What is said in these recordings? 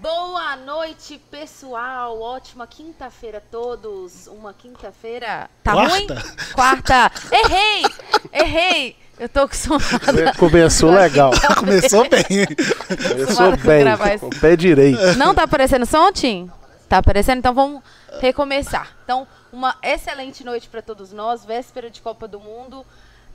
Boa noite, pessoal. Ótima quinta-feira a todos. Uma quinta-feira. Tá Quarta? ruim? Quarta. Errei! Errei! Eu tô acostumada. Começou legal. Começou bem. Começou bem. gravar isso. Com o pé direito. Não tá aparecendo som, Tim? Tá aparecendo? Então vamos recomeçar. Então, uma excelente noite para todos nós, véspera de Copa do Mundo.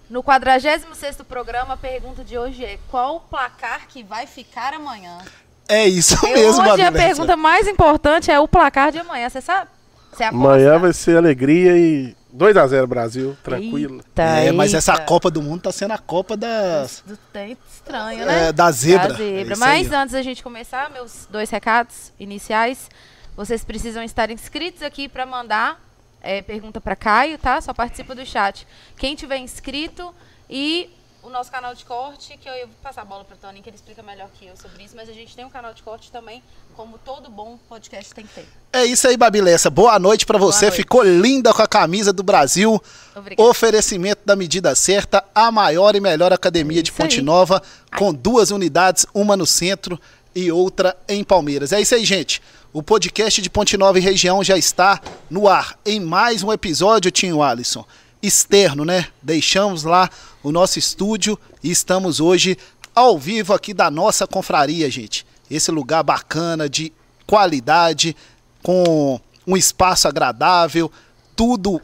No 46º programa, a pergunta de hoje é: qual o placar que vai ficar amanhã? É isso Eu- mesmo, hoje a pergunta mais importante é o placar de amanhã, você sabe? Você? Amanhã vai ser alegria e 2x0 Brasil, tranquilo. Eita, É, mas essa eita. Copa do Mundo tá sendo a Copa das, Do tempo estranho, né? é, da zebra. Da zebra. É Mas aí. antes da gente começar, meus dois recados iniciais. Vocês precisam estar inscritos aqui para mandar é, pergunta para Caio, tá? Só participa do chat. Quem tiver inscrito e o nosso canal de corte, que eu, vou passar a bola para Tony, que ele explica melhor que eu sobre isso, mas a gente tem um canal de corte também, como todo bom podcast tem que ter. É isso aí, Babilessa. Boa noite pra você. noite. Ficou linda com a camisa do Brasil. Obrigada. Oferecimento da medida certa, a maior e melhor academia de Isso aí. Ponte Nova, com duas unidades, uma no centro e outra em Palmeiras. É isso aí, gente. O podcast de Ponte Nova e região já está no ar em mais um episódio, Tinho Alisson. Externo, né? Deixamos lá o nosso estúdio e estamos hoje ao vivo aqui da nossa confraria, gente. Esse lugar bacana, de qualidade, com um espaço agradável, tudo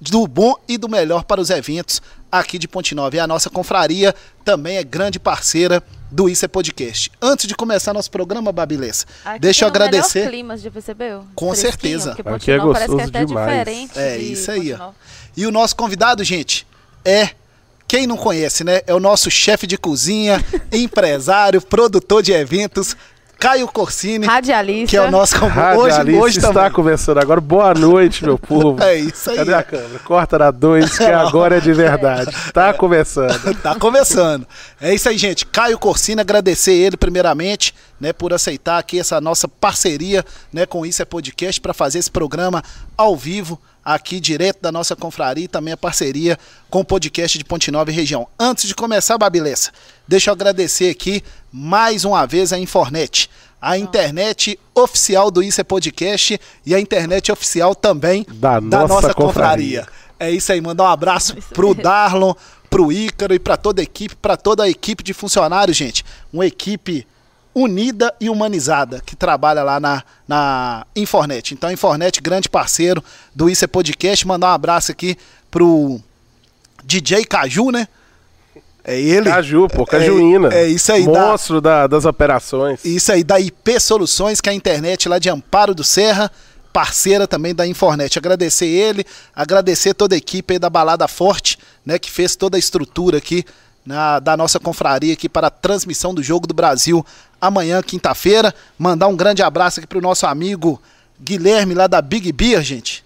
do bom e do melhor para os eventos aqui de Ponte Nova. E a nossa confraria também é grande parceira do Isso é Podcast. Antes de começar nosso programa, Babilessa, Aqui deixa eu tem o melhor agradecer. clima, já percebeu? Com Fresquinho, certeza. Aqui é parece que é gostoso até demais. diferente. É de isso aí, ó. E o nosso convidado, gente, é quem não conhece, né? É o nosso chefe de cozinha, empresário, produtor de eventos, Caio Corsini, Radialista. que é o nosso convidado. Hoje, hoje está também. conversando agora. Boa noite, meu povo. É isso aí. Cadê a câmera? Corta na 2, que agora é de verdade. Tá começando. Tá começando. É isso aí, gente. Caio Corsini, agradecer ele primeiramente, né, por aceitar aqui essa nossa parceria, né, com Isso é Podcast para fazer esse programa ao vivo aqui direto da nossa confraria e também a parceria com o podcast de Ponte Nova e região. Antes de começar, Babilessa, deixa eu agradecer aqui mais uma vez a Infornet. A internet oficial do Isso é Podcast e a internet oficial também Da nossa confraria. É isso aí, mandar um abraço pro Darlon, pro Ícaro e pra toda a equipe, pra toda a equipe de funcionários, gente. Uma equipe unida e humanizada que trabalha lá na, na Infornet. Então, Infornet, grande parceiro do Isso é Podcast. Mandar um abraço aqui pro DJ Caju, né? É ele. Caju, pô, Cajuína. É, é isso aí, Monstro da- das operações. Isso aí, da IP Soluções, que é a internet lá de Amparo do Serra, parceira também da Infornet. Agradecer ele, agradecer toda a equipe aí da Balada Forte, né, que fez toda a estrutura aqui na, da nossa confraria aqui para a transmissão do Jogo do Brasil amanhã, quinta-feira. Mandar um grande abraço aqui pro nosso amigo Guilherme lá da Big Beer, gente.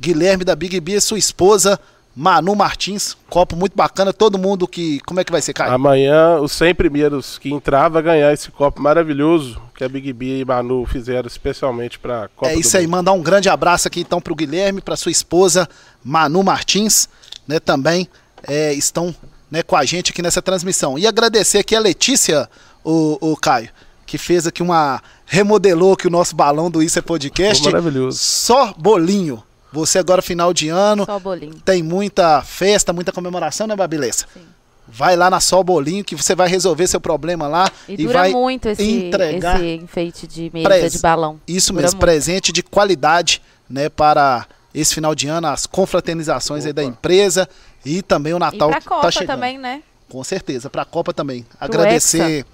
Guilherme da Big Beer, sua esposa, Manu Martins, copo muito bacana, todo mundo que... Como é que vai ser, Caio? Amanhã, os 100 primeiros que entrar vai ganhar esse copo maravilhoso que a Big B e Manu fizeram especialmente pra Copa É isso aí, Mundo. mandar um grande abraço aqui então pro Guilherme, pra sua esposa Manu Martins, né, também é, estão né, com a gente aqui nessa transmissão. E agradecer aqui a Letícia, o, o Caio, que fez aqui uma. remodelou aqui o nosso balão do Isso é Podcast. Maravilhoso. Só bolinho. Você agora, final de ano, Só bolinho. tem muita festa, muita comemoração, né, Babilessa? Sim. Vai lá na Sol Bolinho que você vai resolver seu problema lá E, e, dura vai muito esse, entregar esse enfeite de mesa Pres- de balão. Isso Dura mesmo, muito. presente de qualidade, né, para esse final de ano, as confraternizações aí da empresa e também o E Natal pra que Copa tá chegando. também, né? Com certeza, para a Copa também. Agradecer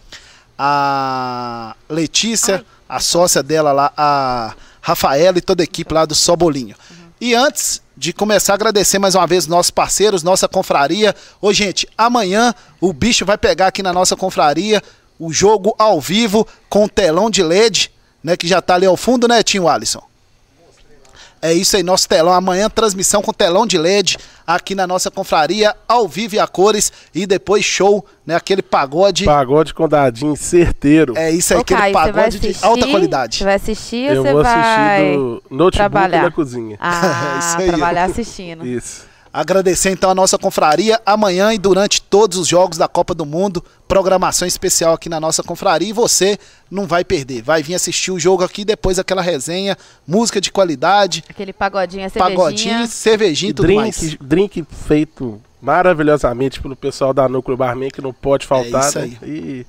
a Letícia, a sócia dela lá, a Rafaela e toda a equipe lá do Sobolinho. E antes de começar agradecer mais uma vez nossos parceiros, nossa confraria. Ô, gente, amanhã o bicho vai pegar aqui na nossa confraria o jogo ao vivo com telão de LED, né, que já tá ali ao fundo, né, Tinho Alisson? É isso aí, nosso telão. Amanhã, transmissão com telão de LED aqui na nossa confraria, ao vivo e a cores. E depois show, né? Aquele pagode. Pagode com dadinho certeiro. É isso aí, Ô, aquele pagode de alta qualidade. Você vai assistir ou Eu você vou vai assistir do notebook trabalhar? na cozinha. Ah, Isso aí, trabalhar assistindo. Isso. Agradecer então a nossa confraria amanhã e durante todos os jogos da Copa do Mundo, programação especial aqui na nossa confraria e você não vai perder. Vai vir assistir o jogo aqui depois aquela resenha, música de qualidade, Aquele pagodinho, a cervejinha. pagodinho, cervejinha e tudo mais. drink, drink feito maravilhosamente pelo pessoal da Núcleo Barman, que não pode faltar. É isso né? E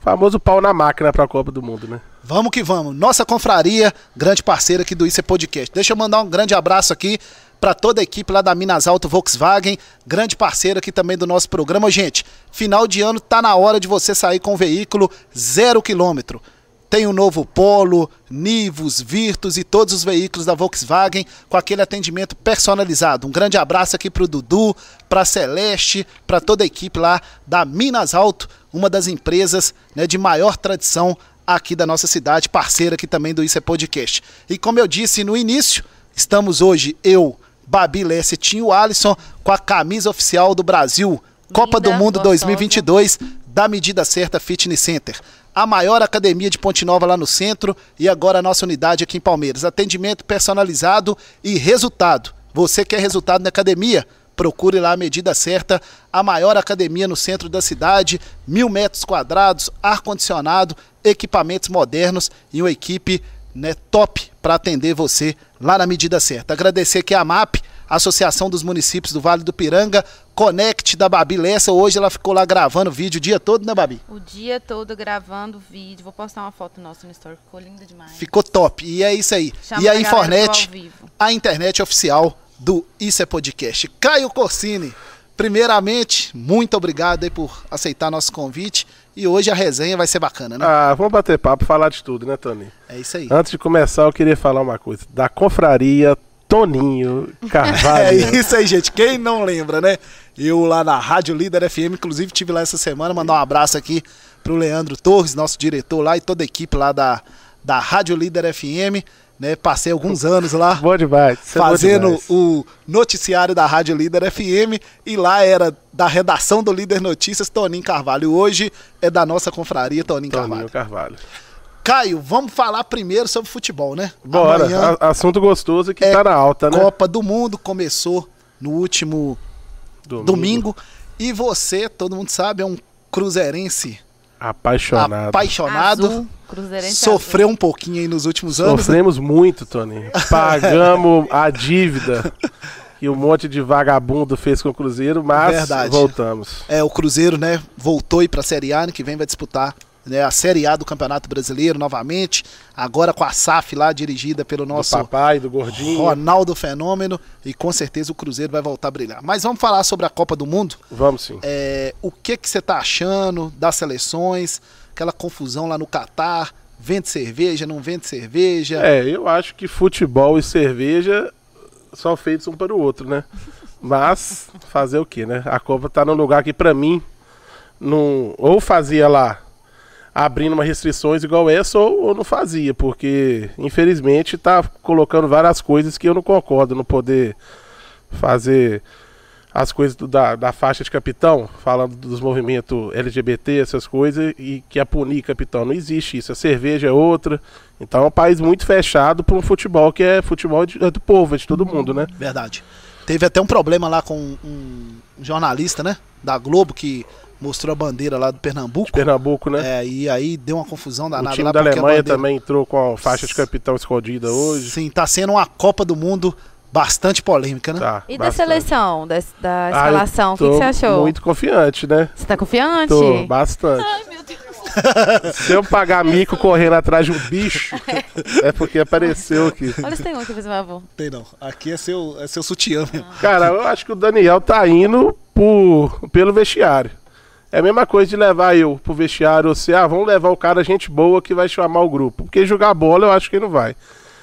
famoso pau na máquina pra Copa do Mundo, né? Vamos que vamos. Nossa confraria, grande parceira aqui do Isso é Podcast. Deixa eu mandar um grande abraço aqui para toda a equipe lá da Minas Alto Volkswagen, grande parceiro aqui também do nosso programa. Gente, final de ano tá na hora de você sair com um veículo zero quilômetro. Tem o novo Polo, Nivus, Virtus e todos os veículos da Volkswagen com aquele atendimento personalizado. Um grande abraço aqui pro Dudu, pra Celeste, para toda a equipe lá da Minas Alto, uma das empresas né, de maior tradição aqui da nossa cidade, parceira aqui também do Isso é Podcast. E como eu disse no início, estamos hoje, eu, Babi Lesse, Tinho Alisson, com a camisa oficial do Brasil, Copa do Linda, Mundo gostosa. 2022, da Medida Certa Fitness Center. A maior academia de Ponte Nova lá no centro e agora a nossa unidade aqui em Palmeiras. Atendimento personalizado e resultado. Você quer resultado na academia? Procure lá a medida certa, a maior academia no centro da cidade, mil metros quadrados, ar-condicionado, equipamentos modernos e uma equipe né, top para atender você lá na medida certa. Agradecer aqui a MAP, Associação dos Municípios do Vale do Piranga, Connect da Babi Lessa. Hoje ela ficou lá gravando vídeo o dia todo, né, Babi? O dia todo gravando vídeo. Vou postar uma foto nossa no story. Ficou linda demais. Ficou top. E é isso aí. Chama e a a Infornet, a internet oficial do Isso é Podcast. Caio Corsini, primeiramente, muito obrigado aí por aceitar nosso convite. E hoje a resenha vai ser bacana, né? Ah, vamos bater papo, falar de tudo, né, Tony? É isso aí. Antes de começar, eu queria falar uma coisa. Da confraria Toninho É Carvalho. isso aí, gente. Quem não lembra, né? Eu lá na Rádio Líder FM, inclusive tive lá essa semana, mandar um abraço aqui pro Leandro Torres, nosso diretor lá e toda a equipe lá da, da Rádio Líder FM, né? Passei alguns anos lá Bom demais. isso é bom fazendo demais. o noticiário da Rádio Líder FM e lá era da redação do Líder Notícias Toninho Carvalho. Hoje é da nossa confraria Toninho, Toninho Carvalho. Carvalho. Caio, vamos falar primeiro sobre futebol, né? Bora, Amanhã, assunto gostoso que é tá na alta, né? Copa do Mundo começou no último domingo. E você, todo mundo sabe, é um cruzeirense Apaixonado. apaixonado. Azul, Cruzeirense Sofreu um pouquinho aí nos últimos anos. né? Sofremos muito, Tony. Pagamos a dívida que um monte de vagabundo fez com o Cruzeiro, mas Verdade. voltamos. É, o Cruzeiro, né, voltou aí pra Série A, ano que vem vai disputar né, a Série A do Campeonato Brasileiro novamente, agora com a SAF lá dirigida pelo nosso do papai, do gordinho. Ronaldo Fenômeno, e com certeza o Cruzeiro vai voltar a brilhar. Mas vamos falar sobre a Copa do Mundo. Vamos sim. É, o que que você tá achando das seleções, aquela confusão lá no Catar, vende cerveja, não vende cerveja? É, eu acho que futebol e cerveja são feitos um para o outro, né? Mas fazer o quê, né? A Copa tá num lugar que pra mim não ou fazia lá abrindo uma restrições igual essa ou, ou não fazia, porque infelizmente tá colocando várias coisas que eu não concordo, não poder fazer as coisas do- da, da faixa de capitão, falando dos movimentos LGBT, essas coisas, e que é punir capitão. Não existe isso. A cerveja é outra. Então é um país muito fechado para um futebol que é futebol de- é do povo, é de todo mundo, né? Verdade. Teve até um problema lá com um jornalista, né, da Globo, que mostrou a bandeira lá do Pernambuco. Pernambuco, né? É, e aí deu uma confusão o danada time lá da porque a Alemanha bandeira- também entrou com a faixa de capitão escondida hoje. Sim, tá sendo uma Copa do Mundo bastante polêmica, né? Tá, E da bastante. seleção, da, da Ah, escalação, o que, que você achou? Muito confiante, né? Você tá confiante? Tô, bastante. Ai, meu Deus. Se eu pagar mico correndo atrás de um bicho, é porque apareceu aqui. Olha se tem um aqui, por favor. Tem não. Aqui é seu, é seu sutiã mesmo. Cara, eu acho que o Daniel tá indo por, pelo vestiário. É a mesma coisa de levar eu pro vestiário, ou se, ah, vamos levar o cara gente boa que vai chamar o grupo. Porque jogar bola eu acho que não vai.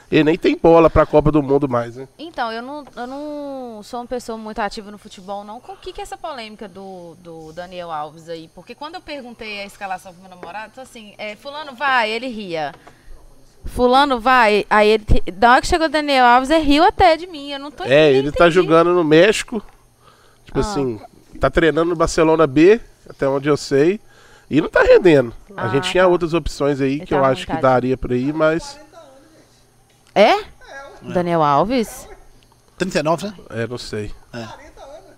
Ele nem tem bola pra Copa do Mundo mais, né? Então, eu não, eu não sou uma pessoa muito ativa no futebol, não. Com o que, que é essa polêmica do, do Daniel Alves aí? Porque quando eu perguntei a escalação pro meu namorado, tô assim, é, fulano vai, ele ria. Fulano vai, aí ele. Da hora que chegou o Daniel Alves, ele riu até de mim. Eu não tô É, ele tá entendi. jogando no México. Tipo Ah. assim, tá treinando no Barcelona B, até onde eu sei. E não tá rendendo. A Ah, gente tinha tá. outras opções aí Ele que eu acho que vontade. daria pra ir, mas. É? Daniel Alves? 39, né? É, não sei.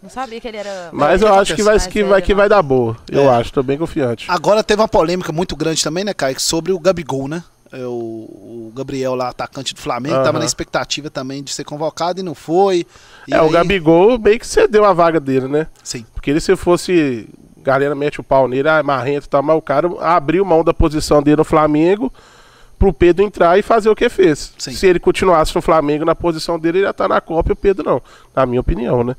Não sabia que ele era. Mas eu que acho que vai, que vai, que vai dar boa. Eu É. acho, tô bem confiante. Agora teve uma polêmica muito grande também, né, Kaique, sobre o Gabigol, né? É, o, o Gabriel lá, atacante do Flamengo, Aham. tava na expectativa também de ser convocado e não foi. E é, o aí- Gabigol meio que cedeu a vaga dele, né? Sim. Porque ele se fosse. Galera mete o pau nele, ah, é marrento e tal, mas o cara abriu mão da posição dele no Flamengo pro Pedro entrar e fazer o que fez. Sim. Se ele continuasse no Flamengo na posição dele, ele ia estar na Copa e o Pedro não. Na minha opinião, né?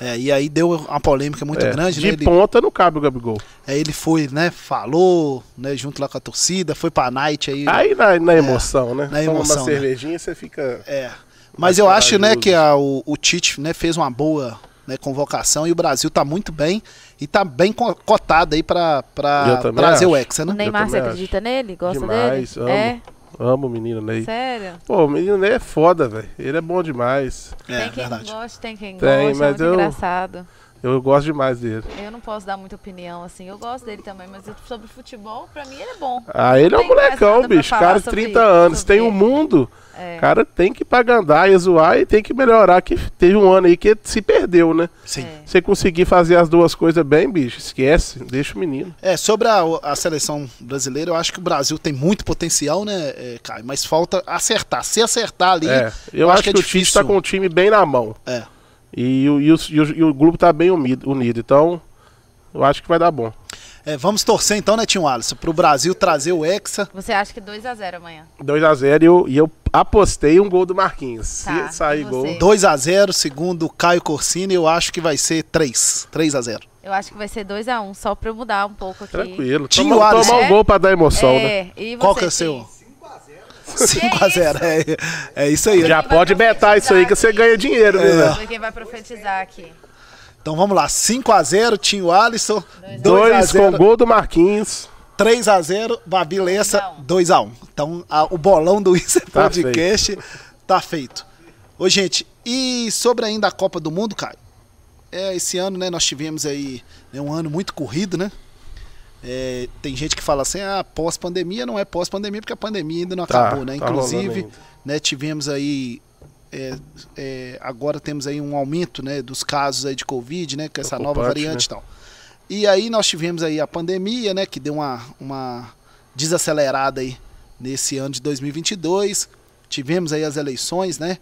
É, e aí deu uma polêmica muito É, grande, de né? Ele, ponta não cabe o Gabigol. aí ele foi, né, falou, né, junto lá com a torcida, foi pra night aí. Aí na, na emoção, né? na Toma emoção, uma né? cervejinha, você fica. É. Mas eu acho, né, que a- o, o Tite, né, fez uma boa né, convocação e o Brasil tá muito bem e tá bem co- cotado aí pra, pra trazer o acho. Hexa, O né? Neymar, você acredita nele? Gosta Demais, dele? amo. É? Amo o menino Ney. Sério? Pô, o menino Ney é foda, velho. Ele é bom demais. É, tem quem verdade. gosta, tem quem Tem, gosta, é mas muito eu- engraçado. Eu gosto demais dele. Eu não posso dar muita opinião, assim. Eu gosto dele também, mas sobre futebol, pra mim ele é bom. Ah, ele é um Não tem mais molecão, bicho. Cara de sobre 30 isso, anos, sobre tem o ele. mundo. É. O cara tem que pagandar e zoar e tem que melhorar. Que teve um ano aí que se perdeu, né? Sim. É. Você conseguir fazer as duas coisas bem, bicho, esquece. Deixa o menino. É, sobre a, a seleção brasileira, eu acho que o Brasil tem muito potencial, né, é, Caio? Mas falta acertar. Se acertar ali, É, eu, acho que, o Tite difícil. tá com o time bem na mão. É. E, o- e, e o, e o grupo tá bem unido, unido. Então, eu acho que vai dar bom. É, vamos torcer então, né, Tinho Alisson, pro Brasil trazer o Hexa. Você acha que 2x0 amanhã? 2x0 e eu, e eu apostei um gol do Marquinhos. Tá, Se sair gol. você? 2 a 0 segundo o Caio Corsini, eu acho que vai ser 3. 3 a 0 Eu acho que vai ser 2x1, só pra eu mudar um pouco aqui. Tranquilo. Tinha Toma, Alisson. tomar um gol pra dar emoção, né? É, e Qual que é o seu? Cris? 5 a 0 é, é isso aí. Já pode betar isso aí que você ganha dinheiro, né? É. Foi quem vai profetizar aqui. Então vamos lá, 5 a 0 Tinho Alisson, 2 a Dois com 0 gol do Marquinhos. 3 a 0 Babi Lessa, 2 a 1 Então a- o bolão do Isso é Tá Podcast tá feito. Ô gente, e sobre ainda a Copa do Mundo, Caio? É, esse ano, né, nós tivemos aí né, um ano muito corrido, né? É, tem gente que fala assim, ah, pós-pandemia não é pós-pandemia, porque a pandemia ainda não Tá, acabou, né? tá Inclusive, né, tivemos aí. é, é, agora temos aí um aumento né, dos casos aí de Covid, né? Com essa nova Preocupante, variante né? e tal. E aí nós tivemos aí a pandemia, né? Que deu uma, uma desacelerada aí nesse ano de 2022. Tivemos aí as eleições, né?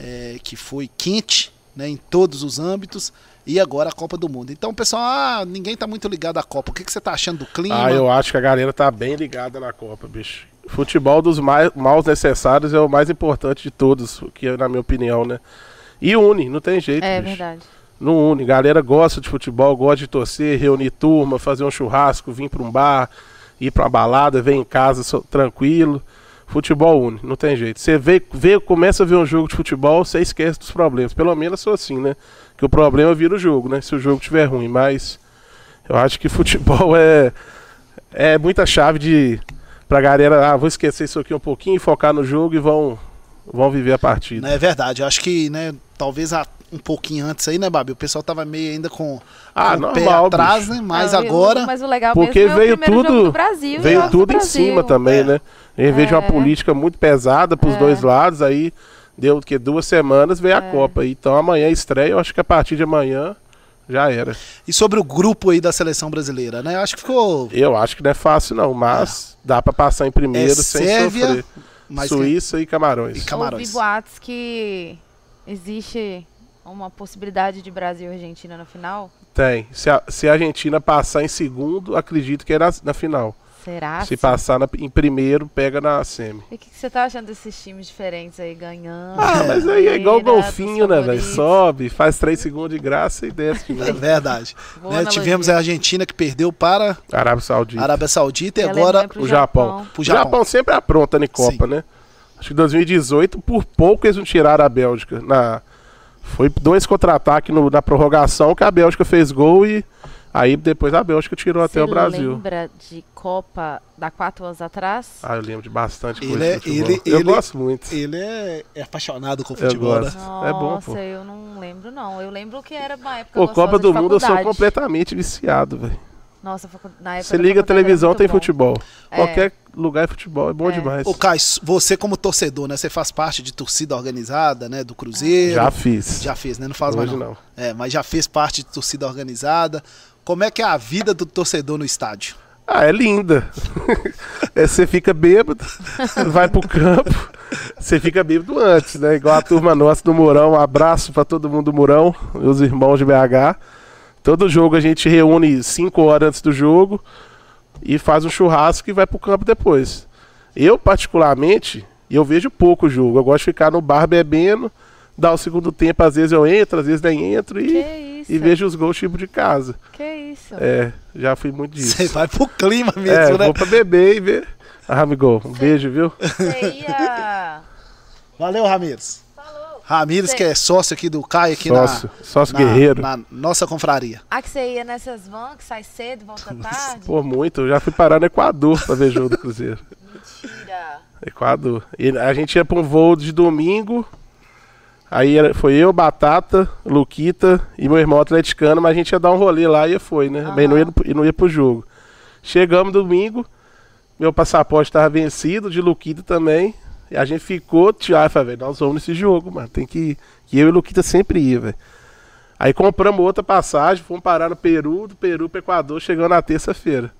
é, que foi quente, né? Em todos os âmbitos. E agora a Copa do Mundo. Então, pessoal, ah, ninguém tá muito ligado à Copa. O que, que você tá achando do clima? Ah, eu acho que a galera tá bem ligada na Copa, bicho. Futebol dos mais, maus necessários é o mais importante de todos, que é na minha opinião, né? E une, não tem jeito, É bicho. verdade. Não une. Galera gosta de futebol, gosta de torcer, reunir turma, fazer um churrasco, vir pra um bar, ir pra uma balada, ver em casa so- tranquilo. Futebol une, não tem jeito. Você vê, vê, começa a ver um jogo de futebol, você esquece dos problemas. Pelo menos sou assim, né? Que o problema vira o jogo, né? Se o jogo estiver ruim. Mas eu acho que futebol é, é muita chave de pra galera, ah, vou esquecer isso aqui um pouquinho, focar no jogo e vão, vão viver a partida. É verdade. Eu acho que, né, talvez há um pouquinho antes aí, né, Babi? O pessoal tava meio ainda com, Ah, com o pé normal, atrás, bicho. né? Mas Ah, agora. Mas o legal Porque mesmo é veio o primeiro jogo tudo, do Brasil. veio tudo em cima também, É. né? Em vez de uma É. política muito pesada pros É. dois lados, aí deu que duas semanas veio a É. Copa. Então amanhã estreia, eu acho que a partir de amanhã já era. E sobre o grupo aí da seleção brasileira, né? Eu acho que ficou. Eu acho que não é fácil não, mas dá pra passar em primeiro É sem Sérvia, sofrer. Mas Suíça e Camarões. E Camarões. Ouvi boatos que existe uma possibilidade de Brasil e Argentina na final. Tem. Se a, se a Argentina passar em segundo, acredito que é na, na final. Será? se sim? passar na- em primeiro, pega na semi. E o que, que você tá achando desses times diferentes aí ganhando? Ah, mas aí é igual o golfinho, né, velho? Sobe, faz três segundos de graça e desce de É verdade. Né. Tivemos a Argentina que perdeu para Arábia Saudita. Arábia Saudita e E agora. O Japão. Pro O Japão. Japão sempre apronta na Copa, né? Acho que em 2018, por pouco eles não tiraram a Bélgica. Na... Foi dois contra-ataques no- na prorrogação que a Bélgica fez gol e aí depois a Bélgica tirou até o Brasil. lembra de Copa da quatro anos atrás? Ah, eu lembro de bastante Ele coisa é- de futebol. ele- eu ele- gosto muito. Ele é, é apaixonado com o Eu futebol, né? gosto. É bom, Nossa, pô. eu não lembro não. Eu lembro que era uma época Pô, Copa de do Mundo eu sou completamente viciado, velho. Nossa, na época Você liga a televisão, tem bom. futebol. É. Qualquer lugar é futebol, é bom É. demais. Ô, Caio, você como torcedor, né? Você faz parte de torcida organizada, né? Do Cruzeiro. Já fiz. Já fez, né? Não faz Hoje mais não. não. É, mas já fez parte de torcida organizada. Como é que é a vida do torcedor no estádio? Ah, é linda. É, Você fica bêbado, vai pro campo, você fica bêbado antes, né? Igual a turma nossa do Murão. Um abraço pra todo mundo do Murão, meus irmãos de BH. Todo jogo a gente reúne 5 horas antes do jogo e faz um churrasco e vai pro campo depois. Eu, particularmente, eu vejo pouco o jogo. Eu gosto de ficar no bar bebendo, dar o segundo tempo, às vezes eu entro, às vezes nem entro Que e, isso? e vejo os gols tipo de casa. Que isso? É, já fui muito disso. Você vai pro clima É, mesmo, né? vou pra beber e ver. Ah, amigo, um beijo, viu? Você ia... Valeu, Ramires. Ramires, que é sócio aqui do Caio, aqui Sócio, na, sócio na- guerreiro. na nossa confraria. Ah, que você ia nessas vans que sai cedo, volta tarde? Pô, muito. Eu já fui parar no Equador pra ver jogo do Cruzeiro. Mentira. Equador. E a gente ia pra um voo de domingo. Aí era- foi eu, Batata, Luquita e meu irmão atleticano, mas a gente ia dar um rolê lá e foi, né? Mas não ia, não ia pro jogo. Chegamos domingo, meu passaporte estava vencido, de Luquita também. E a gente ficou, Tiago, falei, nós vamos nesse jogo, mano. Tem que ir. E eu e Luquita sempre ia, velho. Aí compramos outra passagem, fomos parar no Peru, do Peru pro Equador, chegando na terça-feira.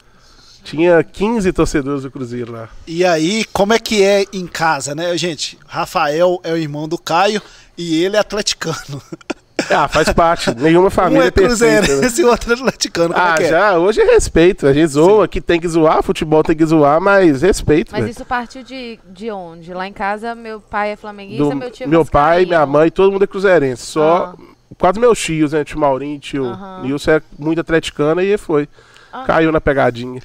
Tinha 15 torcedores do Cruzeiro lá. E aí, como é que é em casa, né, gente? Rafael é o irmão do Caio e ele é atleticano. Ah, faz parte. Nenhuma um família é é perfeita. né? cruzeirense e o outro é atleticano. Como Ah, é que é? já, hoje é respeito. A gente zoa que tem que zoar, futebol tem que zoar, mas respeito. Mas velho. isso partiu de, de onde? Lá em casa, meu pai é flamenguista, Do- meu tio é meu pai, minha mãe, todo mundo é cruzeirense. Só Ah. quase meus tios, né? Tio Maurinho, tio Aham. Nilson é muito atleticano e foi. Ah. Caiu na pegadinha.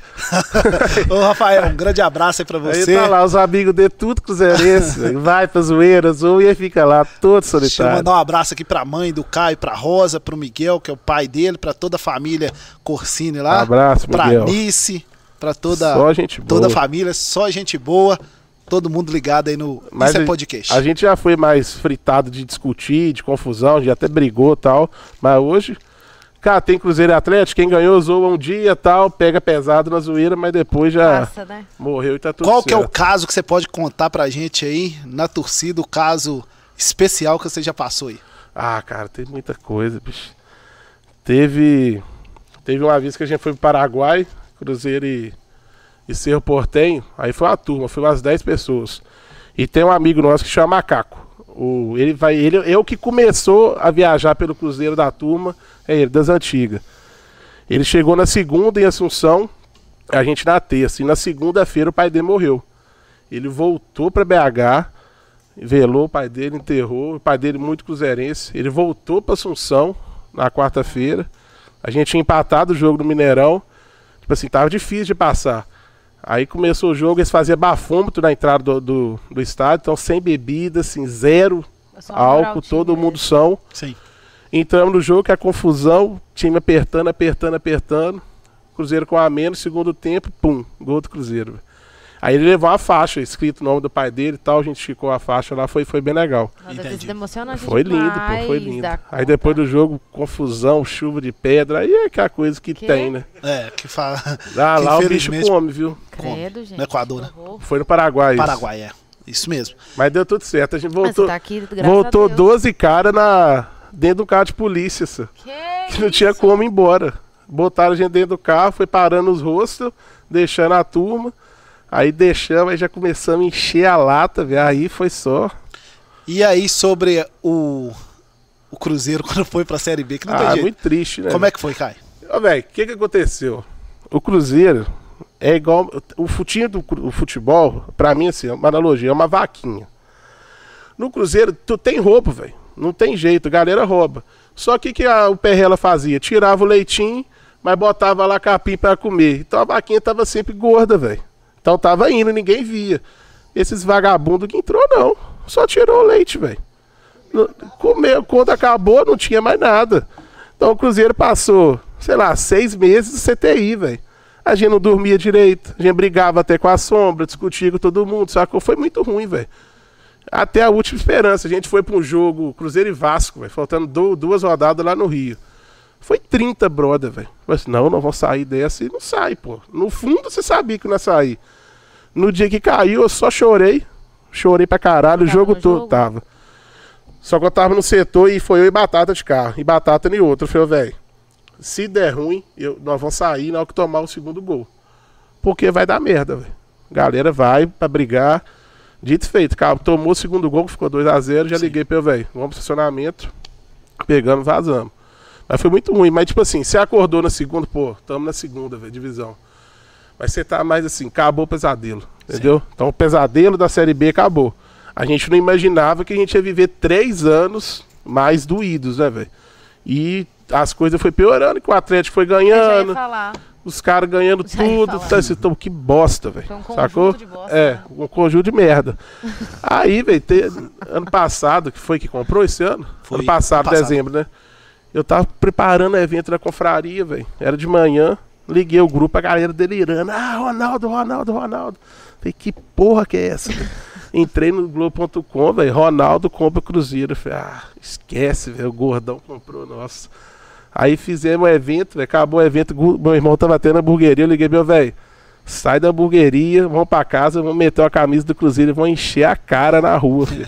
Ô, Rafael, um grande abraço aí pra Aí você. tá lá, os amigos dele, tudo cruzeirense. Vai pra zoeira, zoa e aí fica lá, todo Deixa eu solitário. mandar um abraço aqui pra mãe do Caio, pra Rosa, pro Miguel, que é o pai dele, pra toda a família Corsini lá. Abraço, pra Miguel. Nice, pra toda, Só gente boa. toda a família, só gente boa. Todo mundo ligado aí no Mas Isso é a- Podcast. A gente já foi mais fritado de discutir, de confusão, já até brigou e tal. Mas hoje, cara, tem Cruzeiro e Atlético, quem ganhou zoa um dia tal, pega pesado na zoeira, mas depois já Passa, né? morreu e tá tudo Qual que é o certo. caso que você pode contar pra gente aí, na torcida, o caso especial que você já passou aí? Ah, cara, tem muita coisa, bicho. Teve. Teve uma vez que a gente foi pro Paraguai, Cruzeiro e, e Cerro Portenho. Aí foi uma turma, foi umas 10 pessoas. E tem um amigo nosso que chama Macaco. O, ele vai, ele é o que começou a viajar pelo Cruzeiro da turma, é ele, das antigas. Ele chegou na segunda em Assunção, a gente na terça. E na segunda-feira o pai dele morreu. Ele voltou para BH, velou o pai dele, enterrou. O pai dele muito cruzeirense. Ele voltou para Assunção na quarta-feira. A gente tinha empatado o jogo no Mineirão. Tipo assim, tava difícil de passar. Aí começou o jogo, eles faziam bafômetro na entrada do, do, do estádio, então sem bebida, assim, zero moral álcool, todo mesmo. mundo são. Sim. Entramos no jogo, que é a confusão, time apertando, apertando, apertando. Cruzeiro com a menos, segundo tempo, pum, gol do Cruzeiro. Aí ele levou uma faixa, escrito o nome do pai dele e tal, a gente ficou a faixa lá, foi, foi bem legal. Entendi. Foi lindo, pô, foi lindo. Aí depois do jogo, confusão, chuva de pedra, aí é aquela coisa que, Que? tem, né? É, que fala. Ah, que lá o bicho come, viu? Credo, gente. No Equador, né? que. Foi no Paraguai. isso. Paraguai, é. Isso mesmo. Mas deu tudo certo. A gente voltou, tá aqui, voltou a Deus. 12 caras na, dentro do carro de polícia, só. Que que não tinha como ir embora. Botaram a gente dentro do carro, foi parando os rostos, deixando a turma. Aí deixamos, aí já começamos a encher a lata, velho. Aí foi só. E aí, sobre o, o Cruzeiro quando foi pra Série B, que não tem ah, jeito. muito triste, né? Como é que foi, Caio? Ô, velho, o que que aconteceu? O Cruzeiro é igual. O futinho do o futebol, pra mim, assim, é uma analogia, é uma vaquinha. No Cruzeiro, tu tem roubo, velho. Não tem jeito, a galera rouba. Só que o que a- o Perrela fazia? Tirava o leitinho, mas botava lá capim pra comer. Então a vaquinha tava sempre gorda, velho. Então tava indo, ninguém via. Esses vagabundos que entrou, não. Só tirou o leite, velho. Comeu, quando acabou, não tinha mais nada. Então o Cruzeiro passou, sei lá, seis meses do CTI, velho. A gente não dormia direito, a gente brigava até com a sombra, discutia com todo mundo, sacou? Foi muito ruim, velho. Até a última esperança. A gente foi para um jogo Cruzeiro e Vasco, velho, faltando du- duas rodadas lá no Rio. Foi 30, brother, velho. Mas assim, não, não vamos sair dessa e não sai, pô. No fundo você sabia que não ia sair. No dia que caiu, eu só chorei. Chorei pra caralho, o jogo todo jogo? tava. Só que eu tava no setor e foi eu e Batata de carro. E Batata nem outro. Eu falei, velho, se der ruim, eu, nós vamos sair na hora que tomar o segundo gol. Porque vai dar merda, velho. Galera vai pra brigar. Dito e feito, cara, tomou o segundo gol, ficou 2x0, já Sim. liguei pra eu, velho. Vamos pro estacionamento. Pegamos, vazamos. Mas foi muito ruim. Mas, tipo assim, você acordou na segunda, pô, tamo na segunda, velho, divisão. Mas você tá mais assim, acabou o pesadelo. Entendeu? Então o pesadelo da Série B acabou. A gente não imaginava que a gente ia viver três anos mais doídos, né, velho? E as coisas foi piorando, que o Atlético foi Eu já ia ganhando, falar. os caras ganhando tudo. Tá, assim, então, que bosta, velho. Um Sacou? de bosta, é, né? um conjunto de merda. Aí, velho, ano passado, que foi que comprou esse ano? Foi ano passado, ano passado. dezembro, né? Eu tava preparando evento na confraria, velho. Era de manhã, liguei o grupo, a galera delirando. Ah, Ronaldo, Ronaldo, Ronaldo. Falei, que porra que é essa? Entrei no Globo.com, velho. Ronaldo compra Cruzeiro. Falei, ah, esquece, velho. O gordão comprou, nossa. Aí fizemos o evento, velho. Acabou o evento. Meu irmão tava tendo hamburgueria. Eu liguei, meu velho. Sai da hamburgueria, vamos pra casa, vamos meter a camisa do Cruzeiro e vamos encher a cara na rua, filho.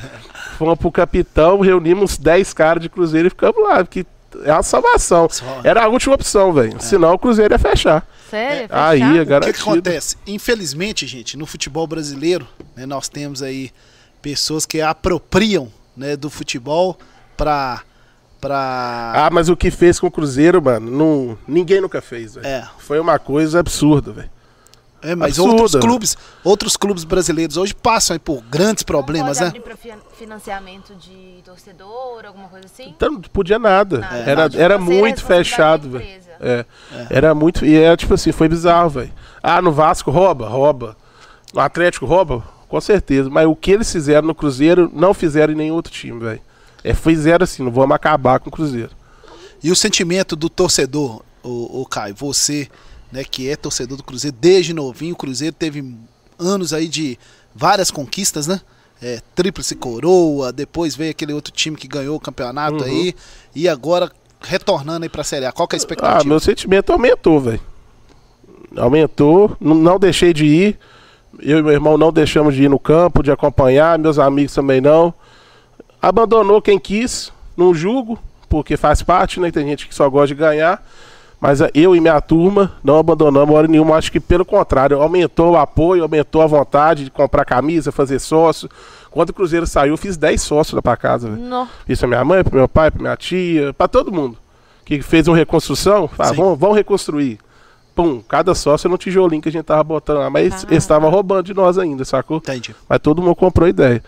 Fomos pro capitão, reunimos uns 10 caras de Cruzeiro e ficamos lá, porque é uma salvação. Só- Era a última opção, velho. Senão o Cruzeiro ia fechar. Sério? Aí, Fechado? é O que, garantido. que acontece? Infelizmente, gente, no futebol brasileiro, né, nós temos aí pessoas que apropriam né, do futebol pra. pra... Ah, mas o que fez com o Cruzeiro, mano, não, ninguém nunca fez, velho. É. Foi uma coisa absurda, velho. É, mas absurda. outros clubes, outros clubes brasileiros hoje passam aí por grandes problemas, não né? pode abrir pra fi- financiamento de torcedor, alguma coisa assim? Então não podia nada. Nada. Era, era Financeira é muito fechado, velho. responsabilidade É. Era muito. E é tipo assim, foi bizarro, velho. Ah, no Vasco rouba? Rouba. No Atlético rouba? Com certeza. Mas o que eles fizeram no Cruzeiro, não fizeram em nenhum outro time, velho. É, fizeram assim, não vamos acabar com o Cruzeiro. E o sentimento do torcedor, o, Caio, você, né, que é torcedor do Cruzeiro desde novinho, o Cruzeiro teve anos aí de várias conquistas, né? É, tríplice coroa, depois veio aquele outro time que ganhou o campeonato Uhum. aí, e agora retornando aí pra Série A. Qual que é a Ah, expectativa? meu sentimento aumentou, velho. Aumentou. Não, não deixei de ir. Eu e meu irmão não deixamos de ir no campo, de acompanhar. Meus amigos também não. Abandonou quem quis. Não julgo, porque faz parte, né? Tem gente que só gosta de ganhar. Mas ah, eu e minha turma não abandonamos hora nenhuma. Acho que pelo contrário, aumentou o apoio, aumentou a vontade de comprar camisa, fazer sócio. Quando o Cruzeiro saiu, eu fiz 10 sócios lá pra casa, velho. Não. Fiz pra minha mãe, pro meu pai, pra minha tia, pra todo mundo. Que fez uma reconstrução, ah, vamos, vamos reconstruir. Pum, cada sócio era um tijolinho que a gente tava botando lá. Mas eles- Ah. eles estavam roubando de nós ainda, sacou? Entendi. Mas todo mundo comprou ideia.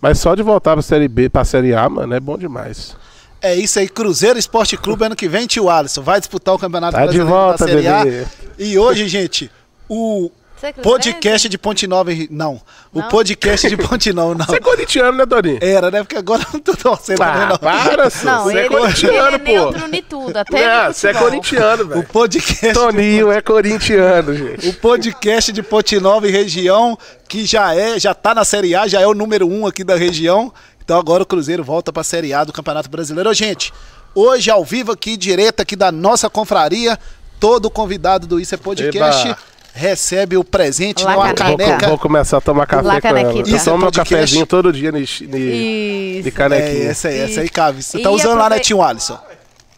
Mas só de voltar pra Série B, pra Série A, mano, é bom demais. É isso aí, Cruzeiro Esporte Clube ano que vem, tio Alisson, vai disputar o Campeonato Tá de Brasileiro volta, da Série A. bebê. E hoje, gente, o é podcast de Ponte Nova, em- não, o Não? podcast de Ponte Nova, não. Você é corintiano, né, Toninho? Era, né? Porque agora eu não tô torcendo Ah, não. para, senhor. Não, Você ele, é corintiano, ele é pô. neutro em tudo, até Não, você é corintiano, O velho. podcast, Toninho é corintiano, gente. o podcast de Ponte Nova e região, que já é, já tá na Série A, já é o número um aqui da região. Então agora o Cruzeiro volta pra Série A do Campeonato Brasileiro. Ô, gente, hoje ao vivo aqui, direto aqui da nossa confraria, todo convidado do Isso é Podcast Eba. recebe o presente, Lá, não a caneca. Vou, vou começar a tomar café Lá, com ela. canequita. Eu Isso é tomo meu podcast? cafezinho todo dia de, de, de canequinha. É, essa aí, essa aí. Cavi. Você E tá usando lá, né, tio Alisson?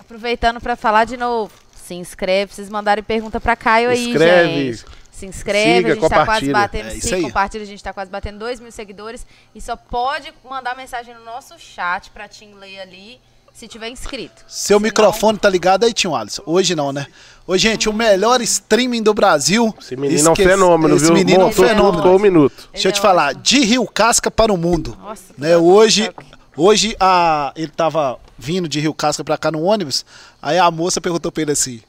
Aproveitando pra falar de novo, se inscreve, vocês mandarem pergunta pra Caio aí, Inscreve. gente. Se inscreve, Siga, a gente tá quase batendo, É compartilha, a gente tá quase batendo 2 mil seguidores. E só pode mandar mensagem no nosso chat pra Tim ler ali, se tiver inscrito. Seu Senão- microfone tá ligado aí, tio Alisson? Hoje não, né? Ô, gente, o melhor streaming do Brasil. Esse menino é um Esquece- fenômeno, Esse viu? menino é um Montou tudo fenômeno. com um minuto. Deixa eu te Ele é falar, ótimo. de Rio Casca para o mundo. Nossa, que né? Hoje, hoje a, ele tava vindo de Rio Casca pra cá no ônibus, aí a moça perguntou pra ele assim,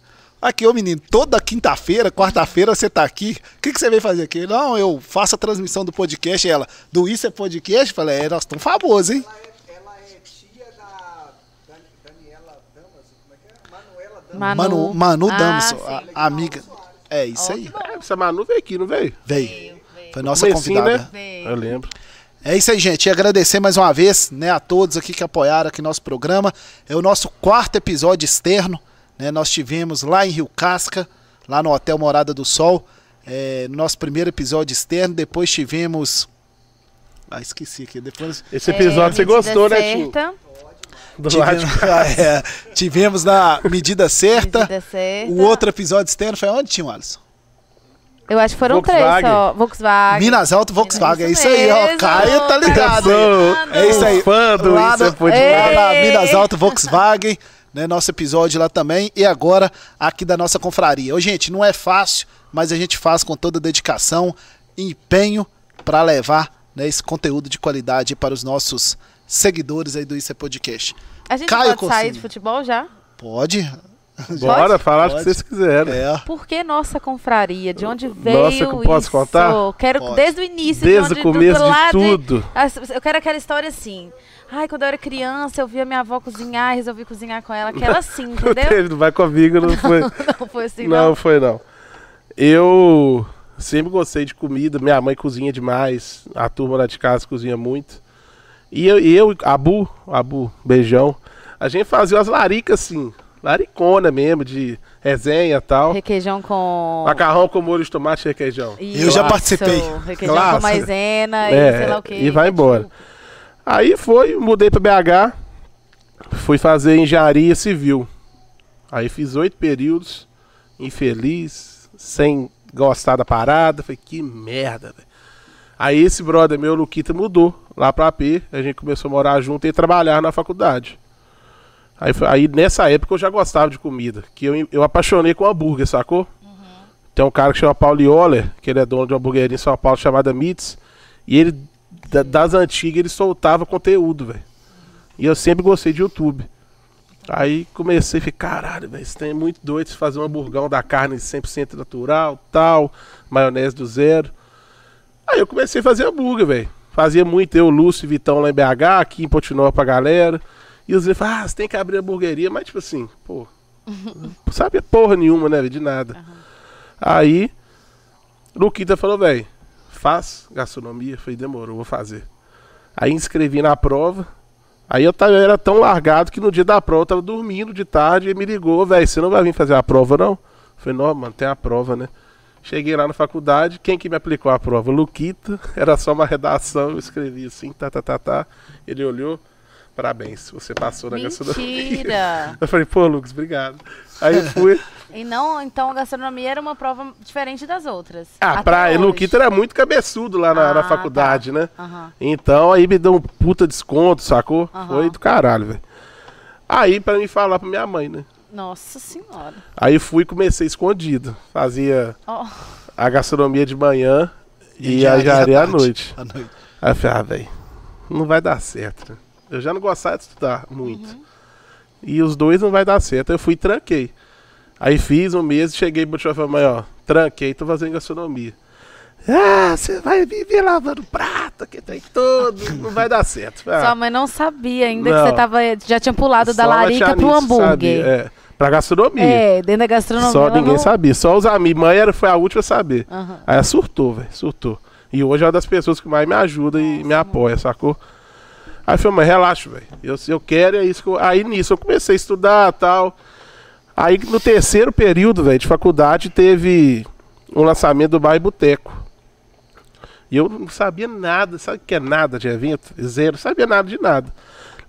aqui, ô menino, toda quinta-feira, quarta-feira você tá aqui, o que, que você veio fazer aqui? Não, eu faço a transmissão do podcast, e ela, do Isso é Podcast? Eu falei, é, nós estamos famosos, hein? Ela é tia da Dan- Daniela Damas, como é que é? Manuela Damas. Manu, Manu Ah, Damson, sim. a, a amiga. É isso aí, É, essa Manu veio aqui, não veio? veio. Veio, veio. Foi nossa Comecinho, convidada. né? Veio. Eu lembro. É isso aí, gente. E agradecer mais uma vez, né, a todos aqui que apoiaram aqui nosso programa. É o nosso quarto episódio externo, né? Nós tivemos lá em Rio Casca, lá no Hotel Morada do Sol, é, no nosso primeiro episódio externo. Depois tivemos. Ah, esqueci aqui. Depois Esse episódio você É, medida gostou, né, certa, Do lado de tivemos, é, tivemos na medida certa. medida certa. O outro episódio externo foi onde, Tim Alisson? Eu acho que foram três Volkswagen. só. Volkswagen. Minas Alto Volkswagen. É isso Isso aí, ó. Caio tá ligado. Sou É isso aí. fã do Lá Isso no- é. Lá na! Minas Alto Volkswagen, né? Nosso episódio lá também. E agora aqui da nossa confraria. Ô, gente, não é fácil, mas a gente faz com toda dedicação e empenho para levar né, esse conteúdo de qualidade para os nossos seguidores aí do Isso é Podcast. A gente Caio pode sair de futebol já? Pode? Bora falar o que vocês quiserem. É. Por que nossa confraria? De onde veio Nossa, eu posso isso? contar? Quero Pode. desde o início. Desde de o onde, começo do, do de tudo. As- Eu quero aquela história assim. Ai, quando eu era criança, eu via minha avó cozinhar e resolvi cozinhar com ela. Aquela Não entendeu? teve, não vai comigo, não foi. Não foi assim, não, não. foi não. Eu sempre gostei de comida, minha mãe cozinha demais, a turma lá de casa cozinha muito. E eu, e eu Abu, Abu, beijão, a gente fazia umas laricas assim, laricona mesmo, de resenha e tal. Requeijão com. Macarrão com molho de tomate e requeijão. Eu já Isso, participei. Requeijão Clássico. com maisena É, e sei lá o quê. e vai embora. Aí foi, mudei pra BH, fui fazer engenharia civil. Aí fiz oito períodos, infeliz, sem gostar da parada. Falei, que merda, velho. Aí esse brother meu, Luquita, mudou lá pra AP. A gente começou a morar junto e trabalhar na faculdade. Aí, aí nessa época eu já gostava de comida. Que eu, eu apaixonei com hambúrguer, sacou? Tem um cara que chama Paulo Ioler, que ele é dono de uma hamburgueria em São Paulo chamada Meats. E ele, da- das antigas, ele soltava conteúdo, velho. E eu sempre gostei de YouTube. Aí comecei a ficar, caralho, velho, isso tem muito doido se fazer um hamburgão da carne 100% natural, tal, maionese do zero. Aí eu comecei a fazer hambúrguer, velho. Fazia muito eu, Lúcio e Vitão lá em BH, aqui em Potinó pra galera. E os vezes falavam, ah, você tem que abrir hamburgueria, mas tipo assim, pô, não sabia porra nenhuma, né, velho, de nada. Aí, Luquita falou, velho, faz gastronomia. Falei, demorou, vou fazer. Aí inscrevi na prova. Aí eu, tava, eu era tão largado que no dia da prova eu tava dormindo de tarde e me ligou, velho, você não vai vir fazer a prova, não? Eu falei, não, mano, tem a prova, né? Cheguei lá na faculdade, quem que me aplicou a prova? Luquita, era só uma redação, eu escrevi assim, tá, tá, tá, tá. Ele olhou, parabéns, você passou na gastronomia. Mentira! Eu falei, pô, Lucas, obrigado. Aí fui. E não, então a gastronomia era uma prova diferente das outras. Ah, pra hoje. Luquita era muito cabeçudo lá na, na Ah, faculdade, né? Aham. Então aí me deu um puta desconto, sacou? Aham. Foi do caralho, velho. Aí pra mim falar pra minha mãe, né? Nossa senhora. Aí fui e comecei escondido. Fazia Ó, a gastronomia de manhã e, engenharia a engenharia à noite. À noite. Aí eu falei, ah, velho, não vai dar certo, né? Eu já não gostava de estudar muito. Uhum. E os dois não vai dar certo. Eu fui e tranquei. Aí fiz um mês cheguei pro e mãe, ó, tranquei, tô fazendo gastronomia. Ah, você vai viver lavando prato, que tem todo, não vai dar certo. Falei, sua ah, mãe não sabia ainda que Não. você tava, já tinha pulado da larica pro hambúrguer. sabia, É, pra gastronomia. É, dentro da gastronomia. Só ninguém não... sabia, só os amigos. Mãe era, foi a última a saber. Aham. Aí ela surtou, velho, surtou. E hoje é uma das pessoas que mais me ajuda e me apoia, sacou? Aí eu falei, mãe, relaxa, velho. Eu, eu quero, é isso que eu... Aí nisso eu comecei a estudar e tal. Aí no terceiro período, velho, de faculdade, teve um lançamento do Bairro Boteco. E eu não sabia nada, sabe o que é nada de evento? Zero, sabia nada de nada.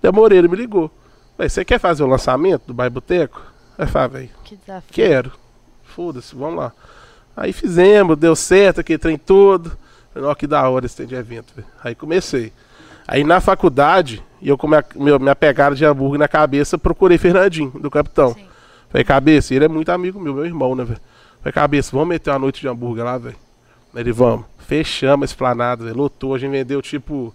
Léo Moreira me ligou. Véi, você quer fazer o lançamento do Bairro Boteco? Aí falei, velho, Que desafio. Quero. Foda-se, vamos lá. Aí fizemos, deu certo, aquele trem todo. Falei, que da hora esse trem de evento, velho. Aí comecei. Aí na faculdade, e eu com minha, meu, minha pegada de hambúrguer na cabeça, procurei Fernandinho, do capitão. Sim. Falei, cabeça, ele é muito amigo meu, meu irmão, né, velho? Falei, cabeça, vamos meter uma noite de hambúrguer lá, velho? Ele, vamos. Fechamos a esplanada, velho. Lotou, a gente vendeu tipo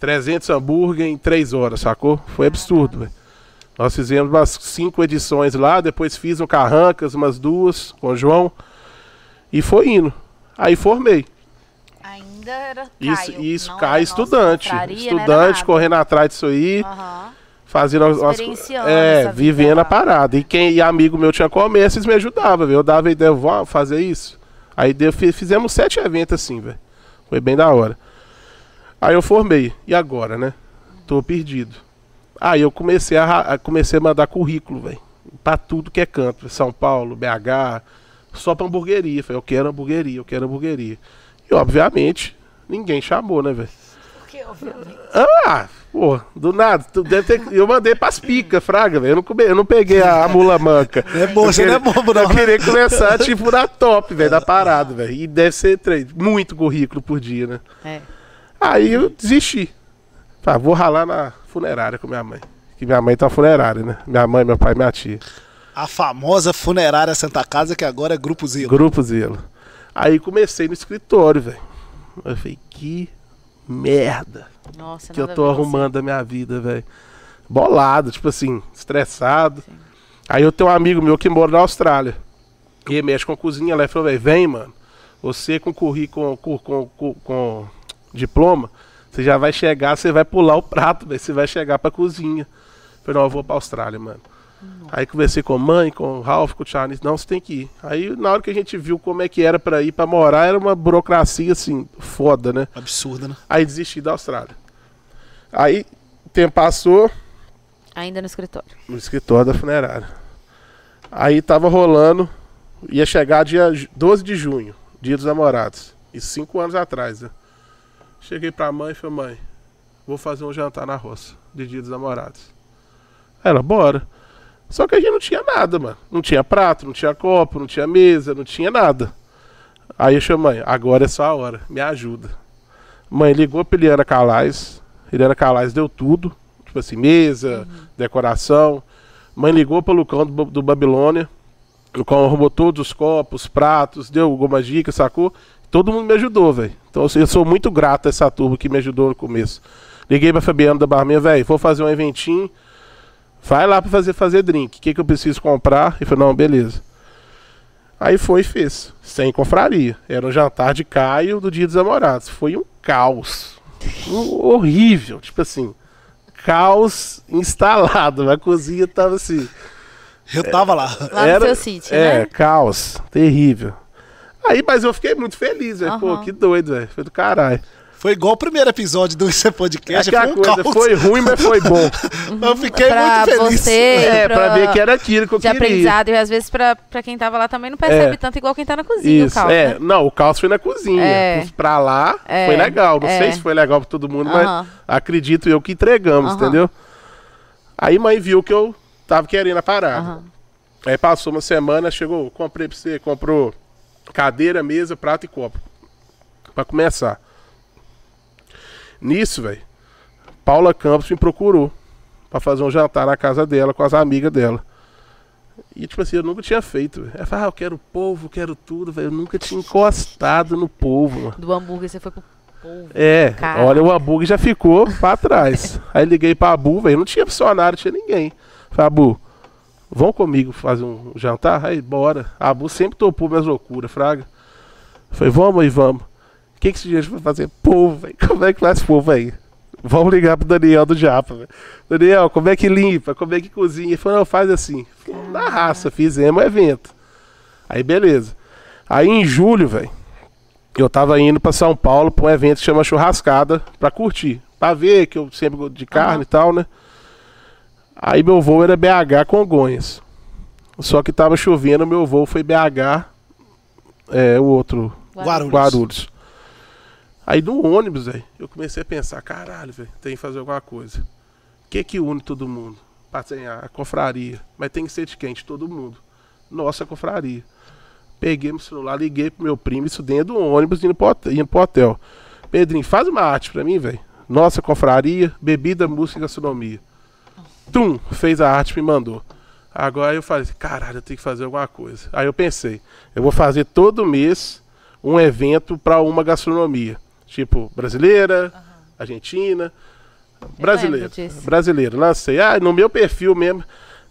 300 hambúrguer em 3 horas, sacou? Foi absurdo, velho. Nós fizemos umas cinco edições lá, depois fiz um Carrancas, umas duas, com o João. E foi indo. Aí formei. Ainda era Caio. Isso, isso nossa estudante. Estudante, correndo atrás disso aí. Aham. Fazendo as, as É, vivendo a parada. E quem e amigo meu tinha comércio, eles me ajudavam, velho. Eu dava ideia, vou fazer isso. Aí deu, fi- fizemos sete eventos assim, velho. Foi bem da hora. Aí eu formei. E agora, né? Tô perdido. Aí eu comecei a, a- comecei a mandar currículo, velho. pra tudo que é canto. São Paulo, BH, só pra hamburgueria. Falei, eu quero hamburgueria, eu quero hamburgueria. E obviamente, ninguém chamou, né, velho? Ah, pô, do nada. Tu deve ter... Eu mandei pras picas, fraga, velho. Eu, não come- eu não peguei a, a mula manca. É bom, você não é queria- bobo, não. Eu queria começar, tipo, na top, velho, da parada, velho. E deve ser três, muito currículo por dia, né? É. Aí eu desisti. Falei, ah, vou ralar na funerária com minha mãe. Que minha mãe tá funerária, né? Minha mãe, meu pai e minha tia. A famosa funerária Santa Casa, que agora é Grupo Zelo. Grupo Zelo. Aí comecei no escritório, velho. Eu falei, que merda Nossa, que eu tô a arrumando da minha vida, velho. Bolado, tipo assim, estressado. Aí eu tenho um amigo meu que mora na Austrália. E ele mexe com cozinha lá. Ele falou, velho, vem, mano. Você com currículo, com, com, com, com diploma, você já vai chegar, você vai pular o prato, velho. Você vai chegar pra cozinha. Eu falei, não, eu vou pra Austrália, mano. Aí conversei com a mãe, com o Ralph, com o Charles, não, você tem que ir. Aí na hora que a gente viu como é que era pra ir pra morar, era uma burocracia assim, foda, né? Absurda, né? Aí desisti da Austrália. Aí, o tempo passou Ainda no escritório. no escritório da funerária. Aí tava rolando, ia chegar dia ju- 12 de junho, dia dos namorados. Isso cinco anos atrás, né? Cheguei pra mãe e falei, mãe, vou fazer um jantar na roça, de dia dos namorados. Ela, bora. Só que a gente não tinha nada, mano. Não tinha prato, não tinha copo, não tinha mesa, não tinha nada. Aí eu chamei, mãe, agora é só a hora, me ajuda. Mãe ligou pra Eliana Calais. Eliana Calais deu tudo. Tipo assim, mesa, decoração. Mãe ligou pro Lucão do, do Babilônia. O Lucão arrumou todos os copos, pratos, deu algumas dicas, sacou? Todo mundo me ajudou, velho. Então assim, eu sou muito grato a essa turma que me ajudou no começo. Liguei pra Fabiano da Barminha, velho, vou fazer um eventinho. Vai lá pra fazer, fazer drink. O que, que eu preciso comprar? Ele falou, não, beleza. Aí foi e fez. Sem confraria. Era um jantar de Caio do Dia dos Namorados. Foi um caos. Um horrível. Tipo assim, caos instalado. A cozinha tava assim. Eu tava lá. Lá no seu sítio, É, né? caos. Terrível. Aí, mas eu fiquei muito feliz, velho. Pô, Aham. que doido, velho. Foi do caralho. Foi igual o primeiro episódio do Isso é Podcast. Aquela foi um coisa, caos. foi ruim, mas foi bom. Eu fiquei pra muito feliz. você, é, pra pra- ver que era aquilo que eu De queria. aprendizado. E às vezes pra, pra quem tava lá também não percebe É. tanto igual quem tá na cozinha, o Isso, caos, é. né? Não, o caos foi na cozinha. É. Os Pra lá É, foi legal. Não é. sei se foi legal pra todo mundo, Aham. mas acredito eu que entregamos, Aham. entendeu? Aí mãe viu que eu tava querendo a parada. Aham. Aí passou uma semana, chegou, comprei pra você, comprou cadeira, mesa, prato e copo. Pra começar. Nisso, velho, Paula Campos me procurou pra fazer um jantar na casa dela com as amigas dela. E tipo assim, eu nunca tinha feito. velho. Ela falou, ah, eu quero povo, quero tudo, velho. Eu nunca tinha encostado no povo, mano. Do hambúrguer você foi pro povo. É, Caraca. olha, o hambúrguer já ficou pra trás. Aí liguei pra Abu, velho, não tinha funcionário, não tinha ninguém. Falei, Abu, vão comigo fazer um jantar? Aí, bora. A Abu sempre topou minhas loucuras, fraga. Falei, vamos aí, vamos. O que, que esse gente vai fazer? Povo, velho. Como é que faz povo aí? Vamos ligar pro Daniel do Japa, velho. Daniel, como é que limpa? Como é que cozinha? Ele falou, não, faz assim. Na raça, fizemos o evento. Aí, beleza. Aí, em julho, velho, eu tava indo pra São Paulo pra um evento que chama Churrascada pra curtir. Pra ver que eu sempre gosto de carne Aham. e tal, né? Aí meu voo era BH Congonhas. Só que tava chovendo, meu voo foi BH, é, o outro, Guarulhos. Guarulhos. Aí no ônibus, velho, eu comecei a pensar, caralho, velho, tem que fazer alguma coisa. O que que une todo mundo? Passei a confraria. Mas tem que ser de quente, todo mundo. Nossa confraria. Peguei meu celular, liguei pro meu primo, isso dentro do ônibus, indo pro. Indo pro hotel. Pedrinho, faz uma arte pra mim, velho. Nossa confraria, bebida, música e gastronomia. Tum, fez a arte me mandou. Agora eu falei, caralho, eu tenho que fazer alguma coisa. Aí eu pensei, eu vou fazer todo mês um evento pra uma gastronomia. Tipo, brasileira, argentina, brasileira. lembro disso. Brasileira. Lancei. Ah, no meu perfil mesmo.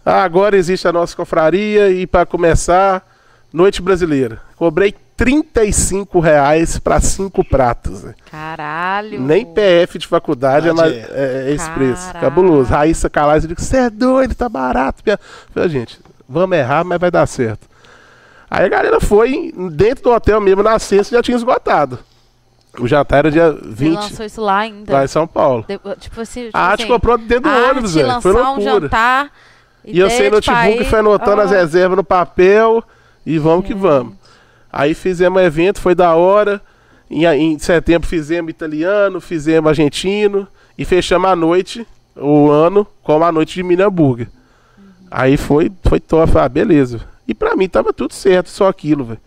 Ah, agora existe a nossa confraria e para começar, noite brasileira. Cobrei 35 reais para cinco pratos. né? Caralho. Nem PF de faculdade é, mais, Verdade, é, é esse preço. Cabuloso. Raíssa Calais, eu digo, você é doido, tá barato. Pia." Falei, gente, vamos errar, mas vai dar certo. Aí a galera foi, dentro do hotel mesmo, na sexta já tinha esgotado. O jantar era dia Você 20, lançou isso lá ainda. lá em São Paulo. De- tipo assim, tipo A arte assim, comprou dentro do a ônibus, velho. Foi lançar um loucura. jantar E eu de notebook, fui anotando as reservas no papel e vamos que vamos. Aí fizemos evento, foi da hora. Em, em setembro fizemos italiano, fizemos argentino e fechamos a noite, o ano, com a noite de mini hambúrguer. Aí foi, foi top, ah, beleza. E pra mim tava tudo certo, só aquilo, velho.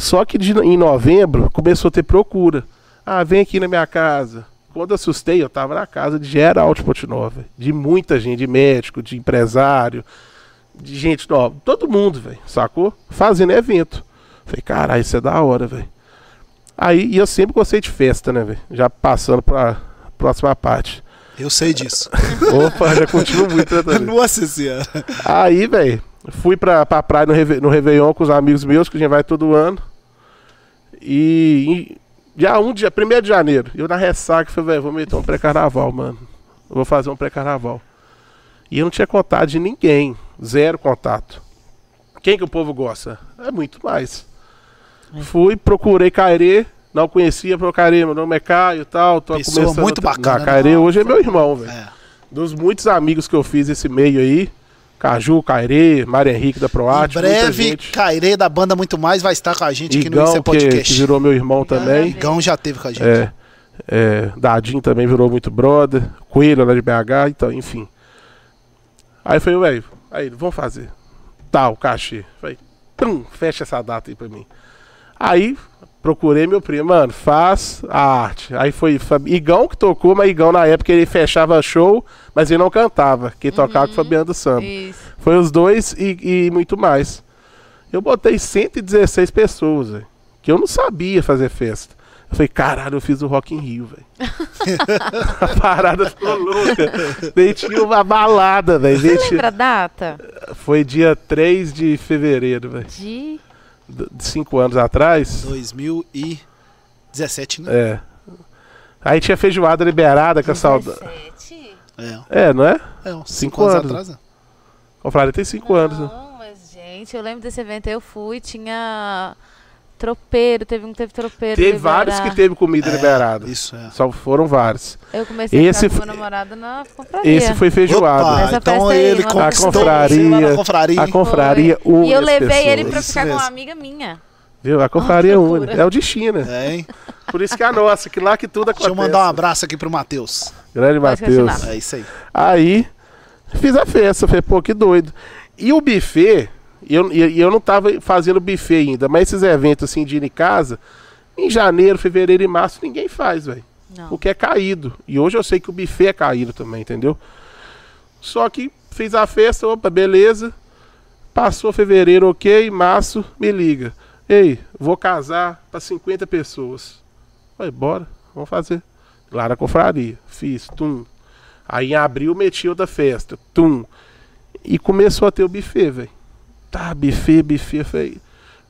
Só que de- em novembro começou a ter procura. Ah, vem aqui na minha casa. Quando eu assustei, eu tava na casa de geral de Ponte Nova. velho. De muita gente, de médico, de empresário, de gente nova. Todo mundo, velho, sacou? Fazendo evento. Falei, caralho, isso é da hora, velho. Aí, e eu sempre gostei de festa, né, velho? Já passando pra próxima parte. Eu sei disso. Opa, já continuo muito, né? Nossa senhora. Aí, velho, fui pra, pra praia no, Reve- no Réveillon com os amigos meus, que a gente vai todo ano. E, em- dia 1 de, 1 de janeiro, eu na ressaca falei, velho, vou meter um pré-carnaval, mano. Eu vou fazer um pré-carnaval. E eu não tinha contato de ninguém. Zero contato. Quem que o povo gosta? É muito mais. Fui, procurei Cairê, não conhecia, procurei, meu nome é Caio e tal. Tô Pessoa começando muito bacana, né? Cairê hoje é meu irmão, velho É. dos muitos amigos que eu fiz esse meio aí, Caju, Cairê, Mário Henrique da Proate, em breve. Cairê da banda Muito Mais vai estar com a gente aqui no é Igão, que, que Podcast. virou meu irmão também. Igão já teve com a gente. É, é, Dadinho também virou muito brother. Coelho lá de BH, então, enfim. Aí eu falei, velho, aí, vamos fazer. Tá, o cachê. Falei, pum, fecha essa data aí pra mim. Aí, procurei meu primo, mano, faz a arte. Aí foi Igão que tocou, mas Igão na época ele fechava show, mas ele não cantava. Quem tocava com o Fabiano do Samba. Isso. Foi os dois e, e muito mais. Eu botei 116 pessoas, velho. Que eu não sabia fazer festa. Eu falei, caralho, eu fiz o Rock in Rio, velho. a parada ficou louca. Daí tinha uma balada, velho. Você lembra a data? Foi dia 3 de fevereiro, velho. De. De cinco anos atrás. 2017, né? É. Aí tinha feijoada liberada com a saudade. 17? É. É, não é? É, uns Cinco cinco anos, anos. atrás, né? O Flávio tem cinco anos. né? Não, mas, gente, eu lembro desse evento. Eu fui, tinha tropeiro, teve um que teve tropeiro. Teve liberar. vários que teve comida É, liberada. Isso, é. Só foram vários. Eu comecei Esse a ficar com meu namorado na confraria. Esse foi feijoada. Opa, então aí, ele uma conquistou confraria. na confraria. A confraria une E eu levei ele pessoas. pra Isso ficar com mesmo. uma amiga minha. Viu? A confraria que une. É o de China. É, hein? Por isso que é a nossa, que lá que tudo acontece. Deixa eu mandar um abraço aqui pro Matheus. Grande Matheus. É isso aí. Aí, fiz a festa. Falei, pô, que doido. E o buffet, eu, e eu não tava fazendo buffet ainda, mas esses eventos assim de ir em casa, em janeiro, fevereiro e março, ninguém faz, velho. Não. O que é caído. E hoje eu sei que o buffet é caído também, entendeu? Só que fiz a festa, opa, beleza. Passou fevereiro, ok, março, me liga. Ei, vou casar para 50 pessoas. Falei, bora, vamos fazer. Lá na confraria, fiz, tum. Aí em abril meti outra festa, tum. E começou a ter o buffet, velho. Tá, buffet, buffet, falei.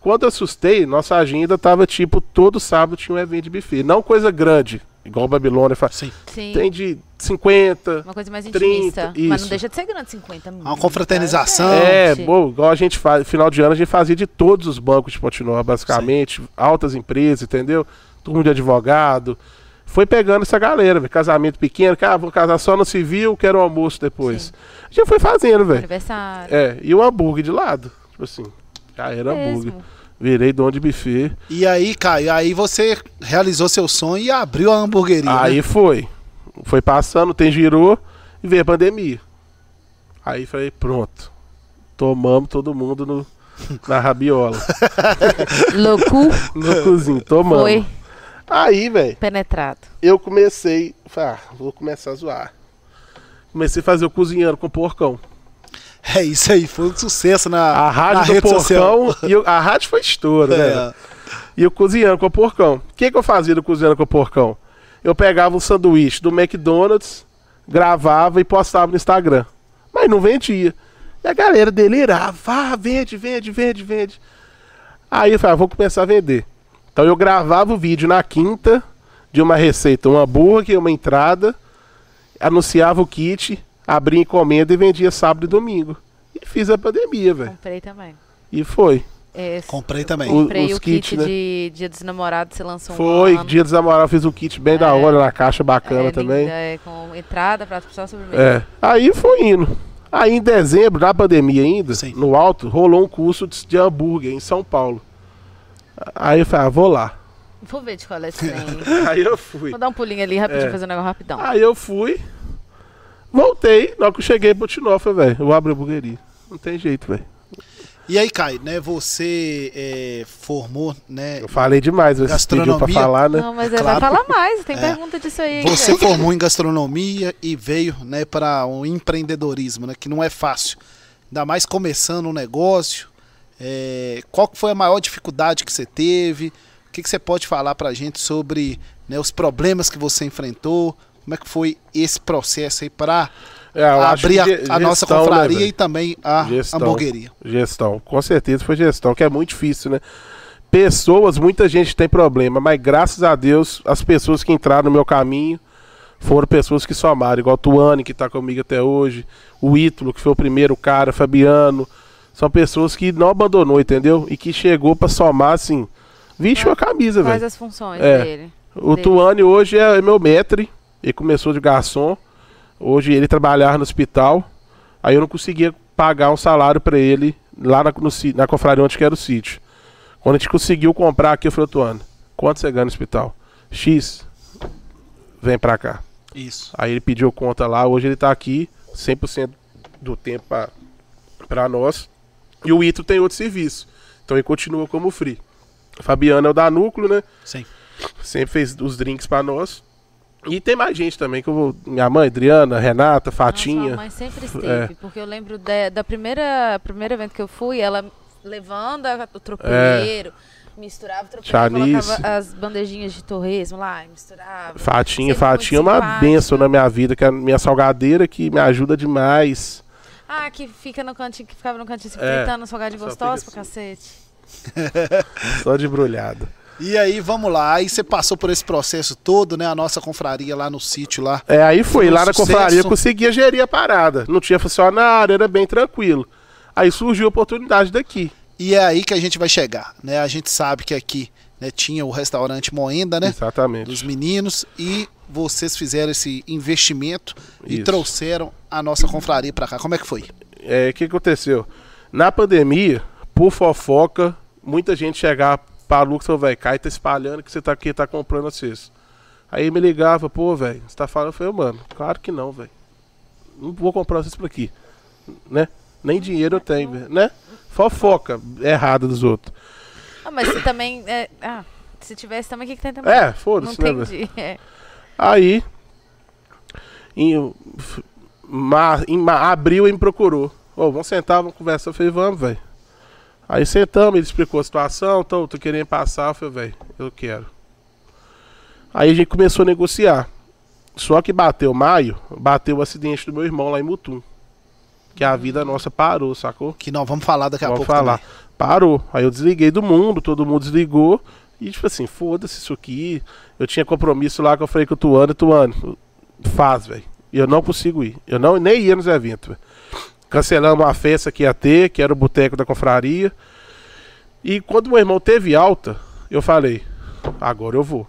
Quando eu assustei, nossa agenda tava tipo, todo sábado tinha um evento de buffet. Não coisa grande, igual Babilônia faz. Sim. Sim. Tem de 50. Uma coisa mais 30, intimista. mas não isso. deixa de ser grande, 50 mil. Uma confraternização. É, Gente. bom, igual a gente faz, final de ano a gente fazia de todos os bancos de Pontinó, basicamente, altas empresas, entendeu? Turma de advogado. Foi pegando essa galera, velho. Casamento pequeno, que ah, vou casar só no civil, quero o almoço depois. Sim. Gente foi fazendo, velho. Aniversário. É, e o hambúrguer de lado. Tipo assim, já era hambúrguer. Mesmo. Virei dono de buffet. E aí, Caio, aí você realizou seu sonho e abriu a hamburgueria. Aí né? foi. Foi passando, tem girou e veio a pandemia. Aí falei, pronto. Tomamos todo mundo no, na rabiola. Louco no cozinho, tomamos. foi Aí, velho, penetrado. eu comecei. Falei, ah, vou começar a zoar. Comecei a fazer o cozinhando com porcão. É isso aí, foi um sucesso na, A na rádio do rede social. porcão. E eu- a rádio foi estouro, né? É. E eu cozinhando com o porcão. O que, que eu fazia do cozinhando com o porcão? Eu pegava um sanduíche do McDonald's, gravava e postava no Instagram. Mas não vendia. E a galera delirava. Ah, vende, vende, vende, vende. Aí eu falei, ah, vou começar a vender. Então eu gravava o vídeo na quinta de uma receita, um hambúrguer, uma entrada, anunciava o kit, abria encomenda e vendia sábado e domingo. E fiz a pandemia, velho. Comprei também. E foi. Esse- Comprei também. O- Comprei os o kit kits, né? de Dia dos Namorados, você lançou um Foi, ano. dia dos namorados, fiz um kit bem da É. hora na caixa, bacana É, também. linda, é, com entrada, prato principal, sobremesa. É. Aí foi indo. Aí em dezembro, na pandemia ainda, Sim. no alto, rolou um curso de de hambúrguer em São Paulo. Aí eu falei, ah, vou lá. Vou ver de qual é esse trem. Aí eu fui. Vou dar um pulinho ali rapidinho, É. fazer um negócio rapidão. Aí eu fui, voltei, na hora que eu cheguei pro Tinofa, velho, eu abri a hamburgueria. Não tem jeito, velho. E aí, Caio, né? Você é, formou, né? Eu falei demais, você pediu pra Gastronomia? falar, né? Não, mas claro. vai falar mais, tem É. pergunta disso aí. Você velho. formou em gastronomia e veio, né, para um empreendedorismo, né? Que não é fácil. Ainda mais começando um negócio. É, qual foi a maior dificuldade que você teve? O que, que você pode falar pra gente sobre né, os problemas que você enfrentou? Como é que foi esse processo aí para É, abrir a, que ge- a nossa gestão, né, confraria velho? e também a Gestão. hamburgueria? Gestão, com certeza foi gestão, que é muito difícil, né? Pessoas, muita gente tem problema, mas graças a Deus, as pessoas que entraram no meu caminho foram pessoas que somaram, igual o Tuane, que tá comigo até hoje, o Ítalo, que foi o primeiro cara, Fabiano. São pessoas que não abandonou, entendeu? E que chegou pra somar, assim, vestiu a camisa, Faz velho. as funções É. dele. O dele. Tuane hoje é meu metre, ele começou de garçom, hoje ele trabalhava no hospital, aí eu não conseguia pagar um salário pra ele lá na, no, na confraria onde que era o sítio. Quando a gente conseguiu comprar aqui, eu falei, Tuane, quanto você ganha no hospital? X, vem pra cá. Isso. Aí ele pediu conta lá, hoje ele tá aqui 100% do tempo pra, pra nós. E o Ito tem outro serviço, então ele continua como free. Fabiano é o da Núcleo, né? Sim. Sempre fez os drinks pra nós. E tem mais gente também, que eu vou. Minha mãe, Adriana, Renata, Nossa, Fatinha. a mãe sempre esteve, É. porque eu lembro da, da primeira primeiro evento que eu fui, ela levando a- o tropeiro, misturava o tropeiro, colocava as bandejinhas de torresmo lá, misturava. Fatinha, Sempre Fatinha é uma benção na minha vida, que é a minha salgadeira que me ajuda demais. Ah, que fica no cantinho, que ficava no cantinho se É, fritando um salgadinho só gostoso pra cacete. Só de brulhado. E aí, vamos lá. Aí você passou por esse processo todo, né? A nossa confraria lá no sítio lá. É, aí foi, Foi um lá na sucesso. confraria eu conseguia gerir a parada. Não tinha funcionário, era bem tranquilo. Aí surgiu a oportunidade daqui. E é aí que a gente vai chegar, né? A gente sabe que aqui né, tinha o restaurante Moenda, né? Exatamente. Dos meninos e vocês fizeram esse investimento e Isso. trouxeram a nossa confraria pra cá. Como é que foi? É, o que aconteceu? Na pandemia, por fofoca, muita gente chegava pra Lucas e falou, velho, Caio tá espalhando que você tá aqui, tá comprando a cesta. Aí me ligava, pô, velho, você tá falando? Eu falei, mano, claro que não, velho. Não vou comprar vocês por aqui. Né? Nem dinheiro eu tenho, velho, né? Fofoca errada dos outros. Ah, mas se também. é, ah, se tivesse também, o que, que tem também? É, Não foda-se, né, entendi. É. Aí, em, ma- em ma- abril, ele me procurou. Ô, vamos sentar, vamos conversar. Eu falei, vamos, velho. Aí sentamos, ele explicou a situação, tô, tô querendo passar. Eu falei, velho, eu quero. Aí a gente começou a negociar. Só que bateu maio, bateu o acidente do meu irmão lá em Mutum. Que a vida nossa parou, sacou? Que não, vamos falar daqui a Vamos pouco falar. também. Parou. Aí eu desliguei do mundo, todo mundo desligou. E tipo assim, foda-se isso aqui. Eu tinha compromisso lá que eu falei com o Tuano, Tuano, faz, velho. E eu não consigo ir. Eu não, nem ia nos eventos, velho. Cancelamos a festa que ia ter, que era o boteco da confraria. E quando meu irmão teve alta, eu falei, agora eu vou.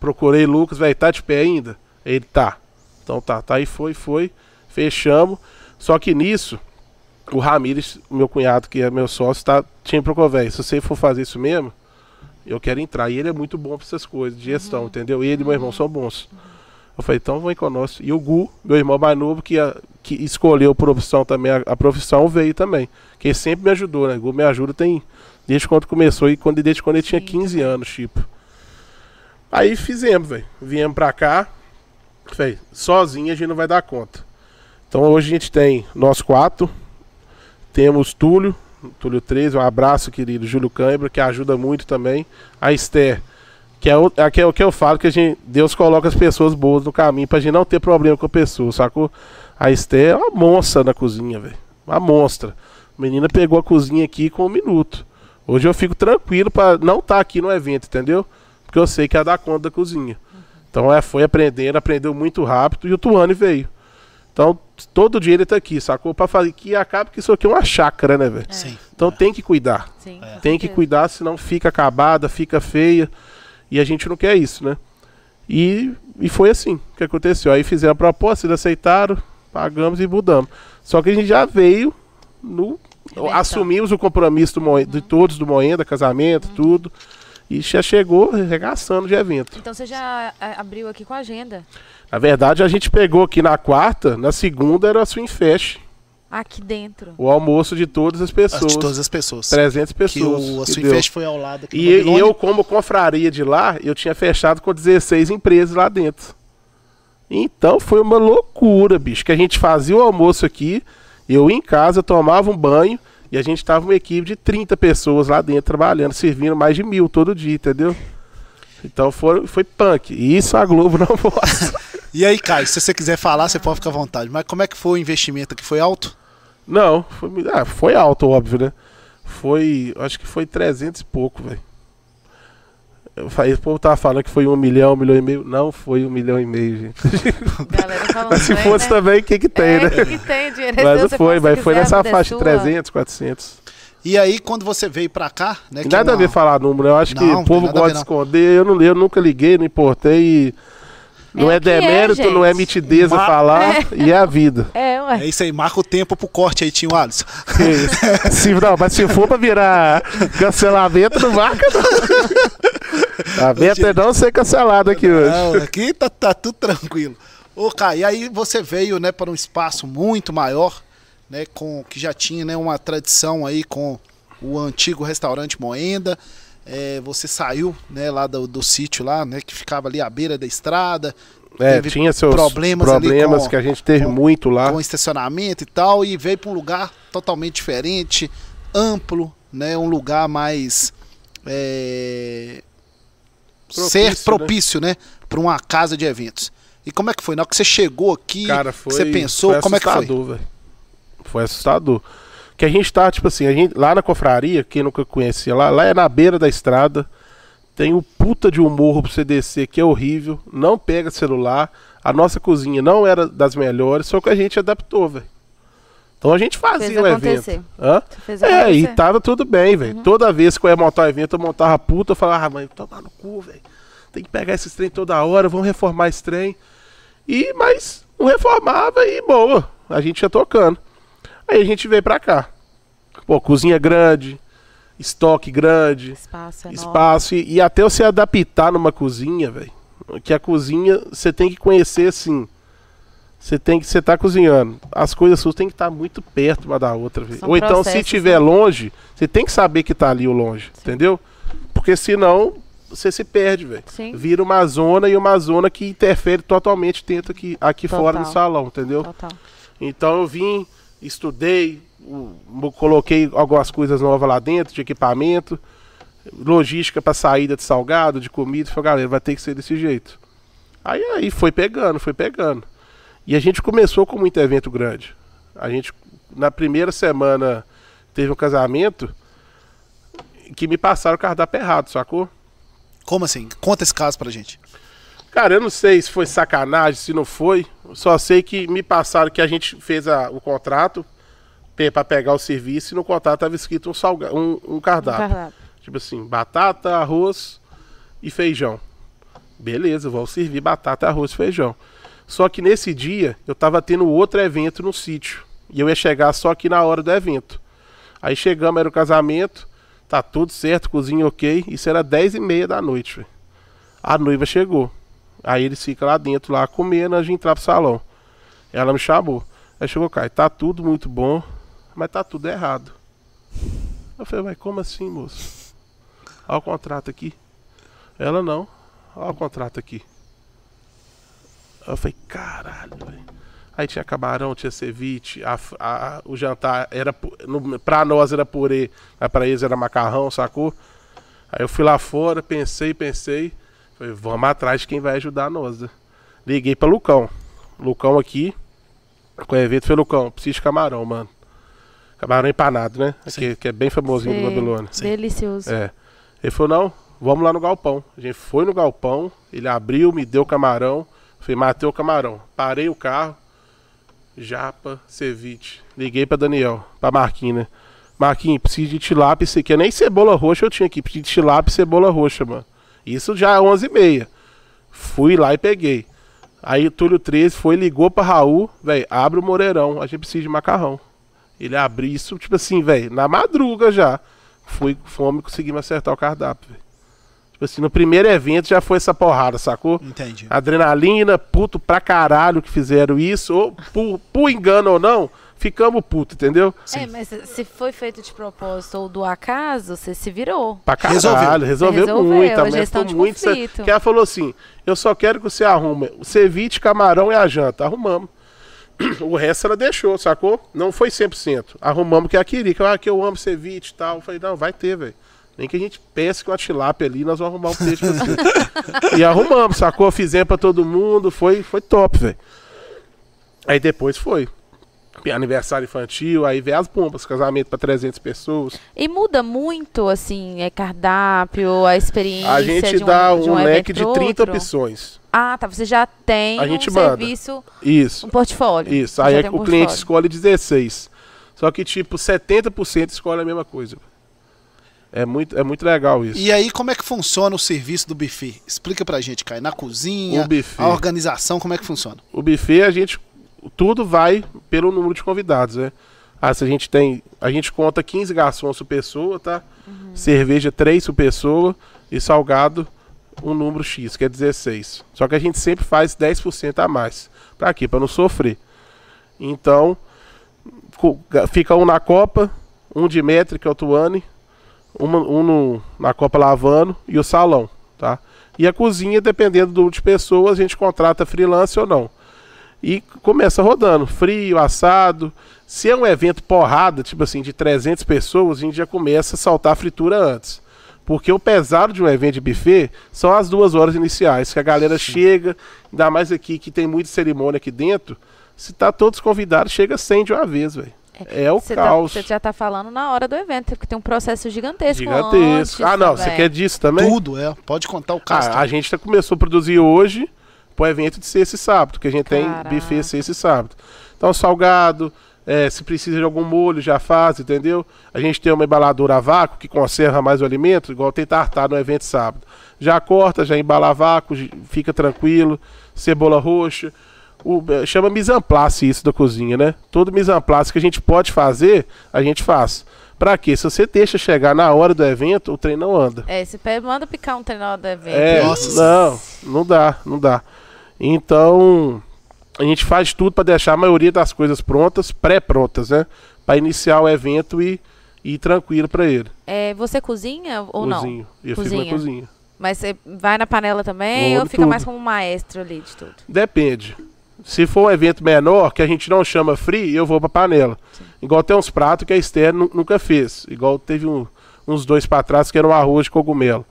Procurei Lucas, velho, tá de pé ainda? Ele tá. Então tá, tá aí foi, foi. Fechamos. Só que nisso, o Ramires, meu cunhado, que é meu sócio, tá, tinha procurado, velho, se você for fazer isso mesmo, eu quero entrar. E ele é muito bom pra essas coisas, de gestão, entendeu? Ele e meu irmão são bons. Eu falei, então vem conosco. E o Gu, meu irmão mais novo, que, a- que escolheu profissão também, a, a profissão veio também. Que sempre me ajudou, né? O Gu me ajuda tem desde quando começou e quando, desde quando ele tinha Sim, 15 anos, tipo. Aí fizemos, velho. Viemos pra cá. Falei, sozinho a gente não vai dar conta. Então hoje a gente tem nós quatro. Temos Túlio, Túlio 13, um abraço, querido, Júlio Cãibra, que ajuda muito também. A Esther, que é o é que é o que eu falo, que gente, Deus coloca as pessoas boas no caminho pra gente não ter problema com a pessoa, sacou? A Esther é uma monstra na cozinha, velho. Uma monstra. A menina pegou a cozinha aqui com um minuto. Hoje eu fico tranquilo pra não estar aqui no evento, entendeu? Porque eu sei que ia dar conta da cozinha. Então é, foi aprendendo, aprendeu muito rápido e o Tuane veio. Então, todo dia ele tá aqui, sacou? Pra fazer que acaba que isso aqui é uma chácara, né, velho? Sim. Então tem que cuidar. Sim, com Tem que cuidar, senão fica acabada, fica feia. E a gente não quer isso, né? E, e foi assim que aconteceu. Aí fizeram a proposta, eles aceitaram, pagamos e mudamos. Só que a gente já veio no. Assumimos o compromisso do de todos do Moenda, casamento, tudo. E já chegou arregaçando de evento. Então você já é, abriu aqui com a agenda. Na verdade, a gente pegou aqui na quarta, na segunda era a Swing Fest. Aqui dentro. O almoço de todas as pessoas. De todas as pessoas. 300 Que pessoas. o, a que Swing deu. Fest foi ao lado aqui no E, e eu, como confraria de lá, eu tinha fechado com 16 empresas lá dentro. Então foi uma loucura, bicho. Que a gente fazia o almoço aqui, eu em casa tomava um banho e a gente tava uma equipe de 30 pessoas lá dentro trabalhando, servindo mais de mil todo dia, entendeu? Então foi, foi punk. E isso a Globo não mostra. E aí, Caio, se você quiser falar, você pode ficar à vontade. Mas como é que foi o investimento aqui? Foi alto? Não, foi, ah, foi alto, óbvio, né? Foi, acho que foi 300 e pouco, velho. O povo tava falando que foi um milhão, um milhão e meio. Não foi um milhão e meio, gente. Galera falando Mas se bem, fosse né? também, o que que tem, é, né? que que tem? Dinheiro é Mas não foi, mas que foi nessa a é faixa de sua. 300, 400. E aí, quando você veio pra cá, né? que Nada a uma- ver falar número, eu acho que Não, não o povo a gosta de não. esconder. Eu, não, eu nunca liguei, não importei. e Não É é, é, demérito, não é mitideza Ma- falar, e é a vida. É, ué. É isso aí, marca o tempo pro corte aí, Tinho Alisson. Se, não, mas se for pra virar cancelamento, não marca, não. A meta é não ser cancelado aqui hoje. Não, aqui tá, tá tudo tranquilo. Ô, Caio, e aí você veio, né, para um espaço muito maior, né, com que já tinha, né, uma tradição aí com o antigo restaurante Moenda. É, você saiu, né, lá do, do sítio lá, né, que ficava ali à beira da estrada. É, teve tinha seus problemas problemas, com- que a gente teve com- muito lá. com estacionamento e tal, e veio para um lugar totalmente diferente, amplo, né? Um lugar mais é, Propício, ser né? propício, né? Para uma casa de eventos. E como é que foi? Na hora que você chegou aqui, Cara, foi. você pensou, como é que foi? assustador, velho. Foi assustador. Que a gente tá, tipo assim, a gente, lá na confraria, quem nunca conhecia lá, lá é na beira da estrada. Tem o puta de um morro você descer que é horrível. Não pega celular. A nossa cozinha não era das melhores, só que a gente adaptou, velho. Então a gente fazia Fez o acontecer. evento. Hã? Você fez É, e acontecer. Uhum. tava tudo bem, velho. Toda vez que eu ia montar o evento, eu montava a puta, eu falava, ah, mãe, toma no cu, velho. Tem que pegar esses trem toda hora, vamos reformar esse trem. E, mas não reformava e boa, a gente ia tocando. Aí a gente veio pra cá. Pô, cozinha grande, estoque grande, Espaço enorme. espaço. E, e até você adaptar numa cozinha, velho. Que a cozinha, você tem que conhecer assim. Você tem que você tá cozinhando. As coisas suas tem que estar muito perto uma da outra, velho. Ou então se tiver né? longe, você tem que saber que tá ali o longe, entendeu? Porque senão você se perde, velho. Sim. Vira uma zona e uma zona que interfere totalmente dentro aqui, aqui fora do Total. salão, entendeu? Total. Então eu vim, estudei, coloquei algumas coisas novas lá dentro, de equipamento, logística para saída de salgado, de comida. Falei, galera, vai ter que ser desse jeito. Aí aí foi pegando, foi pegando. E a gente começou com muito evento grande. A gente, na primeira semana, teve um casamento que me passaram o cardápio errado, sacou? Como assim? Conta esse caso pra gente. Cara, eu não sei se foi sacanagem, se não foi. Só sei que me passaram que a gente fez a- o contrato para pegar o serviço e no contrato estava escrito um, salga, um, um cardápio. Cardápio. Tipo assim, batata, arroz e feijão. Beleza, vou servir batata, arroz e feijão. Só que nesse dia eu tava tendo outro evento no sítio. E eu ia chegar só aqui na hora do evento. Aí chegamos, era o casamento, tá tudo certo, cozinha ok. Isso era 10 e meia da noite, velho. A noiva chegou. Aí eles ficam lá dentro, lá comendo, antes de entrar pro salão. Ela me chamou. Aí chegou, Caio, tá tudo muito bom, mas tá tudo errado. Eu falei, mas como assim, moço? Olha o contrato aqui. Ela não. Olha o contrato aqui. Eu falei, caralho, velho. Aí tinha camarão, tinha ceviche, a, a- o jantar era. No, pra nós era purê, mas pra eles era macarrão, sacou? Aí eu fui lá fora, pensei, pensei. Falei, vamos atrás de quem vai ajudar nós. né? Liguei pra Lucão. Lucão aqui. Com o evento foi Lucão, preciso de camarão, mano. Camarão empanado, né? Que, que é bem famosinho do Sim. Babilônia. Delicioso. É. Ele falou, não, vamos lá no galpão. A gente foi no galpão, ele abriu, me deu camarão. Falei, matei o camarão. Parei o carro. Japa, ceviche. Liguei pra Daniel, pra Marquinhos, né? Marquinhos, preciso de tilápia, isso aqui. Nem cebola roxa eu tinha aqui. Preciso de tilápia e cebola roxa, mano. Isso já é 11h30. Fui lá e peguei. Aí Túlio 13 foi, ligou pra Raul, velho, abre o Moreirão, a gente precisa de macarrão. Ele abriu isso, tipo assim, velho, na madruga já. Fui com fome e conseguimos acertar o cardápio, velho. Tipo assim, no primeiro evento já foi essa porrada, sacou? Entendi. Adrenalina, puto pra caralho que fizeram isso, ou por, por engano ou não, ficamos puto, entendeu? É, mas se foi feito de propósito ou do acaso, você se virou. Pra caralho, Resolveu. resolveu, Resolveu, muito. a A gestão ficou de muito. conflito. Que ela falou assim: eu só quero que você arrume o ceviche, camarão e a janta. Arrumamos. O resto ela deixou, sacou? Não foi 100%. Arrumamos que ela queria, que, ah, que eu amo ceviche e tal. Eu falei, não, vai ter, velho. Nem que a gente pense que uma tilápia ali, nós vamos arrumar um peixe pra você. e arrumamos, sacou? Fizemos pra todo mundo, foi, foi top, velho. Aí depois foi. Aniversário infantil, aí veio as bombas, casamento pra 300 pessoas. E muda muito, assim, é cardápio, a experiência A gente de um, dá de um, um leque de pro 30 outro. opções. Ah, tá. Você já tem A um gente manda. serviço, Isso. um portfólio. Isso. Aí é um o cliente escolhe 16. Só que, tipo, 70% escolhe a mesma coisa. É muito, é muito legal isso. E aí, como é que funciona o serviço do buffet? Explica pra gente, Caio. Na cozinha, O buffet. a organização, como é que funciona? O buffet, a gente. Tudo vai pelo número de convidados, né? Ah, se a gente tem. A gente conta 15 garçons por pessoa, tá? Cerveja 3 por pessoa e salgado um número X, que é 16. Só que a gente sempre faz 10% a mais. Pra quê? Pra não sofrer. Então, fica um na Copa, um de métrica, que é o Tuane, uma- um no- na Copa Lavando e o salão, tá? E a cozinha, dependendo do número de pessoas, a gente contrata freelance ou não. E começa rodando, frio, assado. Se é um evento porrada, tipo assim, de 300 pessoas, a gente já começa a saltar a fritura antes. Porque o pesado de um evento de buffet são as duas horas iniciais, que a galera chega, ainda mais aqui que tem muita cerimônia aqui dentro. Se tá todos convidados, chega 100 de uma vez, velho. É o Você, tá- caos. você já tá falando na hora do evento, porque tem um processo gigantesco Gigantesco. antes Ah, não, você quer disso também? Tudo, é. Pode contar o caso. Ah, a gente tá, começou a produzir hoje pro evento de sexta e sábado, que a gente Caraca. tem buffet sexta e sábado. Então, salgado, é, se precisa de algum molho, já faz, entendeu? A gente tem uma embaladora a vácuo que conserva mais o alimento, igual tem tartar no evento sábado. Já corta, já embala a vácuo, fica tranquilo. Cebola roxa. O, eh, chama mise en place isso da cozinha, né? Todo mise en place que a gente pode fazer, a gente faz. Pra quê? Se você deixa chegar na hora do evento, o trem não anda. É, você manda picar um treinador do evento. É, Nossa. não, não dá, não dá. Então, a gente faz tudo para deixar a maioria das coisas prontas, pré-prontas, né? Para iniciar o evento e e ir tranquilo para ele. É, você cozinha ou não? Cozinho. Eu fiz Cozinha. na cozinha. Mas você vai na panela também Vou ou fica tudo. mais como maestro ali de tudo? Depende. Se for um evento menor, que a gente não chama free, eu vou pra panela. Igual tem uns pratos que a Esther nu- nunca fez. Igual teve um- uns dois pra trás que era um arroz de cogumelo.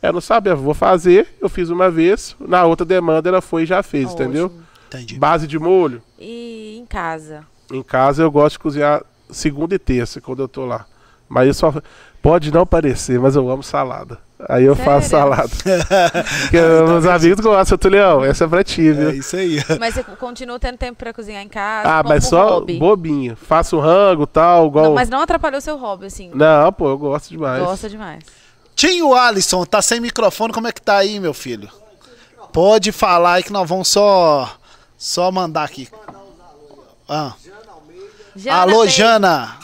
Ela não sabia, vou fazer, eu fiz uma vez, na outra demanda ela foi e já fez, entendeu? Ótimo. Entendi. Base de molho. E em casa? Em casa eu gosto de cozinhar segunda e terça, quando eu tô lá. Mas eu só. Pode não parecer, mas eu amo salada. Aí eu faço Sério? salada. Porque meus amigos gostam, Tulião. Essa é pra ti, viu? É isso aí. Mas você continua tendo tempo pra cozinhar em casa? Ah, como mas só hobby? bobinho. Faço rango tal, igual. Não, mas não atrapalhou seu hobby, assim. Não, pô, eu gosto demais. Gosta demais. Tinho Alisson, tá sem microfone, como é que tá aí, meu filho? Pode falar aí que nós vamos só só mandar aqui. Ah. Jana Alô, Jana.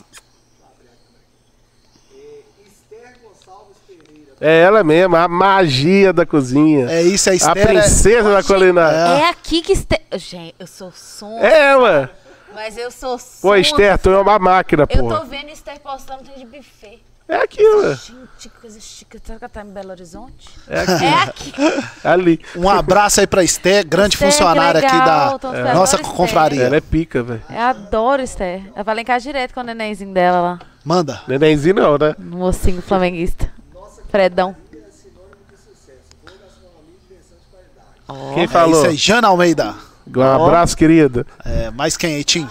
É ela mesmo, a magia da cozinha. É isso, a a Esther. é- princesa da culinária. É aqui que... Este... Gente, eu sou som, É, ela. mas eu sou som. Pô, Esther, tu é uma máquina, Eu porra. tô vendo Esther postando tem de buffet. É aqui, ué. Gente, que coisa chique. Será que ela tá em Belo Horizonte? É aqui. É aqui. Ali. Um abraço aí pra Esther, grande Esther, funcionária aqui legal, da esperando nossa confraria. Ela é pica, velho. Eu adoro Esther. Ela vai lá em casa direto com o nenenzinho dela lá. Manda. Nenenzinho não, né? Um mocinho flamenguista. Fredão. Quem É falou? isso aí, Jana Almeida. Um abraço, querida. É, mais quem aí, Tim?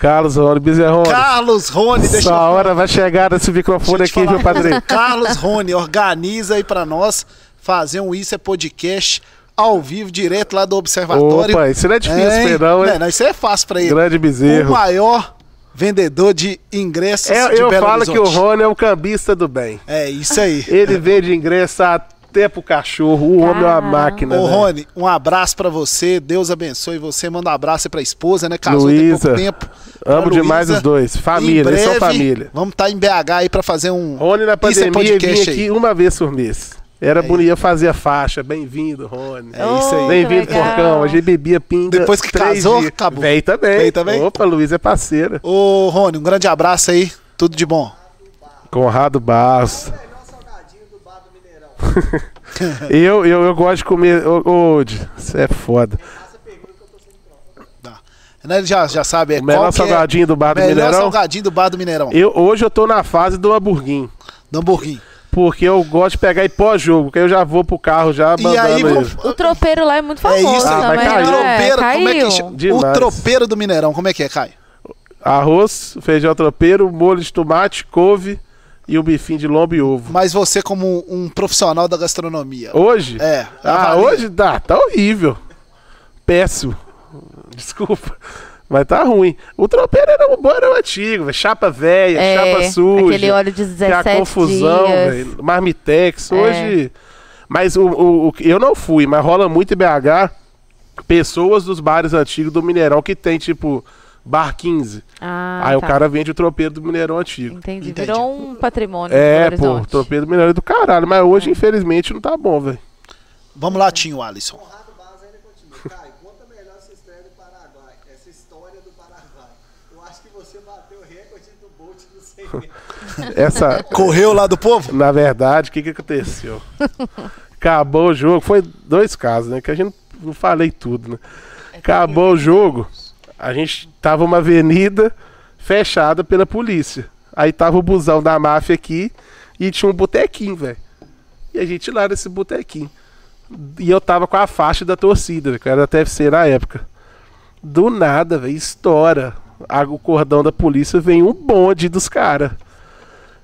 Carlos Rony Bezerrone. Carlos Rony, deixa Sua hora vai chegar nesse microfone eu aqui, viu, padrinho? Carlos Rony, organiza aí pra nós fazer um Isso é Podcast ao vivo, direto lá do Observatório. Opa, isso não é difícil, Hein? Pedrão, hein? Não, isso é fácil pra ele. Grande O bezerro. maior vendedor de ingressos É, de eu Belo falo que o. Rony é um cambista do bem. É isso aí. Ele vende ingresso há até pro cachorro. O homem é uma máquina. Ô, velho. Rony, um abraço pra você. Deus abençoe você. Manda um abraço aí pra esposa, né? Casou tem Luísa, pouco tempo. Amo demais os dois. Família, eles são família. Vamos estar em BH aí pra fazer um. Rony na é pandemia vinha aqui aí. uma vez por mês. Era bonito, ia fazer faixa. Bem-vindo, Rony. É isso aí. Bem-vindo. Porcão. A gente bebia pinga. Depois que três casou, dias. acabou. Vem também. Vem também? Opa, Luiz é parceira. Ô, Rony, um grande abraço aí. Tudo de bom. Conrado Barros. Melhor salgadinho do bar do Mineirão. Eu, eu, eu gosto de comer. Ô, isso é foda. Né, Ele já, já sabe, é O melhor qual que é salgadinho do bar do melhor Mineirão. salgadinho do bar do Mineirão. Eu, hoje eu tô na fase do hamburguinho. Do hamburguinho. Porque eu gosto de pegar e pós-jogo, que aí eu já vou pro carro já E aí, vamos- O tropeiro lá é muito É famoso isso aí. Ah, também, caiu. é? Tropeiro, como é que Caiu. chama? O Demais. tropeiro do Mineirão, como é que é, Caio? Arroz, feijão tropeiro, molho de tomate, couve e o bifinho de lombo e ovo. Mas você, como um profissional da gastronomia. Hoje? É. Ah, avalia. hoje dá, tá horrível. Péssimo. Desculpa. Mas tá ruim. O tropeiro era um bom, era o antigo, velho. Chapa velha, É, chapa suja. aquele óleo de que é 17 a confusão, velho. Marmitex, É. hoje. Mas o, o- o- eu não fui, mas rola muito em BH pessoas dos bares antigos do Mineirão que tem, tipo, bar 15. Ah, Aí o tá. cara vende o tropeiro do Mineirão antigo. Entendi. Entendi. Virou um patrimônio É, do pô, tropeiro do Mineirão é do caralho. Mas hoje, infelizmente, não tá bom, velho. Vamos lá, Tinho Alisson. Conrado Barros ainda continua. Caio, conta melhor essa história do Paraguai. Essa história do Paraguai. Eu acho que você bateu o recorde do Bolt no 100 metros. Essa, Correu lá do povo? Na verdade, o que, que aconteceu? Acabou o jogo, foi dois casos, né? Que a gente não, não falei tudo, né? Acabou o jogo, a gente tava uma avenida fechada pela polícia. Aí tava o busão da máfia aqui e tinha um botequinho, velho. E a gente lá nesse botequinho. E eu tava com a faixa da torcida, que era da TFC na época. Do nada, velho, estoura. O cordão da polícia vem um bonde dos caras.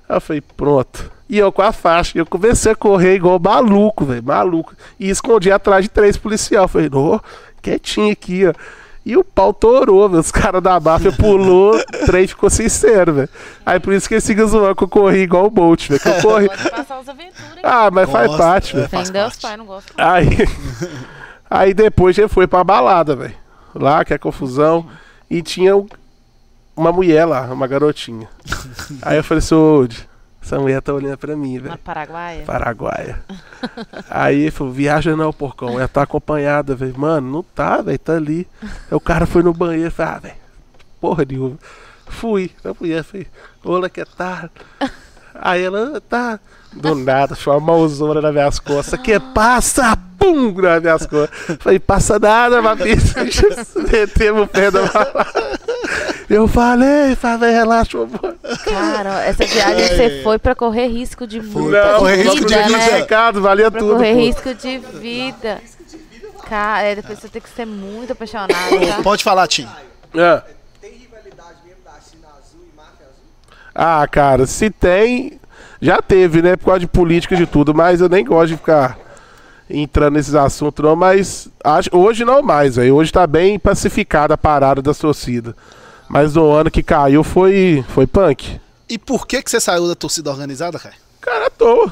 Eu falei, pronto. E eu com a faixa, eu comecei a correr igual maluco, velho, maluco. E escondi atrás de três policiais. Eu falei, ô, quietinho aqui, ó. E o pau torou, velho. Os caras da máfia pulou, o trem ficou sincero, velho. Aí por isso que eles ficam zoando que eu corri igual o Bolt, velho. Que eu corri. Pode passar os aventuras. Ah, mas faz parte, velho. faz Tem Deus, parte. pai, não gosto. Aí, aí depois a gente foi pra balada, velho. Lá, que é confusão. E tinha um- uma mulher lá, uma garotinha. Aí eu falei assim, ô, essa mulher tá olhando pra mim, velho. Na Paraguaia. Paraguaia. Aí ele falou, viaja não, porcão. Ela tá acompanhada, velho. Mano, não tá, velho, tá ali. Aí o cara foi no banheiro e falou, ah, velho, porra nenhuma. Fui. Eu fui, eu falei, olá, que tá? Aí ela, tá. Do nada, foi uma mãozona nas minhas costas. Que passa, pum, nas minhas costas. Falei, passa nada, mamita. Metemos o pé da. Eu falei, falei, relaxa, amor. Cara, essa viagem você foi pra correr risco de muita pra correr risco de vida, vida. né? Recado, valia Pra tudo. correr pô. risco de vida. Cara, é, depois você tem que ser muito apaixonado, tá? Pode falar, Tinho. É. Tem rivalidade mesmo da China Azul e Máfia Azul? Ah, cara, se tem. Já teve, né? Por causa de política e de tudo, mas eu nem gosto de ficar entrando nesses assuntos, não. Mas acho, hoje não mais, velho. Hoje tá bem pacificada a parada da torcida. Mas no ano que caiu foi, foi punk. E por que, que você saiu da torcida organizada, cara? Cara, à toa.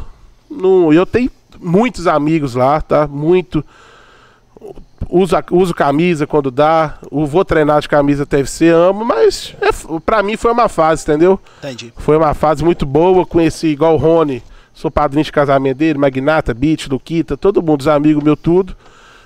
Não, eu tenho muitos amigos lá, tá? Muito. Uso, uso camisa quando dá. o- Vou treinar de camisa TFC, amo, mas é, pra mim foi uma fase, entendeu? Entendi. Foi uma fase muito boa, conheci igual o Rony, sou padrinho de casamento dele, Magnata, Beat, Luquita, todo mundo, os amigos meus, tudo.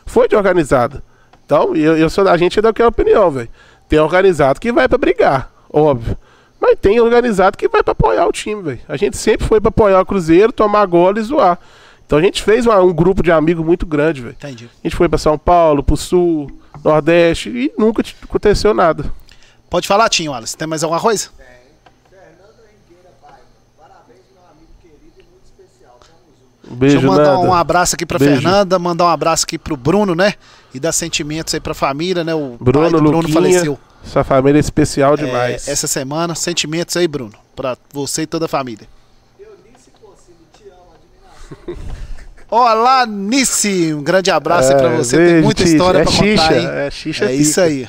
Foi de organizada. Então, eu, eu sou da gente é daquela opinião, velho. Tem organizado que vai pra brigar, óbvio. Mas tem organizado que vai pra apoiar o time, velho. A gente sempre foi pra apoiar o Cruzeiro, tomar gola e zoar. Então a gente fez uma- um grupo de amigos muito grande, velho. Entendi. A gente foi pra São Paulo, pro Sul, Nordeste e nunca aconteceu nada. Pode falar, Tinho, Alisson. Tem mais alguma coisa? Fernando Henriqueira Paiva. Parabéns, meu amigo querido e muito especial. Tamo junto. Um beijo, Deixa eu mandar Nanda. um abraço aqui pra Beijo. Fernanda, mandar um abraço aqui pro Bruno, né? E dar sentimentos aí pra família, né? O pai Bruno, do Bruno Luquinha, faleceu sua família é especial é, demais. essa semana. Sentimentos aí, Bruno, pra você e toda a família. Eunice Cossini, te amo, admiração. Olá, Nice! Um grande abraço aí pra É, você. beijo, Tem muita história É pra contar, xixa, hein? é xixa É isso aí.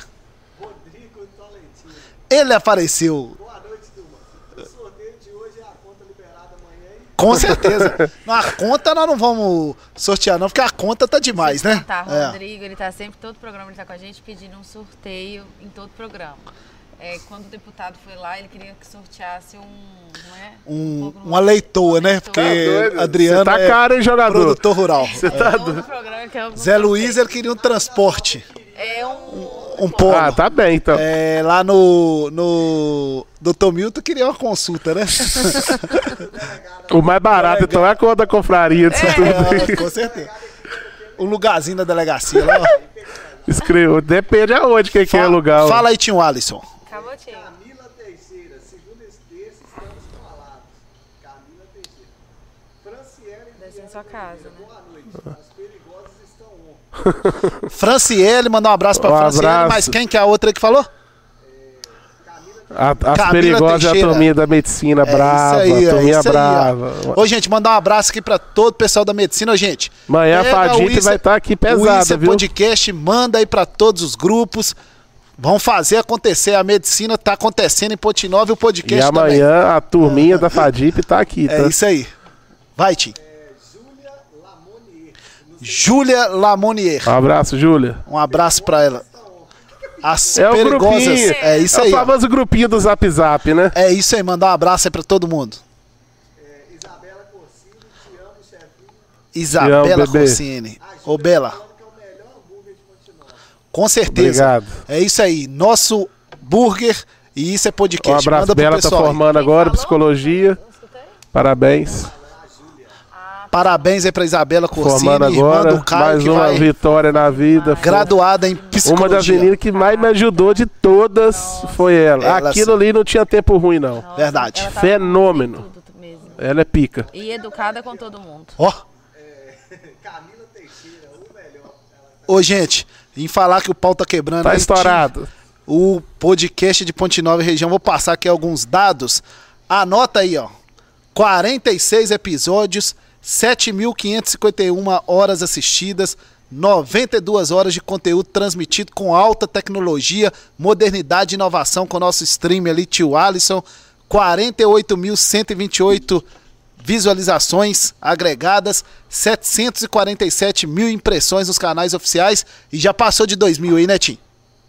Rodrigo Tolentino. Ele apareceu. Boa noite, turma. O sorteio de hoje é a conta liberada amanhã e Com certeza. Não, a conta nós não vamos sortear, não, porque a conta tá demais, né? Tá, É. Rodrigo, ele tá sempre, todo programa ele tá com a gente pedindo um sorteio em todo programa. É, quando o deputado foi lá, ele queria que sorteasse um. Não é? Um, no- uma leitoa, né? Porque Tá doido? Adriano Você tá é caro, hein, jogador? produtor rural. tá programa que é um Zé Luiz, ele queria um transporte, É um. Um polo. Ah, tá bem, então. É, lá no, no Dr. Milton queria uma consulta, né? O mais barato, então, é a conta da confraria disso tudo. É, com certeza. Um lugarzinho da delegacia lá. ó. Escreveu. Depende aonde que, que é o lugar. Fala aí, tio Alisson. Camila Teixeira, segundo esse texto, estamos falados. Camila Teixeira. Franciele Deve ser em sua casa, né? boa noite. As perigosas estão on. Franciele, mandar um abraço pra Um Franciele, abraço. mas quem que é a outra aí que falou? A- as perigosas a Teixeira. turminha da medicina brava. isso aí, é turminha isso aí, ó. brava. Ô, gente, mandar um abraço aqui pra todo o pessoal da medicina, Ô, gente. Amanhã a o Isa- vai estar aqui o pesada, Isa viu? Podcast, manda aí pra todos os grupos. Vamos fazer acontecer. A medicina tá acontecendo em Ponte Nova e o podcast E amanhã a turminha da Fadip tá aqui, também. tá? É isso aí. Vai, Tim. Júlia Lamonier. Um abraço, Júlia. Um abraço pra ela. As É o perigosas. grupinho. É isso É aí. o ó. famoso grupinho do Zap Zap, né? É isso aí. Mandar um abraço aí pra todo mundo. É, Isabela Corsini, te amo, chefinho. Isabela bebê. Corsini. Ô, Bela. É o. Com certeza. Obrigado. É isso aí. Nosso burger e isso é Um podcast. abraço, Manda Bela tá aí. formando Quem agora, psicologia. Parabéns. Parabéns aí pra Isabela Corsini, Formando irmã agora. do Caio, Mais que uma vai vitória na vida. graduada em psicologia. Uma das meninas que mais me ajudou de todas foi ela. Ela Aquilo sim. ali não tinha tempo ruim, não. Nossa, Verdade. ela tá Fenômeno. Ela é pica. E educada com todo mundo. Ó, Camila Teixeira, o melhor. ô gente, em falar que o pau tá quebrando. Tá aí, estourado. O podcast de Ponte Nova e região, vou passar aqui alguns dados. Anota aí, ó. 46 episódios, 7.551 horas assistidas, 92 horas de conteúdo transmitido com alta tecnologia, modernidade e inovação com o nosso stream ali, tio Alisson. 48.128 visualizações agregadas, 747 mil impressões nos canais oficiais e já passou de 2 mil aí, Tim?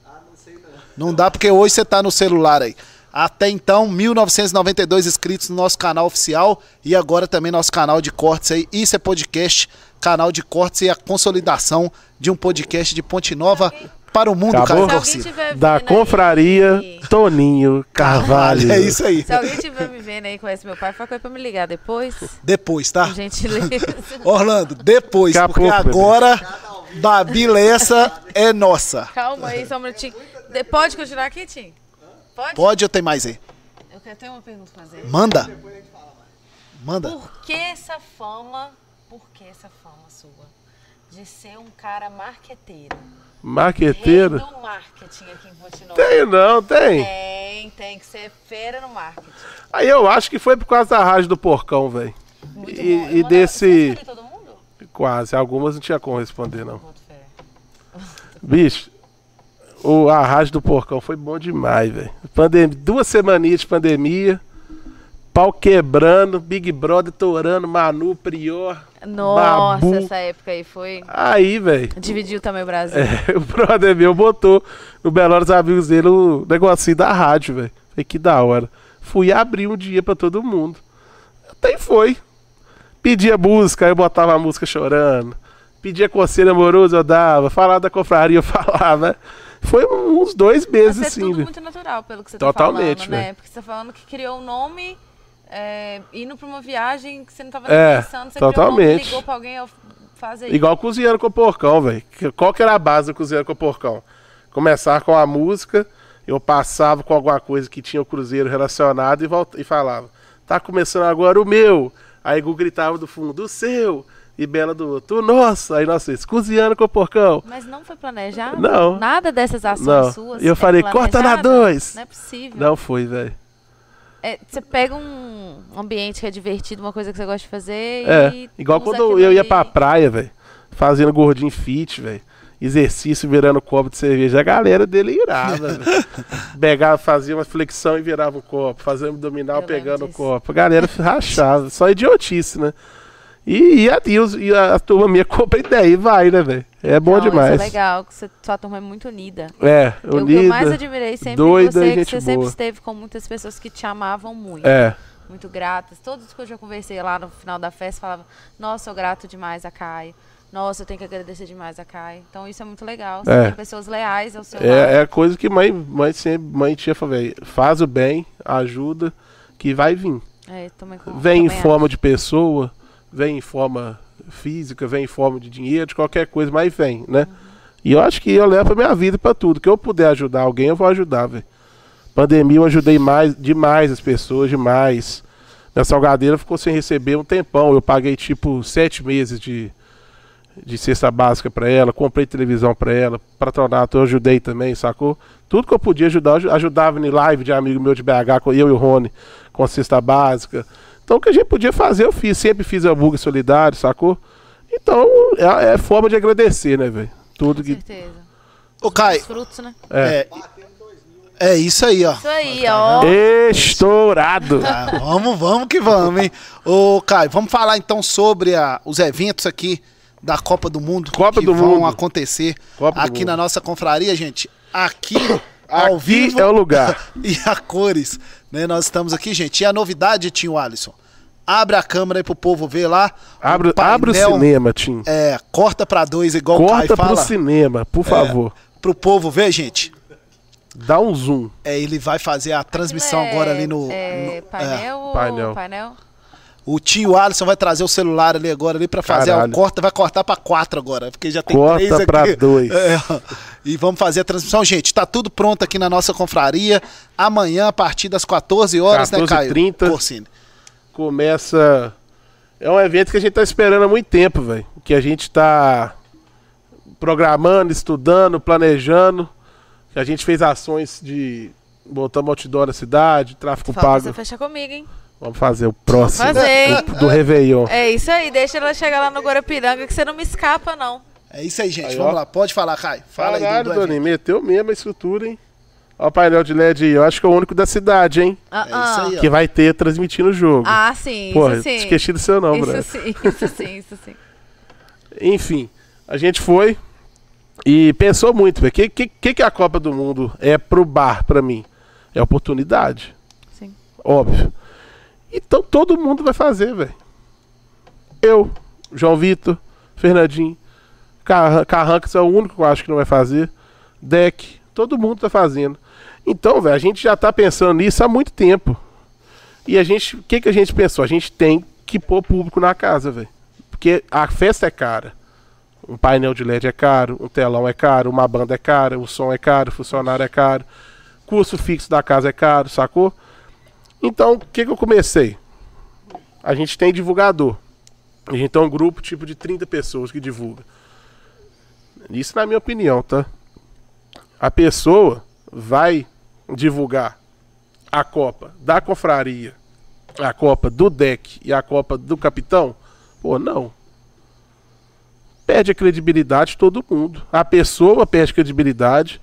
Ah, não sei não. Não dá porque hoje você tá no celular aí. Até então, 1992 inscritos no nosso canal oficial e agora também nosso canal de cortes aí. Isso é podcast, canal de cortes e a consolidação de um podcast de Ponte Nova para o mundo, Acabou? cara. Se alguém tiver Da vendo aí- confraria Toninho Carvalho. É isso aí. Se alguém tiver me vendo aí e conhece meu pai, fala com ele pra me ligar depois. Depois, tá? Por gentileza. Orlando, depois, Daqui a porque agora Babi Lessa é nossa. Calma aí, só um minutinho. De- Pode continuar aqui, Tim? Pode? Pode ou tem mais aí? Eu quero ter uma pergunta pra fazer. Manda. Manda. Por que essa fama, por que essa fama sua de ser um cara marqueteiro? Marqueteiro? Rei do marketing aqui em Ponte Tem não, tem. Tem, tem que ser feira no marketing. Aí eu acho que foi por causa da rádio do Porcão, velho. Muito E- e mandava- desse- Você todo mundo? Quase. Algumas não tinha como responder, não. Bicho, o, a rádio do Porcão foi bom demais, velho. Pandem- Duas semaninhas de pandemia. Pau quebrando, Big Brother torando, Manu, Prior. Nossa, Babu. essa época aí foi. Aí, velho. Dividiu também o Brasil. É, o brother meu botou no Belo Amigos dele o negocinho da rádio, velho. Falei, que da hora. Fui abrir um dia pra todo mundo. Até foi. Pedia música, eu botava a música chorando. Pedia conselho amoroso, eu dava. Falava da confraria, eu falava. Foi uns dois meses Mas é assim, tudo velho. muito natural, pelo que você Totalmente, tá falando, né? velho. Porque você tá falando que criou um nome é, indo pra uma viagem que você não tava É, pensando. Você criou um nome, totalmente. ligou pra alguém, ó, faz aí. Igual cozinhando com o porcão, velho. Qual que era a base do cozinhando com o porcão? Começar com a música, eu passava com alguma coisa que tinha o cruzeiro relacionado e, volta, e falava, tá começando agora o meu. Aí Gu gritava do fundo, o seu. E Bela do outro, o nosso. Aí nós fez, cozinhando com o porcão. Mas não foi planejado? Não. Nada dessas ações Não. suas. E eu é falei, corta na dois. Não é possível. Não foi, velho. É, você pega um ambiente que é divertido, uma coisa que você gosta de fazer É, e. igual quando eu ia ali. pra praia, velho. Fazendo gordinho fit, velho. exercício virando copo de cerveja. A galera delirava. velho. Pegava, fazia uma flexão e virava o copo. Fazia um abdominal Eu pegando o copo. A galera rachava. Só idiotice, né? E, e, a, e, e a, a turma minha compra ideia e vai, né, velho? É bom Não, demais. Isso é legal, que você- sua turma é muito unida. É, Eu- O que unida. eu mais admirei sempre doida você é que você sempre boa. esteve com muitas pessoas que te amavam muito. É, Muito gratas. Todos que eu já conversei lá no final da festa falavam, nossa, eu grato demais a Caio. Nossa, eu tenho que agradecer demais a Caio. Então isso é muito legal. Você É. tem pessoas leais ao seu lado. é, é a coisa que mãe, mãe sempre, mãe tinha falado, velho, faz o bem, ajuda, que vai vir. É, também Vem em também forma de pessoa, vem em forma física, vem em forma de dinheiro, de qualquer coisa, mas vem, né? E eu acho que eu levo a minha vida pra tudo. Que eu puder ajudar alguém, eu vou ajudar, velho. Pandemia eu ajudei mais, demais as pessoas, demais. Minha salgadeira ficou sem receber um tempão. Eu paguei tipo sete meses de, de cesta básica pra ela, comprei televisão pra ela, patronato eu ajudei também, sacou? Tudo que eu podia ajudar, eu aju- ajudava em live de amigo meu de BH, eu e o Rony, com a cesta básica. Então o que a gente podia fazer, eu fiz. Sempre fiz hambúrguer solidário, sacou? Então é, é forma de agradecer, né, velho? Tudo Com que. certeza. Ô, Caio, Os frutos, né? É. é, é isso aí, ó. Isso aí, ó. Estourado! Ah, vamos, vamos que vamos, hein? Ô, Caio, vamos falar então sobre a- os eventos aqui da Copa do Mundo Copa que do vão Mundo. acontecer Copa aqui na nossa confraria, gente. Aqui, ao Aqui vivo é o lugar. e a cores, né? Nós estamos aqui, gente. E a novidade, Tinho Alisson, abre a câmera aí pro povo ver lá. Abre, o painel, abre o cinema, Tim. É, corta pra dois, igual o Caio Corta pro. É. cinema, por favor. Pro povo ver, gente. Dá um zoom. É, ele vai fazer a transmissão é- agora ali no. É, no- painel ou Painel. painel? O tio Alisson vai trazer o celular ali agora ali pra fazer Caralho. a corta, vai cortar pra quatro agora, porque já tem Corta três aqui. pra dois. É, e vamos fazer a transmissão, gente. Tá tudo pronto aqui na nossa confraria. Amanhã a partir das 14 horas, né, Caio? 14h30. Corsini. Começa. É um evento que a gente tá esperando há muito tempo, velho. Que a gente tá programando, estudando, planejando. Que a gente fez ações de. Botamos outdoor na cidade, tráfico Falta pago. você fechar comigo, hein? Vamos fazer o próximo fazer. do, do Réveillon. É isso aí, deixa ela chegar lá no Guarapiranga que você não me escapa, não. É isso aí, gente. Aí, vamos ó. lá. Pode falar, Caio. Fala aí Caralho, do Doni, meteu mesmo a estrutura, hein? Ó o painel de LED aí, eu acho que é o único da cidade, hein? É isso aí, ó. Que vai ter transmitindo o jogo. Ah, sim, Porra, isso sim. esqueci do seu nome, isso né? sim, isso sim, isso sim. Enfim, a gente foi e pensou muito, velho. O que, que, que a Copa do Mundo é pro bar, pra mim? É oportunidade. Sim. Óbvio. Então todo mundo vai fazer, velho. Eu, João Vitor, Fernandinho, Carran- Carrancas é o único que eu acho que não vai fazer. Deck, todo mundo tá fazendo. Então, velho, a gente já tá pensando nisso há muito tempo. E a gente, o que, que a gente pensou? A gente tem que pôr público na casa, velho. Porque a festa é cara. Um painel de LED é caro, um telão é caro, uma banda é cara, o som é caro, o funcionário é caro, custo fixo da casa é caro, sacou? Então, o que, que eu comecei? A gente tem divulgador. A gente tem um grupo tipo de 30 pessoas que divulga. Isso na minha opinião, tá? A pessoa vai divulgar a Copa da Confraria, a Copa do deck e a Copa do Capitão? Pô, não. Perde a credibilidade de todo mundo. A pessoa perde credibilidade.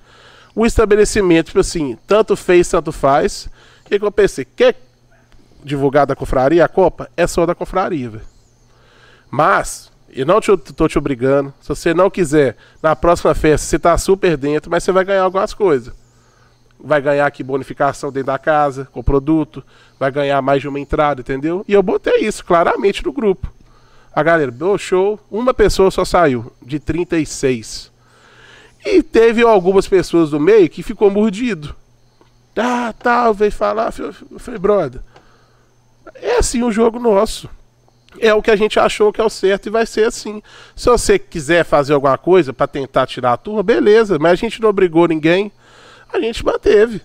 O estabelecimento, tipo assim, tanto fez, tanto faz. O que, que eu pensei? Quer divulgar da confraria a Copa? É só da confraria, velho. Mas, eu não te, tô te obrigando. Se você não quiser, na próxima festa, você tá super dentro, mas você vai ganhar algumas coisas. Vai ganhar aqui bonificação dentro da casa, com produto. Vai ganhar mais de uma entrada, entendeu? E eu botei isso claramente no grupo. A galera, deu show, uma pessoa só saiu, de 36. E teve algumas pessoas do meio que ficou mordido. Ah, tal, veio falar. Falei, brother, é assim o jogo nosso. É o que a gente achou que é o certo e vai ser assim. Se você quiser fazer alguma coisa para tentar tirar a turma, beleza, mas a gente não obrigou ninguém, a gente manteve.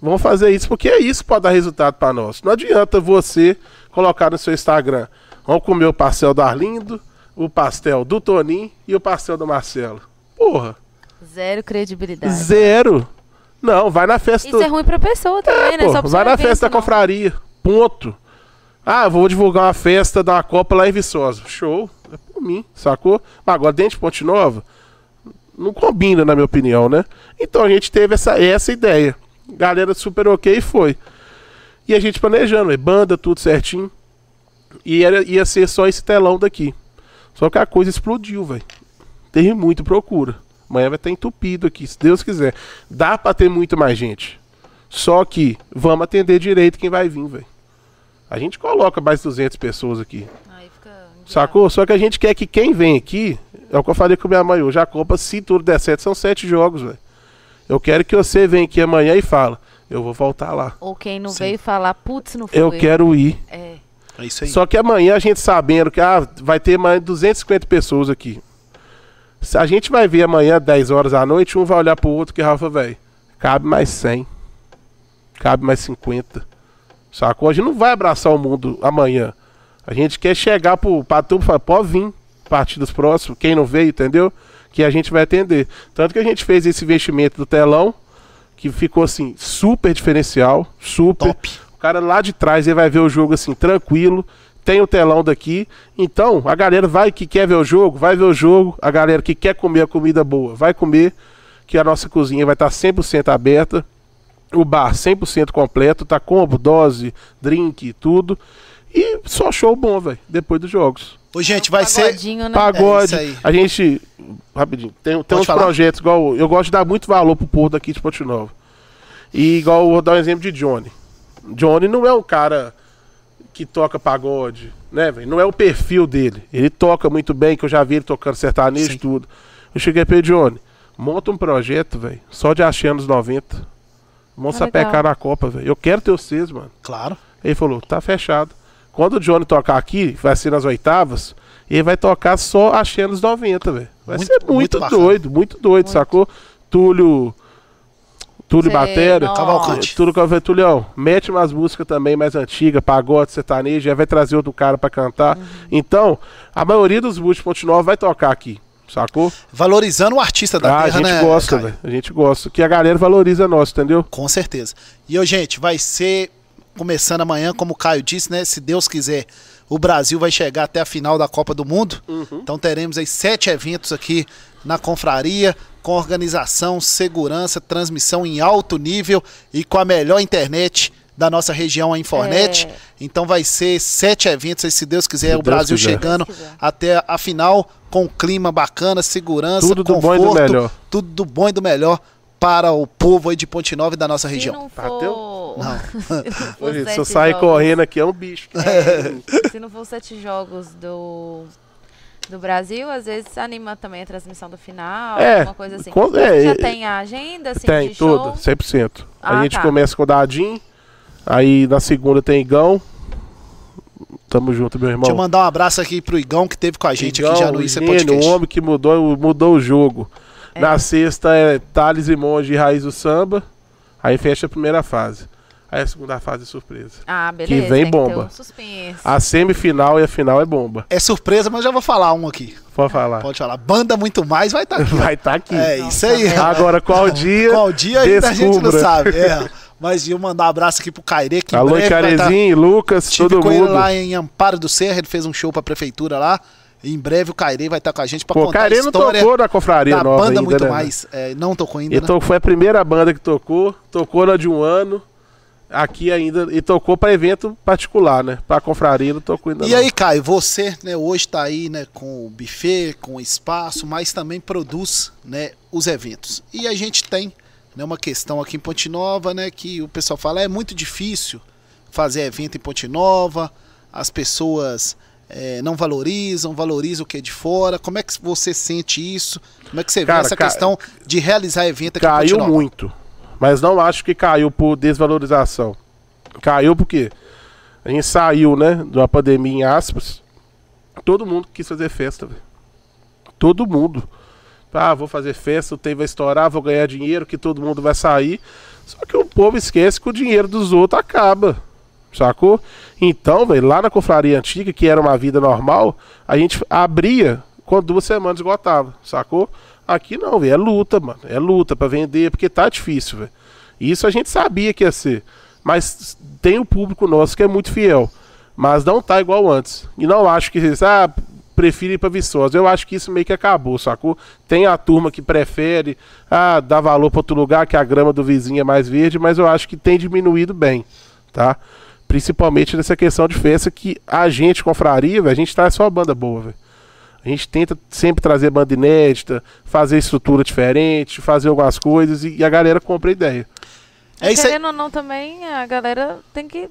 Vamos fazer isso porque é isso que pode dar resultado para nós. Não adianta você colocar no seu Instagram, vamos comer o pastel do Arlindo, o pastel do Toninho e o pastel do Marcelo. Porra, Zero credibilidade. zero. Não, vai na festa Isso é ruim pra pessoa também, né? Pô, Só vai na evento, festa da não. confraria. Ponto. Ah, vou divulgar uma festa da Copa lá em Viçosa. Show. É por mim, sacou? Mas agora dentro de Ponte Nova, Não combina, na minha opinião, né? Então a gente teve essa, essa ideia. Galera super ok e foi. E a gente planejando, véi, banda, tudo certinho. E era, ia ser só esse telão daqui. Só que a coisa explodiu, velho. Teve muito procura. Amanhã vai estar entupido aqui, se Deus quiser. Dá pra ter muito mais gente. Só que vamos atender direito quem vai vir, velho. A gente coloca mais 200 pessoas aqui. Sacou? Só que a gente quer que quem vem aqui, é o que eu falei com minha mãe hoje, a Copa, se tudo der certo, são sete jogos, velho. Eu quero que você venha aqui amanhã e fala, eu vou voltar lá. Ou quem não Sim. veio falar, putz, não foi. Eu quero ir. É. É isso aí. Só que amanhã a gente sabendo que ah, vai ter mais de 250 pessoas aqui. Se a gente vai ver amanhã, 10 horas da noite, um vai olhar pro outro que Rafa, velho, cabe mais 100. Cabe mais 50. Sacou? A gente não vai abraçar o mundo amanhã. A gente quer chegar pro, pra turma e falar, pode vir, partidas próximas, quem não veio, entendeu? Que a gente vai atender. Tanto que a gente fez esse investimento do telão, que ficou assim, super diferencial, super. Top. O cara lá de trás ele vai ver o jogo assim, tranquilo. Tem o telão daqui. Então, a galera vai que quer ver o jogo, vai ver o jogo. A galera que quer comer a comida boa, vai comer. Que a nossa cozinha vai estar 100% aberta. O bar 100% completo, tá combo, dose, drink, tudo. E só show bom, velho, depois dos jogos. Ô, gente, vai ser. Né? Pagode. É isso aí. a gente. Rapidinho. Tem, tem uns falar. projetos igual. Eu gosto de dar muito valor pro povo daqui de Ponte Nova. E igual, vou dar um exemplo de Johnny. Johnny não é um cara que toca pagode, né, velho? Não é o perfil dele. Ele toca muito bem, que eu já vi ele tocando sertanejo e tudo. Eu cheguei pra ele, Johnny, monta um projeto, velho, só de axé anos 90. Vamos Ah, sapecar legal. na Copa, velho. Eu quero ter vocês, mano. Claro. Ele falou, tá fechado. Quando o Johnny tocar aqui, vai ser nas oitavas, ele vai tocar só axé anos 90, velho. Vai Muito- ser muito, muito doido, muito doido, Muito. sacou? Túlio. Túlio Sei, Batera. nossa. Cavalcante. Túlio Cavalcante. Tulião, mete umas músicas também mais antigas, pagode, sertanejo, já vai trazer outro cara pra cantar. Uhum. Então, a maioria dos Ponte Nova vai tocar aqui, sacou? Valorizando o artista da ah, a terra, gente né? gosta, velho. A gente gosta. Que a galera valoriza nós, entendeu? Com certeza. E, ô, gente, vai ser começando amanhã, como o Caio disse, né? Se Deus quiser, o Brasil vai chegar até a final da Copa do Mundo. Então teremos aí sete eventos aqui na confraria, com organização, segurança, transmissão em alto nível e com a melhor internet da nossa região, a Infornet. É. Então vai ser sete eventos aí, se Deus quiser, Se o Deus Brasil quiser. chegando até a final com clima bacana, segurança, Tudo do conforto, bom e do melhor. tudo do bom e do melhor para o povo aí de Ponte Nova e da nossa Se região. não for... Não. se eu sair jogos- correndo aqui é um bicho. É, se não for sete jogos do, do Brasil, às vezes anima também a transmissão do final, É, alguma coisa assim. é, já é, tem a agenda, assim, Tem, de tudo, show? 100%. a Ah, gente tá. começa com o Dadinho, aí na segunda tem Igão. Tamo junto, meu irmão. Deixa eu mandar um abraço aqui pro Igão que teve com a gente aqui já no Isso é Podcast. o homem que mudou, mudou o jogo. Na sexta é Thales e Monge e Raiz do Samba. Aí fecha a primeira fase. Aí a segunda fase é surpresa. Ah, beleza. vem que ter bomba. um suspense. A semifinal e a final é bomba. É surpresa, mas já vou falar um aqui. Pode falar. Pode falar. Banda muito mais vai estar aqui. Vai estar aqui. É Nossa, isso aí. velho. Agora, qual dia? Qual dia ainda a gente não sabe. É. Mas eu mandar um abraço aqui pro Caire, que Alô, tá- Carezinho, Lucas, Estive todo com ele mundo. lá em Amparo do Serra, ele fez um show pra prefeitura lá. Em breve o Caire vai estar com a gente o contar a Careiro não história tocou na confraria da nova banda ainda, muito né, mais. É, não tocou ainda, Ele né? foi a primeira banda que tocou, tocou na de um ano, aqui ainda, e tocou pra evento particular, né? Pra confraria não tocou ainda E não. aí, Caio, você né, hoje está aí né, com o buffet, com o espaço, mas também produz né, os eventos. E a gente tem né, uma questão aqui em Ponte Nova, né, que o pessoal fala é muito difícil fazer evento em Ponte Nova, as pessoas eh, não valorizam, valorizam o que é de fora. Como é que você sente isso? Como é que você vê Cara, essa ca- questão de realizar evento aqui em Caiu Ponte Nova? muito. Mas não acho que caiu por desvalorização. Caiu porque a gente saiu, né, de uma pandemia em aspas. Todo mundo quis fazer festa. Todo mundo. Ah, vou fazer festa, o tempo vai estourar, vou ganhar dinheiro, que todo mundo vai sair. Só que o povo esquece que o dinheiro dos outros acaba. Sacou? Então, velho, lá na confraria antiga, que era uma vida normal, a gente abria quando duas semanas esgotava, sacou? Aqui não, velho, é luta, mano. É luta pra vender, porque tá difícil, velho. Isso a gente sabia que ia ser. Mas tem o público nosso que é muito fiel. Mas não tá igual antes. E não acho que, ah, prefiro ir pra Viçosa. Eu acho que isso meio que acabou, sacou? Tem a turma que prefere ah, dar valor pra outro lugar, que a grama do vizinho é mais verde, mas eu acho que tem diminuído bem, tá? Principalmente nessa questão de festa que a gente, confraria, a gente traz só banda boa, velho. A gente tenta sempre trazer banda inédita, fazer estrutura diferente, fazer algumas coisas e, e a galera compra a ideia. É isso aí. Querendo ou não também, a galera tem que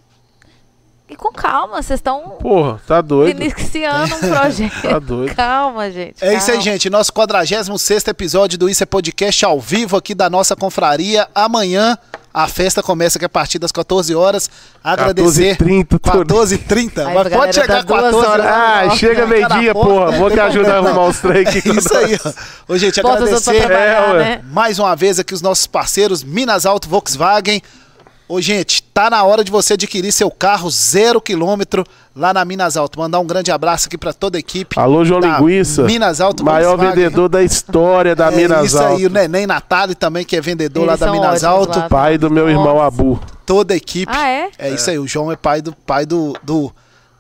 ir com calma. Vocês estão Porra, tá doido. iniciando um projeto. Tá doido. Calma, gente. É isso aí, calma. gente. Nosso 46 episódio do Isso é Podcast ao vivo aqui da nossa confraria. Amanhã a festa começa aqui a partir das 14 horas. Agradecer. 14h30, tô- 14h30. Aí, Mas pode chegar duas 14 horas. Ah, chega meio-dia, porra. Vou que ajuda a arrumar os trem aqui. É isso aí, ó. Ô, gente, Bota agradecer. É, né? Mais uma vez aqui os nossos parceiros Minas Alto Volkswagen. Ô, gente, tá na hora de você adquirir seu carro zero quilômetro lá na Minas Alto. Mandar um grande abraço aqui pra toda a equipe. Alô, João da Linguiça. Minas Alto Maior Volkswagen. vendedor da história da É Minas isso Alto. aí, o Neném Natália também, que é vendedor lá Eles da são Minas Alto. lá. Pai do meu irmão Nossa. Abu. Toda a equipe. Ah, é? É isso aí, o João é pai do pai do. do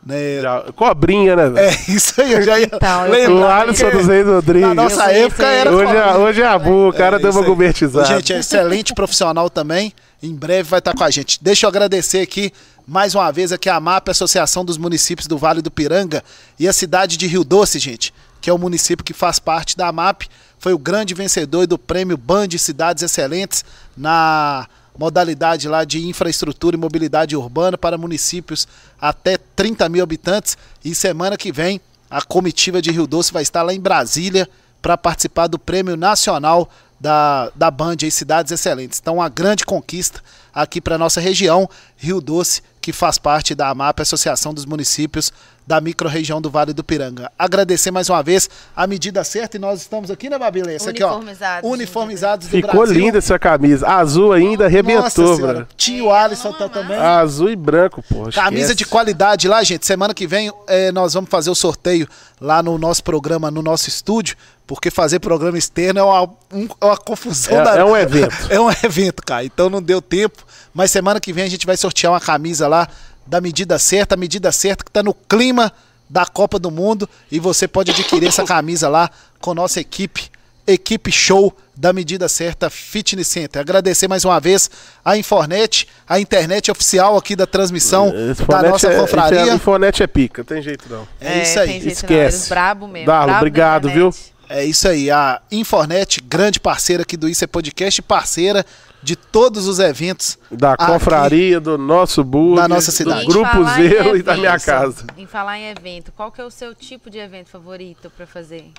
né? Já- Cobrinha, né, velho? É isso aí, eu já ia Então, lembrar. O Alisson porque dos Reis Rodrigues. Na nossa época era. Hoje é, hoje é Abu, o cara É deu isso uma gourmetizada. Gente, é excelente profissional também. Em breve vai estar com a gente. Deixa eu agradecer aqui mais uma vez aqui a MAP, Associação dos Municípios do Vale do Piranga e a cidade de Rio Doce, gente, que é o município que faz parte da MAP, foi o grande vencedor do prêmio Band Cidades Excelentes na modalidade lá de infraestrutura e mobilidade urbana para municípios até 30 mil habitantes. E semana que vem a comitiva de Rio Doce vai estar lá em Brasília para participar do Prêmio Nacional da, da Band aí, Cidades Excelentes. Então, uma grande conquista aqui para nossa região, Rio Doce, que faz parte da AMAP, Associação dos Municípios da microrregião do Vale do Piranga. Agradecer mais uma vez a medida certa e nós estamos aqui, né, Babilê? Esse aqui, ó. Uniformizados, Uniformizados do Ficou Brasil. linda essa camisa. Azul ainda Nossa arrebentou, senhora. bro. Tinha o Alisson tá também. Azul e branco, pô. Camisa de qualidade lá, gente. Semana que vem eh, nós vamos fazer o sorteio lá no nosso programa, no nosso estúdio, porque fazer programa externo é uma, um- é uma confusão. É- da- é um evento. é um evento, cara. Então não deu tempo. Mas semana que vem a gente vai sortear uma camisa lá da medida certa, a medida certa que tá no clima da Copa do Mundo. E você pode adquirir essa camisa lá com nossa equipe. Equipe show da medida certa Fitness Center. Agradecer mais uma vez a Infornet, a internet oficial aqui da transmissão Esse da nossa é, confraria. esse é- Infonete é pica, tem jeito não. É, isso aí. Tem jeito não, Esquece. eles brabo mesmo. Darla, brabo obrigado, internet. É isso aí. A Infornet, grande parceira aqui do Isso é Podcast, parceira de todos os eventos Da aqui. confraria, do nosso burger, Na nossa do cidade. Em Grupo Zero e da minha casa. Em falar em evento, qual que é o seu tipo de evento favorito pra fazer?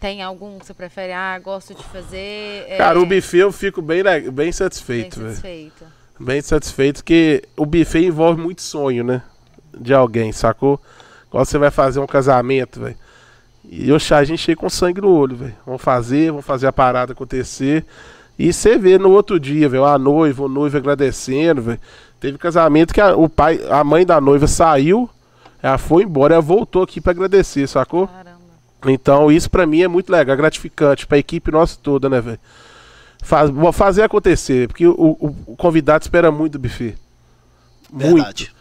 Tem algum que você prefere? Ah, gosto de fazer. é, Cara, o buffet eu fico bem, bem bem satisfeito, velho. satisfeito. Bem satisfeito, porque o buffet envolve muito sonho, né? De alguém, sacou? Quando você vai fazer um casamento, velho. E eu, a gente chega com sangue no olho, velho. Vamos fazer, vamos fazer a parada acontecer. E você vê no outro dia, velho, a noiva, o noivo agradecendo, velho. Teve casamento que a, o pai, a mãe da noiva saiu, ela foi embora, ela voltou aqui pra agradecer, sacou? Caramba. Então, isso pra mim é muito legal, gratificante pra equipe nossa toda, né, velho? Faz, vou fazer acontecer, porque o, o- o convidado espera muito do buffet. Muito. Verdade.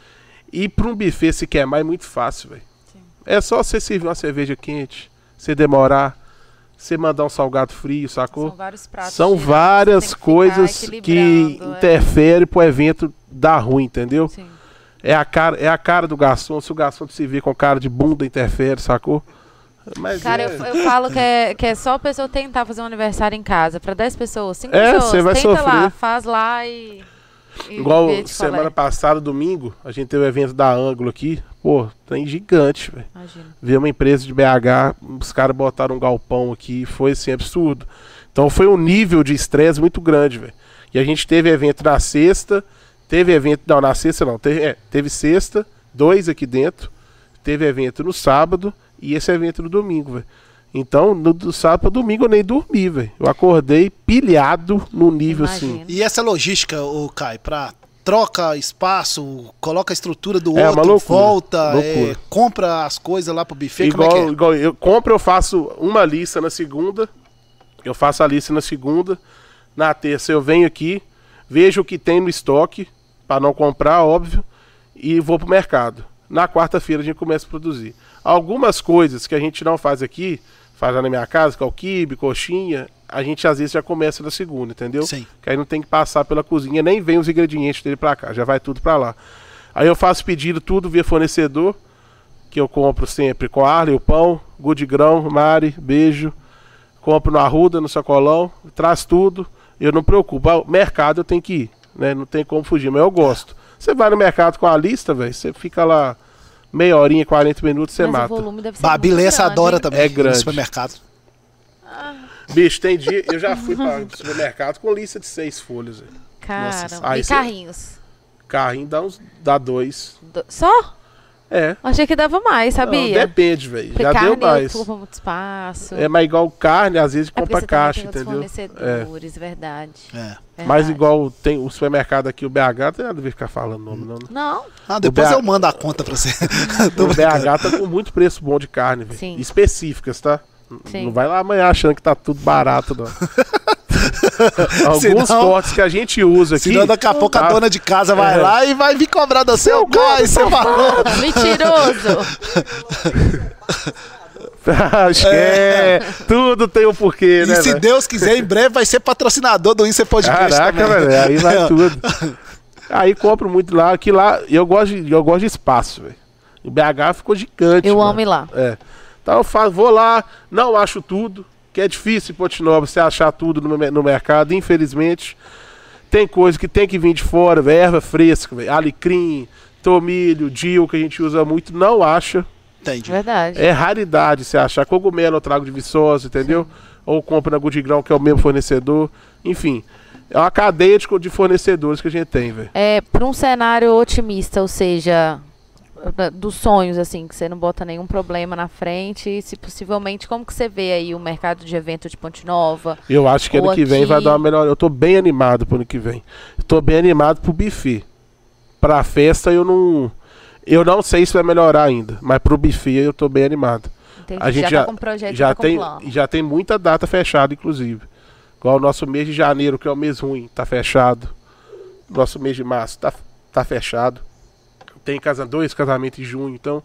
E pra um buffet se queimar é muito fácil, velho. É só você servir uma cerveja quente, você demorar, você mandar um salgado frio, sacou? São vários pratos. São várias que coisas que equilibrando, é. interferem pro evento dar ruim, entendeu? Sim. É a cara, é a cara do garçom. Se o garçom se vir com cara de bunda, interfere, sacou? Mas Cara, é- eu, eu falo que é, que é só a pessoa tentar fazer um aniversário em casa pra 10 pessoas, 5 É, pessoas. você vai Tenta sofrer. lá, faz lá e. Igual semana é. passada, domingo, a gente teve o evento da Ângulo aqui. Pô, tem gigante, velho. Ver uma empresa de BH, os caras botaram um galpão aqui, foi assim, absurdo. Então foi um nível de estresse muito grande, velho. E a gente teve evento na sexta, teve evento. Não, na sexta não, teve, é, teve sexta, dois aqui dentro, teve evento no sábado e esse evento no domingo, velho. Então, no, do sábado pra domingo eu nem dormi, velho. Eu acordei pilhado no nível assim. Imagino. E essa logística, o Kai, pra troca espaço, coloca a estrutura do É outro, loucura, volta, é, loucura. compra as coisas lá pro buffet, Igual, como é que é? igual eu compro, eu faço uma lista na segunda. Eu faço a lista na segunda. Na terça eu venho aqui, vejo o que tem no estoque, para não comprar, óbvio, e vou pro mercado. Na quarta-feira a gente começa a produzir. Algumas coisas que a gente não faz aqui, faz lá na minha casa, que é o quibe, coxinha, a gente às vezes já começa na segunda, entendeu? Sim. Que aí não tem que passar pela cozinha, nem vem os ingredientes dele pra cá, já vai tudo pra lá. Aí eu faço pedido tudo via fornecedor, que eu compro sempre com Arley, o pão, Good Grão, Mari, beijo. Compro no Arruda, no Sacolão, traz tudo. Eu não me preocupo. Mercado eu tenho que ir, né? Não tem como fugir, mas eu gosto. Você vai no mercado com a lista, velho, você fica lá meia horinha, 40 minutos, você Mas mata. o volume deve ser adora também. É no grande. supermercado. Bicho, tem dia. Eu já fui para o supermercado com lista de seis folhas. Caramba. aí e carrinhos? Carrinho dá uns. dá dois. Do- Só? É. Achei que dava mais, Não, sabia? depende, velho. Já carne deu mais. ocupa muito espaço. É, mas igual carne, às vezes É compra caixa, tem entendeu? É. fornecedores, verdade. É. Mas verdade. igual tem o supermercado aqui, o BH, não tem nada a ver ficar falando nome, não. né? Não, Ah, depois BH eu mando a conta pra você. O. BH tá com muito preço bom de carne, velho. Sim. Específicas, tá? Sim. Não vai lá amanhã achando que tá tudo barato, não. Alguns Senão- cortes que a gente usa aqui. Senão daqui a pouco a tá? dona de casa vai É. lá e vai vir cobrar do seu Caio, você falou. mentiroso. Acho que é. Tudo tem um porquê, E né? se velho? Deus quiser, em breve vai ser patrocinador do Insta Podcast Caraca, velho. Aí vai É. tudo. Aí compro muito lá, que lá. Eu gosto de, eu gosto de espaço, velho. Em BH ficou gigante. Eu mano. amo ir lá. É. Então eu faço, vou lá, não acho tudo, que é difícil em Ponte Nova você achar tudo no, no mercado, infelizmente. Tem coisa que tem que vir de fora, velho, erva fresca, velho, alecrim, tomilho, dil, que a gente usa muito, não acha. Entendi. Verdade. É raridade você achar. Cogumelo eu trago de Viçosa, entendeu? Ou compra na Gudigrão, que é o mesmo fornecedor. Enfim, é uma cadeia de fornecedores que a gente tem, velho. É, para um cenário otimista, ou seja, da- dos sonhos, assim, que você não bota nenhum problema na frente, e se possivelmente, como que você vê aí o mercado de evento de Ponte Nova? Eu acho que ano que vem vai aqui- dar uma melhor. Eu tô bem animado pro ano que vem. Tô bem animado pro buffet. Pra festa eu não. Eu não sei se vai melhorar ainda. Mas pro buffet eu tô bem animado. Entendi. A gente já, já, tá com projeto, já tá tem, já tem muita data fechada, inclusive. Igual o nosso mês de janeiro, que é o mês ruim, tá fechado. Nosso mês de março tá, tá fechado. Tem casa, dois casamentos em junho, então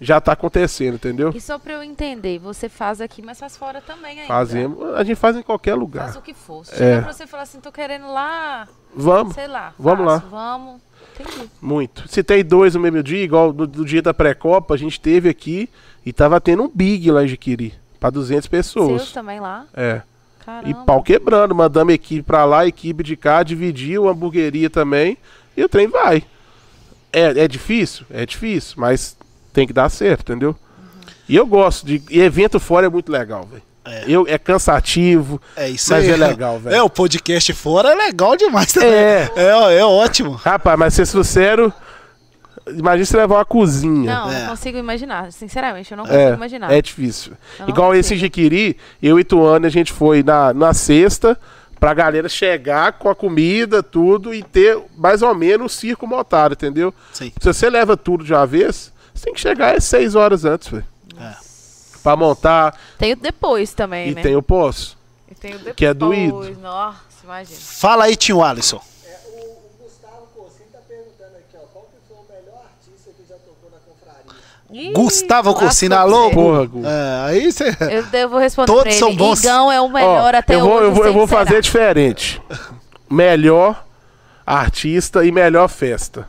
já tá acontecendo, entendeu? E só pra eu entender, você faz aqui, mas faz fora também ainda. Fazemos. A gente faz em qualquer Faz lugar. o que for. Se É. pra você falar assim, tô querendo lá, Vamos, sei lá. Vamos faço, Vamos. Entendi. muito. Se tem dois no mesmo dia, igual no, do dia da pré-copa, a gente teve aqui e tava tendo um big lá em Jiquiri. Pra 200 pessoas. Seus também lá? É. Caramba. E pau quebrando, mandamos equipe pra lá, equipe de cá, dividiu a hamburgueria também, e o trem vai. É, é difícil? É difícil, mas tem que dar certo, entendeu? Uhum. E eu gosto de. E evento fora é muito legal, velho. É. Eu, é cansativo, É isso mas aí. é legal, velho. É, o podcast fora é legal demais também. É. É, é ótimo. Rapaz, mas ser sincero, imagina você levar uma cozinha. Não, É. não consigo imaginar. Sinceramente, eu não consigo É, imaginar. é difícil. Eu Igual esse. Jiquiri, eu e Tuane, a gente foi na, na sexta pra galera chegar com a comida, tudo, e ter mais ou menos o circo montado, entendeu? Sim. Se você leva tudo de uma vez, você tem que chegar às seis horas antes, velho. É. Pra montar, Tem o depois também, e né? tem o pós. E tem o depois. que é doído. Nossa, imagina. Fala aí, tio Alisson. É, o, o Gustavo Cocinho tá perguntando aqui, ó, qual que foi o melhor artista que já tocou na confraria? Ih, Gustavo pra alô? Porra, Gu. É, aí você. Eu, eu vou responder Todos pra ele. são bons. Igão é o melhor Ó, até eu vou, hoje. eu vou, eu vou fazer diferente. Melhor artista e melhor festa.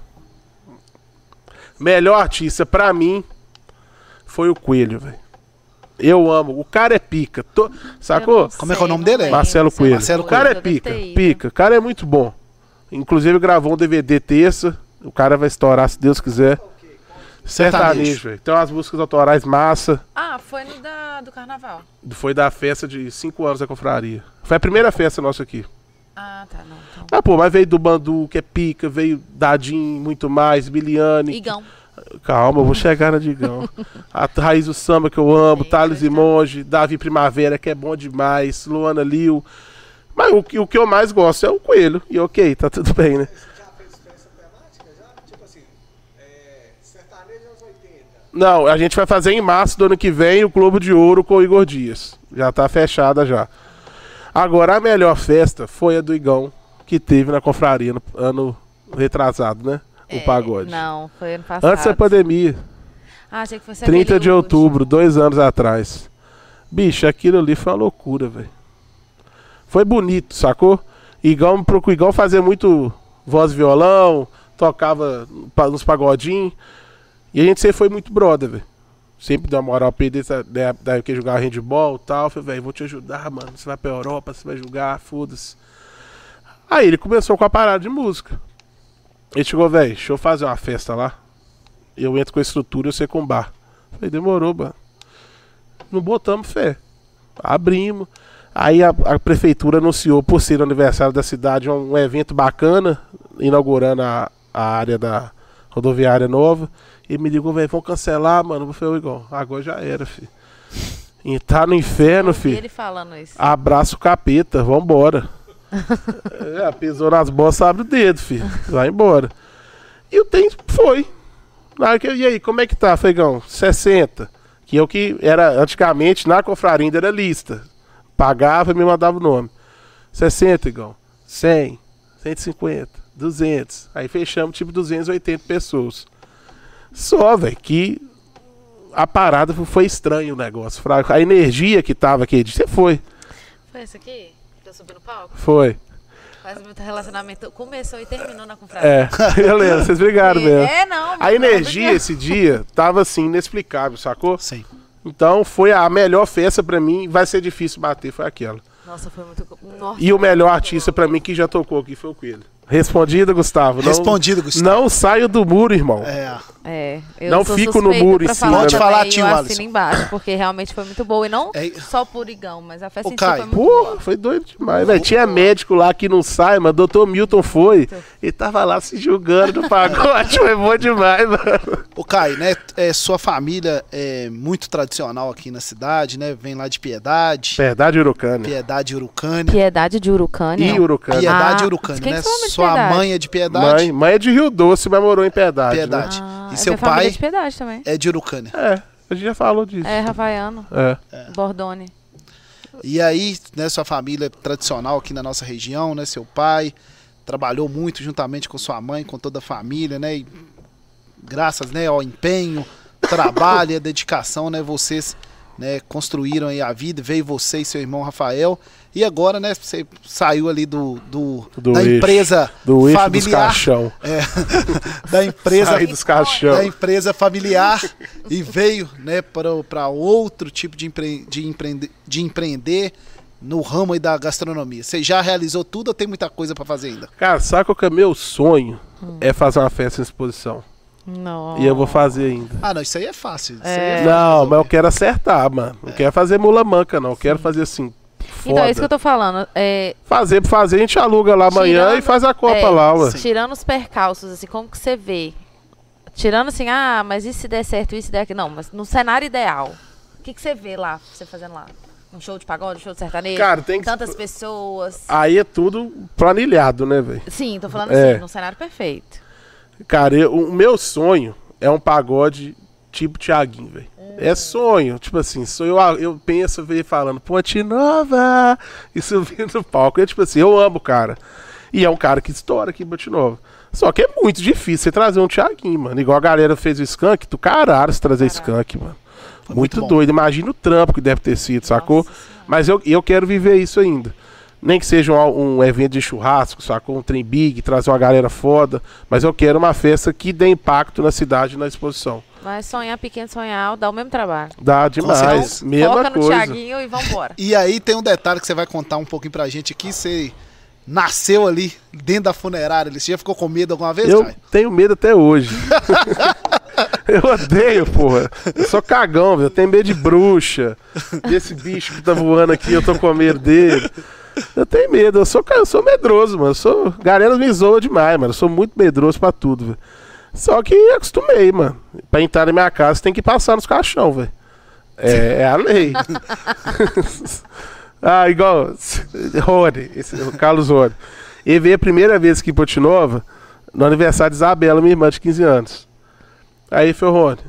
Melhor artista, pra mim, foi o Coelho, velho. Eu amo. O cara é pica. Eu Sacou? Como é que é o nome dele? Marcelo Coelho. Marcelo o cara é pica, pica. O cara é muito bom. Inclusive gravou um DVD terça. O cara vai estourar, se Deus quiser. Sertanejo. Velho. Tem umas músicas autorais massa. Ah, foi no da, do carnaval. Foi da festa de 5 anos da confraria. Foi a primeira festa nossa aqui. Ah, tá, não. Então. Ah, pô, mas veio do Bandu, que é pica, veio Dadim, muito mais, Biliane. Igão. Calma, eu vou chegar na Digão. a Raiz do Samba, que eu amo, Sim, Thales e. Monge, Davi Primavera, que é bom demais, Luana Liu. Mas o, que- o que eu mais gosto é o Coelho. E ok, tá tudo bem, né? Você já fez festa temática? Já? Tipo assim, é, sertanejo anos 80. Não, a gente vai fazer em março do ano que vem o Globo de Ouro com o Igor Dias. Já tá fechada já. Agora, a melhor festa foi a do Igão, que teve na confraria no ano retrasado, né? o pagode. Não, foi ano passado. Antes da pandemia. Ah, achei que fosse 30 aquele de último. outubro, dois anos atrás. Bicho, aquilo ali foi uma loucura, velho. Foi bonito, sacou? Igual, procu- igual fazer muito voz e violão, tocava nos pagodinhos. E a gente sempre foi muito brother, velho. Sempre deu uma moral pra ele desde a- da da época que jogava handball e tal. Falei, velho, vou te ajudar, mano. Você vai pra Europa, você vai jogar, foda-se. Aí ele começou com a parada de música. Ele chegou, velho, deixa eu fazer uma festa lá. Eu entro com a estrutura e você com bar. Falei, demorou, mano. Não botamos fé. Abrimos. Aí a, a prefeitura anunciou, por ser o aniversário da cidade, um, um evento bacana, inaugurando a, a área da rodoviária nova. E me ligou, velho, vão cancelar, mano. Eu falei, igual, agora já era, filho. Tá no inferno, filho. ele falando isso. Abraça o capeta, vambora. é, pisou nas bolas, abre o dedo, filho. Vai embora. E o tempo foi. Na hora que eu- e aí, como é que tá, Feigão? 60. Que eu que era, antigamente, na confraria ainda era lista. Pagava e me mandava o nome. 60, Igão. 100, 150, 200. Aí fechamos tipo 280 pessoas. Só, velho, que a parada foi estranho o negócio. fraco. A energia que tava aqui, você foi. Foi esse aqui? Que eu subi no palco? Foi. Mas o meu relacionamento começou e terminou na confraria. É, eu lembro, vocês brigaram mesmo. É, não. A energia não, esse dia tava assim, inexplicável, sacou? Sim. Então foi a melhor festa pra mim, vai ser difícil bater, foi aquela. Nossa, foi muito. Nossa, E o melhor artista pra mim que já tocou aqui foi o Coelho. Respondido, Gustavo. Não, Respondido, Gustavo. Não saio do muro, irmão. É. É, eu Não sou fico no muro em cima, falar Pode né? falar, também, tio eu Alisson. embaixo, porque realmente foi muito boa. E não É. só por Igão, mas a festa Ô, si Caio, foi muito Pô, boa. foi doido demais, velho. Tinha médico lá que não sai, mas doutor Milton foi. Ele tava lá se julgando no pagode, foi bom demais, mano. Ô, Caio, né? é, sua família é muito tradicional aqui na cidade, né? Vem lá de Piedade, Verdade, Urucânia. Piedade Urucânia. Piedade de Urucânia. E Urucânia. Piedade Ah, Urucânia, quem né? Sua Piedade? mãe é de Piedade. Mãe, mãe é de Rio Doce, mas morou em Piedade. né? Piedade. Ah, E é seu pai? de Piedade também. É de Urucânia. É, a gente já falou disso. É, Ravaiano, É. Bordone. E aí, né, sua família é tradicional aqui na nossa região, né? Seu pai trabalhou muito juntamente com sua mãe, com toda a família, né? E graças, né, ao empenho, trabalho e a dedicação, né, vocês, né, construíram aí a vida, veio você e seu irmão Rafael. E agora, né, você saiu ali do, do, Do da eixo, empresa Do eixo dos familiar, caixão. é, da empresa Sai dos caixão. da empresa familiar e veio né, para outro tipo de, empre, de, empreender, de empreender no ramo aí da gastronomia. Você já realizou tudo ou tem muita coisa para fazer ainda? Cara, sabe qual que é meu sonho? É fazer uma festa em exposição. Não. E eu vou fazer ainda. Ah, não, isso aí é fácil. Isso É. aí é fácil Não, resolver. mas eu quero acertar, mano. Não quero fazer mula manca, não. Eu quero fazer assim. Foda. Então, é isso que eu tô falando. É, Fazer por fazer, a gente aluga lá amanhã Tirando- e faz a Copa é, lá, ué. tirando os percalços, assim, como que você vê? Tirando assim, ah, mas e se der certo, isso e der aquilo? Não, mas no cenário ideal, o que, que você vê lá, você fazendo lá? Um show de pagode, um show de sertanejo? Cara, tem que- Tantas pessoas. Aí é tudo planilhado, né, velho? Sim, tô falando É. assim, num cenário perfeito. Cara, eu- o meu sonho é um pagode tipo Thiaguinho, velho. É sonho, tipo assim, sou eu, eu penso ver falando Ponte Nova e subindo no palco. É tipo assim, eu amo o cara. E é um cara que estoura aqui em Ponte Nova. Só que é muito difícil você trazer um Thiaguinho, mano. Igual a galera fez o Skunk, tu caralho se trazer Skunk, mano. Foi Muito, muito doido. Imagina o trampo que deve ter sido, sacou? Mas eu, eu quero viver isso ainda. Nem que seja um, um evento de churrasco, sacou? Um trem big, trazer uma galera foda. Mas eu quero uma festa que dê impacto na cidade e na exposição. Mas sonhar pequeno, sonhar alto, dá o mesmo trabalho. Dá demais. certeza. Mesma Foca no coisa. Thiaguinho e vambora. E aí tem um detalhe que você vai contar um pouquinho pra gente aqui. Você nasceu ali dentro da funerária. Você já ficou com medo alguma vez, Eu Caio? tenho medo até hoje. eu odeio, porra. Eu sou cagão, velho. Eu tenho medo de bruxa. Desse bicho que tá voando aqui, eu tô com medo dele. Eu tenho medo, eu sou, eu sou medroso, mano. Eu sou, galera me zoa demais, mano. Eu sou muito medroso pra tudo, velho. Só que acostumei, mano. Pra entrar na minha casa tem que passar nos caixão, velho. É, é a lei. ah, igual. Rony, esse, o Carlos Rony. Ele veio a primeira vez aqui em Ponte Nova, no aniversário de Isabela, minha irmã de 15 anos. Aí foi o Rony.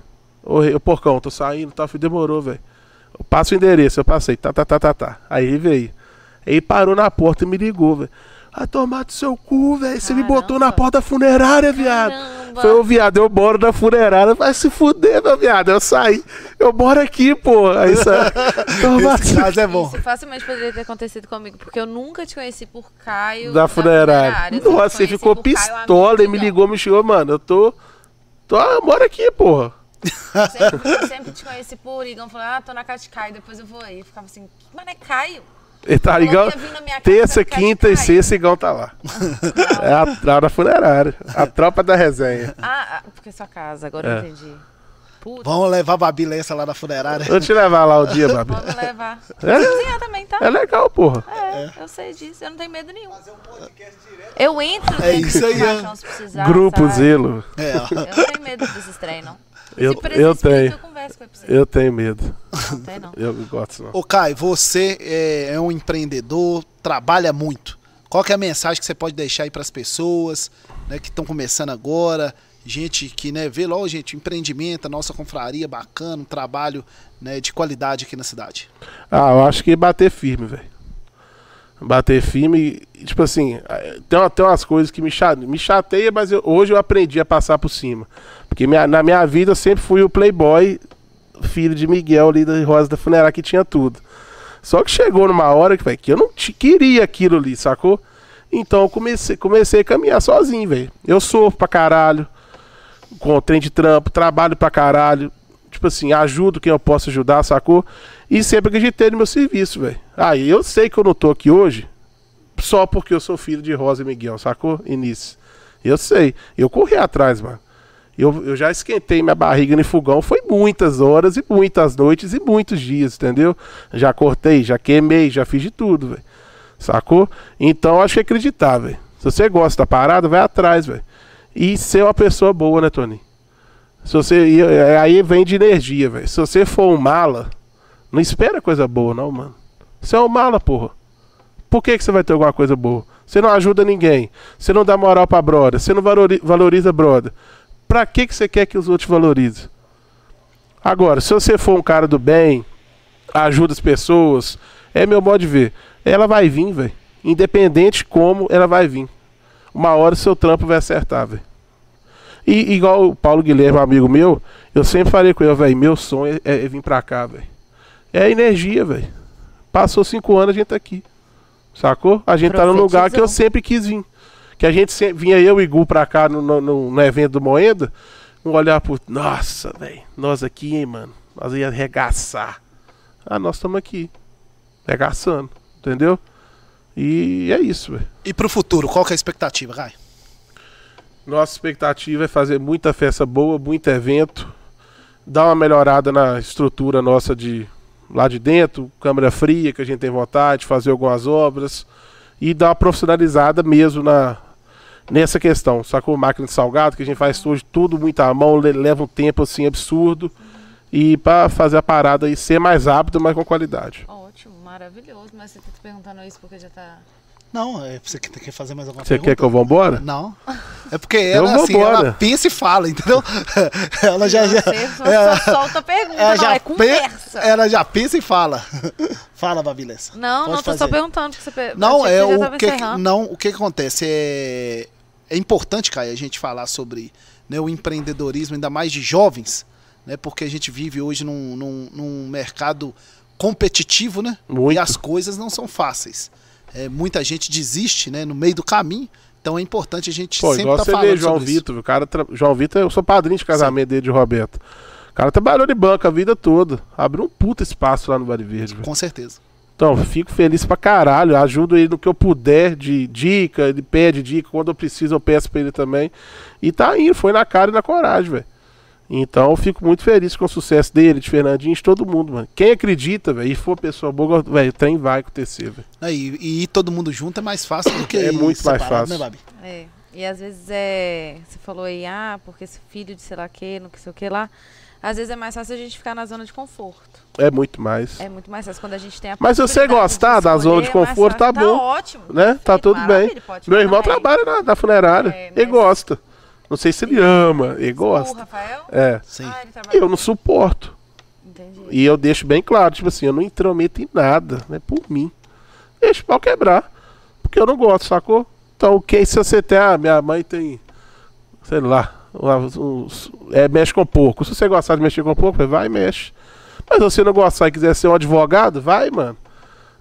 Ô, porcão, tô saindo, tá? Fui, demorou, velho. Eu passo o endereço, eu passei, tá, tá, tá, tá, tá. Aí ele veio. Aí parou na porta e me ligou, velho. Vai tomar do seu cu, velho. Você me botou na porta da funerária, viado. Caramba. Foi o viado, eu moro na funerária. Vai se fuder, meu viado. Eu saí. Eu moro aqui, pô. Aí sai. Toma Esse caso é bom. Isso facilmente poderia ter acontecido comigo, porque eu nunca te conheci por Caio. da funerária. te Nossa, você ficou pistola e me ligou, me chegou, mano. Eu tô. tô eu moro aqui, porra. Eu sempre, sempre te conheci por Igão. Falei, ah, tô na casa de Caio, depois eu vou aí. Eu ficava assim, mas é Caio? Ele tá casa Terça, quinta e sexta, Igão tá lá. É a tropa da funerária. A tropa da resenha. Ah, ah, porque é sua casa, agora É. eu entendi. Puta, Vamos levar a Babi Lessa lá na funerária. Vou te levar lá o dia, Babi. vamos levar. É? Cozinhar também, tá? É legal, porra. É, eu sei disso, eu não tenho medo nenhum. Fazer um podcast direto. Eu entro É isso aí, precisar. Grupo sabe? Zelo. É, ó. Eu não tenho medo desses trem, não. Eu, eu explica, tenho. Eu converso com ele pra você. Eu tenho medo. Não tem, não. Eu não gosto, não. Ô, Caio, você é, é um empreendedor, trabalha muito. Qual que é a mensagem que você pode deixar aí para as pessoas né, que estão começando agora? Gente que né, vê logo, gente, empreendimento, a nossa confraria bacana, um trabalho né, de qualidade aqui na cidade. Ah, eu acho que bater firme, velho. Bater firme, e, tipo assim, tem, tem umas coisas que me, cha- me chateia, mas eu- hoje eu aprendi a passar por cima. Porque minha- na minha vida eu sempre fui o playboy, filho de Miguel ali da Rosa da Funerária, que tinha tudo. Só que chegou numa hora que, véio, que eu não queria aquilo ali, sacou? Então eu comecei, comecei a caminhar sozinho, velho. Eu sofro pra caralho, com o trem de trampo, trabalho pra caralho. Tipo assim, ajudo quem eu posso ajudar, sacou? E sempre acreditei no meu serviço, velho. Aí eu sei que eu não tô aqui hoje só porque eu sou filho de Rosa e Miguel, sacou? Início. Eu sei. Eu corri atrás, mano. Eu, eu já esquentei minha barriga no fogão, foi muitas horas e muitas noites e muitos dias, entendeu? Já cortei, já queimei, já fiz de tudo, velho. Sacou? Então acho que é acreditar, velho. Se você gosta da parada, vai atrás, velho. E ser uma pessoa boa, né, Tony? Se você. é, Aí vem de energia, velho. Se você for um mala, não espera coisa boa, não, mano. Você é um mala, porra. Por que, que você vai ter alguma coisa boa? Você não ajuda ninguém. Você não dá moral pra brother. Você não valori- valoriza brother. Pra que, que você quer que os outros valorizem? Agora, se você for um cara do bem, ajuda as pessoas, é meu modo de ver. Ela vai vir, velho. Independente como, ela vai vir. Uma hora seu trampo vai acertar, velho. E igual o Paulo Guilherme, um amigo meu, eu sempre falei com ele, velho, meu sonho é, é vir pra cá, velho. É a energia, velho. Passou cinco anos, a gente tá aqui. Sacou? A gente tá no lugar que eu sempre quis vir. Que a gente sempre, vinha eu e Gu pra cá no, no, no- no evento do Moeda, um olhar pro. Nossa, velho. Nós aqui, hein, mano. Nós ia arregaçar. Ah, nós estamos aqui. Arregaçando. Entendeu? E é isso, velho. E pro futuro, qual que é a expectativa, Caio? Nossa expectativa é fazer muita festa boa, muito evento, dar uma melhorada na estrutura nossa de lá de dentro, câmera fria que a gente tem vontade, fazer algumas obras e dar uma profissionalizada mesmo na nessa questão. Sacou máquina de salgado que a gente faz hoje tudo muito à mão, le- leva um tempo assim absurdo e para fazer a parada e ser mais rápido, mas com qualidade. Ótimo, maravilhoso. Mas você tá te perguntando isso porque já tá. Não, é você que quer fazer mais alguma Você pergunta? quer que eu vá embora? Não. É porque ela, vou assim, embora. ela pensa e fala, entendeu? ela já. já Você ela- só solta a pergunta, ela não, já é pe- conversa. ela já pensa e fala. fala, Babilessa. Não, Pode não, tô fazer. só perguntando. Que você. Não, é você o que, encerrando. não, o que que acontece é é importante, Caio, a gente falar sobre né, o empreendedorismo, ainda mais de jovens, né? Porque a gente vive hoje num, num, num mercado competitivo, né? Muito. E as coisas não são fáceis. É, muita gente desiste, né? No meio do caminho. Então é importante a gente Pô, sempre igual tá você falando vê João. Vitor, o cara tra- João Vitor, eu sou padrinho de casamento dele de Roberto. O cara trabalhou de banco a vida toda. Abriu um puta espaço lá no Vale Verde. Com certeza. Então, fico feliz pra caralho. Ajudo ele no que eu puder de dica. Ele pede dica. Quando eu preciso, eu peço pra ele também. E tá indo, foi na cara e na coragem, velho. Então, eu fico muito feliz com o sucesso dele, de Fernandinho, de todo mundo, mano. Quem acredita, velho, e for pessoa boa, velho, o trem vai acontecer, velho. Né, E, e ir todo mundo junto é mais fácil do que É muito mais separado, fácil. né, Babi? É. E às vezes é. Você falou aí, ah, porque esse filho de sei lá que, não sei o que lá. Às vezes é mais fácil a gente ficar na zona de conforto. É muito mais. É muito mais fácil quando a gente tem a Mas se você gostar da zona de é conforto, tá fácil. bom. Tá ótimo. né? Tá tudo bem. Meu irmão trabalha na, na funerária. É, Ele gosta. Não sei se ele ama, ele O gosta. Rafael? É. Sim. Ah, ele trabalha. Eu não suporto. Entendi. E eu deixo bem claro, tipo assim, eu não intrometo em nada, né? Por mim. Deixa o pau quebrar. porque eu não gosto, sacou? Então, quem se você tem, ah, minha mãe tem, sei lá, uns- é, mexe com porco. Se você gostar de mexer com porco, vai e mexe. Mas se você não gostar e quiser ser um advogado, vai, mano.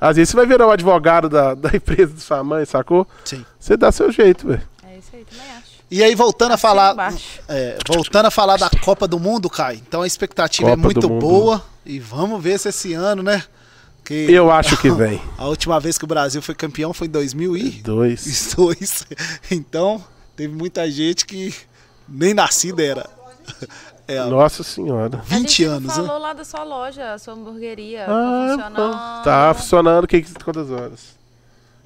Às vezes você vai virar um advogado da, da empresa de sua mãe, sacou? Sim. Você dá seu jeito, velho. É isso aí, também acho. E aí, voltando a falar. é, voltando a falar da Copa do Mundo, Kai. Então a expectativa é Copa muito do Mundo. boa. E vamos ver se esse ano, né? Que Eu acho que vem. a última vez que o Brasil foi campeão foi em 2002. Dois. Então, teve muita gente que nem nascida era. É, Nossa senhora. A 20 gente não anos, né? falou lá da sua loja, a sua hamburgueria. Ah, tá funcionando. tá funcionando. Que, quantas horas?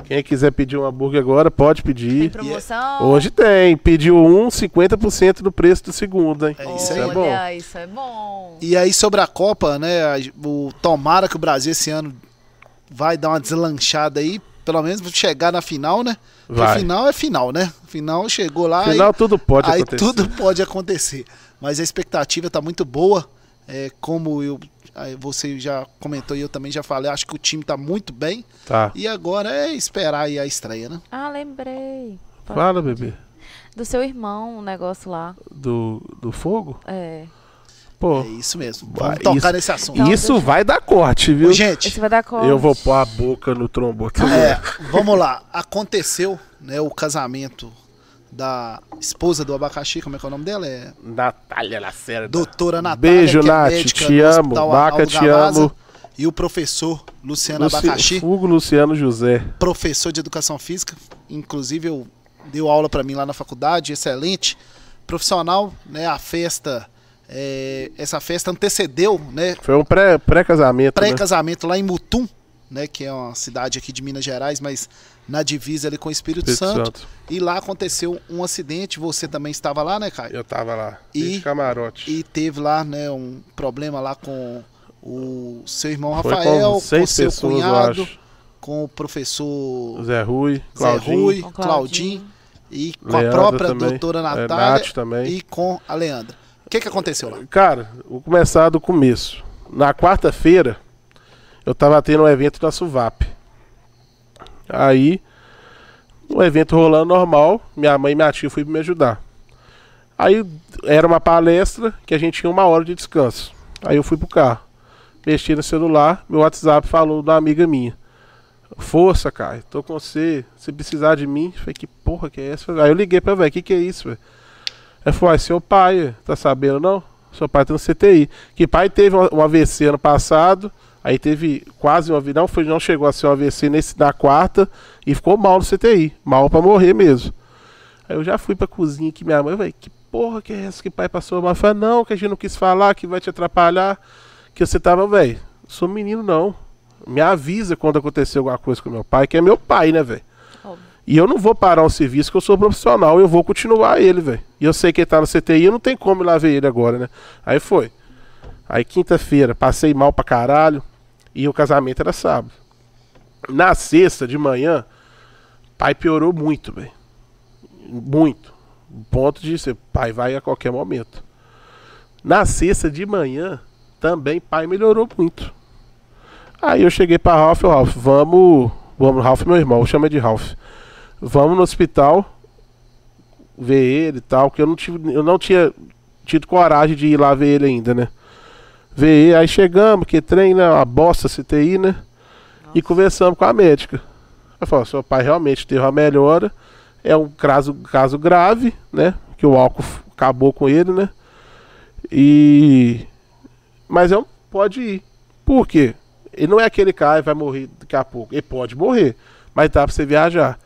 Quem quiser pedir um hambúrguer agora, pode Tem pedir. promoção. Hoje tem. Pediu um, 50% do preço do segundo, hein? É isso aí. é bom. Olha, isso é bom. E aí, sobre a Copa, né? O, tomara que o Brasil esse ano vai dar uma deslanchada aí. Pelo menos chegar na final, né? Porque Vai. final é final, né? Final chegou lá e. Afinal, tudo pode aí acontecer. tudo pode acontecer. Mas a expectativa tá muito boa. É, como eu, você já comentou e eu também já falei, acho que o time tá muito bem. Tá. E agora é esperar aí a estreia, né? Ah, lembrei. Fala, bebê. Do seu irmão, o negócio lá. Do, do fogo? É. Pô. É isso mesmo. Vai, Vamos tocar isso- nesse assunto. Então, isso deixa- vai dar corte, viu? Ô, gente, Esse vai dar corte. Eu vou pôr a boca no trombone. É, vamos lá. Aconteceu, né, o casamento da esposa do abacaxi, como é que é o nome dela? É Natália Lacerda. doutora Natália. Beijo, é Nath. médica Te amo. Baca, te amo. E o professor Luciano Luci- Abacaxi, Hugo Luciano José. professor de educação física. Inclusive, eu deu aula para mim lá na faculdade, excelente. Profissional, né? A festa, é, essa festa antecedeu, né? Foi um pré- pré-casamento. né? Pré-casamento lá em Mutum, né? Que é uma cidade aqui de Minas Gerais, mas na divisa ali com o Espírito, Espírito Santo. Santo. E lá aconteceu um acidente. Você também estava lá, né, Caio? Eu tava lá. E- de camarote. E teve lá, né, um problema lá com o seu irmão Foi Rafael, com com seis seu pessoas, cunhado, eu acho. com o professor Zé Rui, Zé Claudinho, Rui, Com Claudinho e com a Leandra própria também. doutora É, Natália Nath também. e com a Leandra. O que, que aconteceu lá? Cara, vou começar do começo. Na quarta-feira, eu tava tendo um evento da Suvap. Aí, o evento rolando normal, minha mãe e minha tia fui me ajudar. Aí, era uma palestra que a gente tinha uma hora de descanso. Aí eu fui pro carro. Mexi no celular, meu WhatsApp falou da amiga minha. Força, cara, tô com você. Se precisar de mim, falei, que porra que é essa? Aí eu liguei pra velho, que que é isso, velho? Aí falou, "Ai, seu pai, tá sabendo não? Seu pai tá no CTI. Que pai teve um um AVC ano passado, aí teve quase um AVC, não, foi, não chegou a ser um AVC nesse, na quarta, e ficou mal no CTI, mal pra morrer mesmo. Aí eu já fui pra cozinha que minha mãe, velho, que porra que é essa que pai passou mal? Eu falei, não, que a gente não quis falar, que vai te atrapalhar, que você tava, velho, sou menino não. Me avisa quando acontecer alguma coisa com meu pai, que é meu pai, né, velho? E eu não vou parar um serviço que eu sou profissional, eu vou continuar ele, velho. E eu sei que ele tá no CTI, eu não tem como ir lá ver ele agora, né? Aí foi. Aí quinta-feira, passei mal pra caralho, e o casamento era sábado. Na sexta de manhã, pai piorou muito, velho. Muito. Ponto de ser, pai vai a qualquer momento. Na sexta de manhã, também pai melhorou muito. Aí eu cheguei pra Ralph, Ralph, vamos. Vamos, Ralph, meu irmão, chama de Ralph. Vamos no hospital ver ele e tal, que eu não, tive, eu não tinha tido coragem de ir lá ver ele ainda, né? Ele, aí chegamos, que treina uma bosta CTI, né? E conversamos com a médica. Ela falou, seu pai realmente teve uma melhora, é um caso, caso grave, né? Que o álcool acabou com ele, né? E. Mas é um, pode ir. Por quê? Ele não é aquele cara que vai morrer daqui a pouco. Ele pode morrer, mas dá pra você viajar.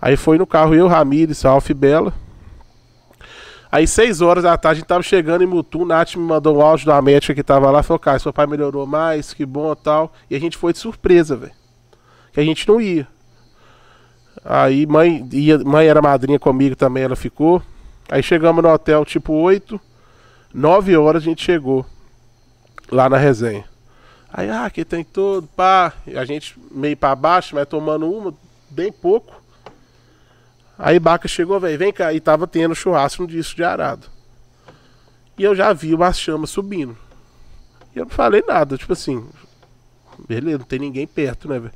Aí foi no carro eu, Ramires, Ralph e Bela. Aí, seis horas da tarde, a gente tava chegando em Mutum. Nath me mandou um áudio da médica que tava lá. Falou, cara, seu pai melhorou mais, que bom e tal. E a gente foi de surpresa, velho. Que a gente não ia. Aí, mãe, ia, mãe era madrinha comigo também, ela ficou. Aí chegamos no hotel tipo 8. 9 horas a gente chegou lá na resenha. Aí, ah, aqui tem todo, pá. E a gente meio pra baixo, mas tomando uma, bem pouco. Aí Baca chegou, velho, vem cá. E tava tendo churrasco no disco de arado. E eu já vi umas chamas subindo. E eu não falei nada, tipo assim. Beleza, não tem ninguém perto, né, velho?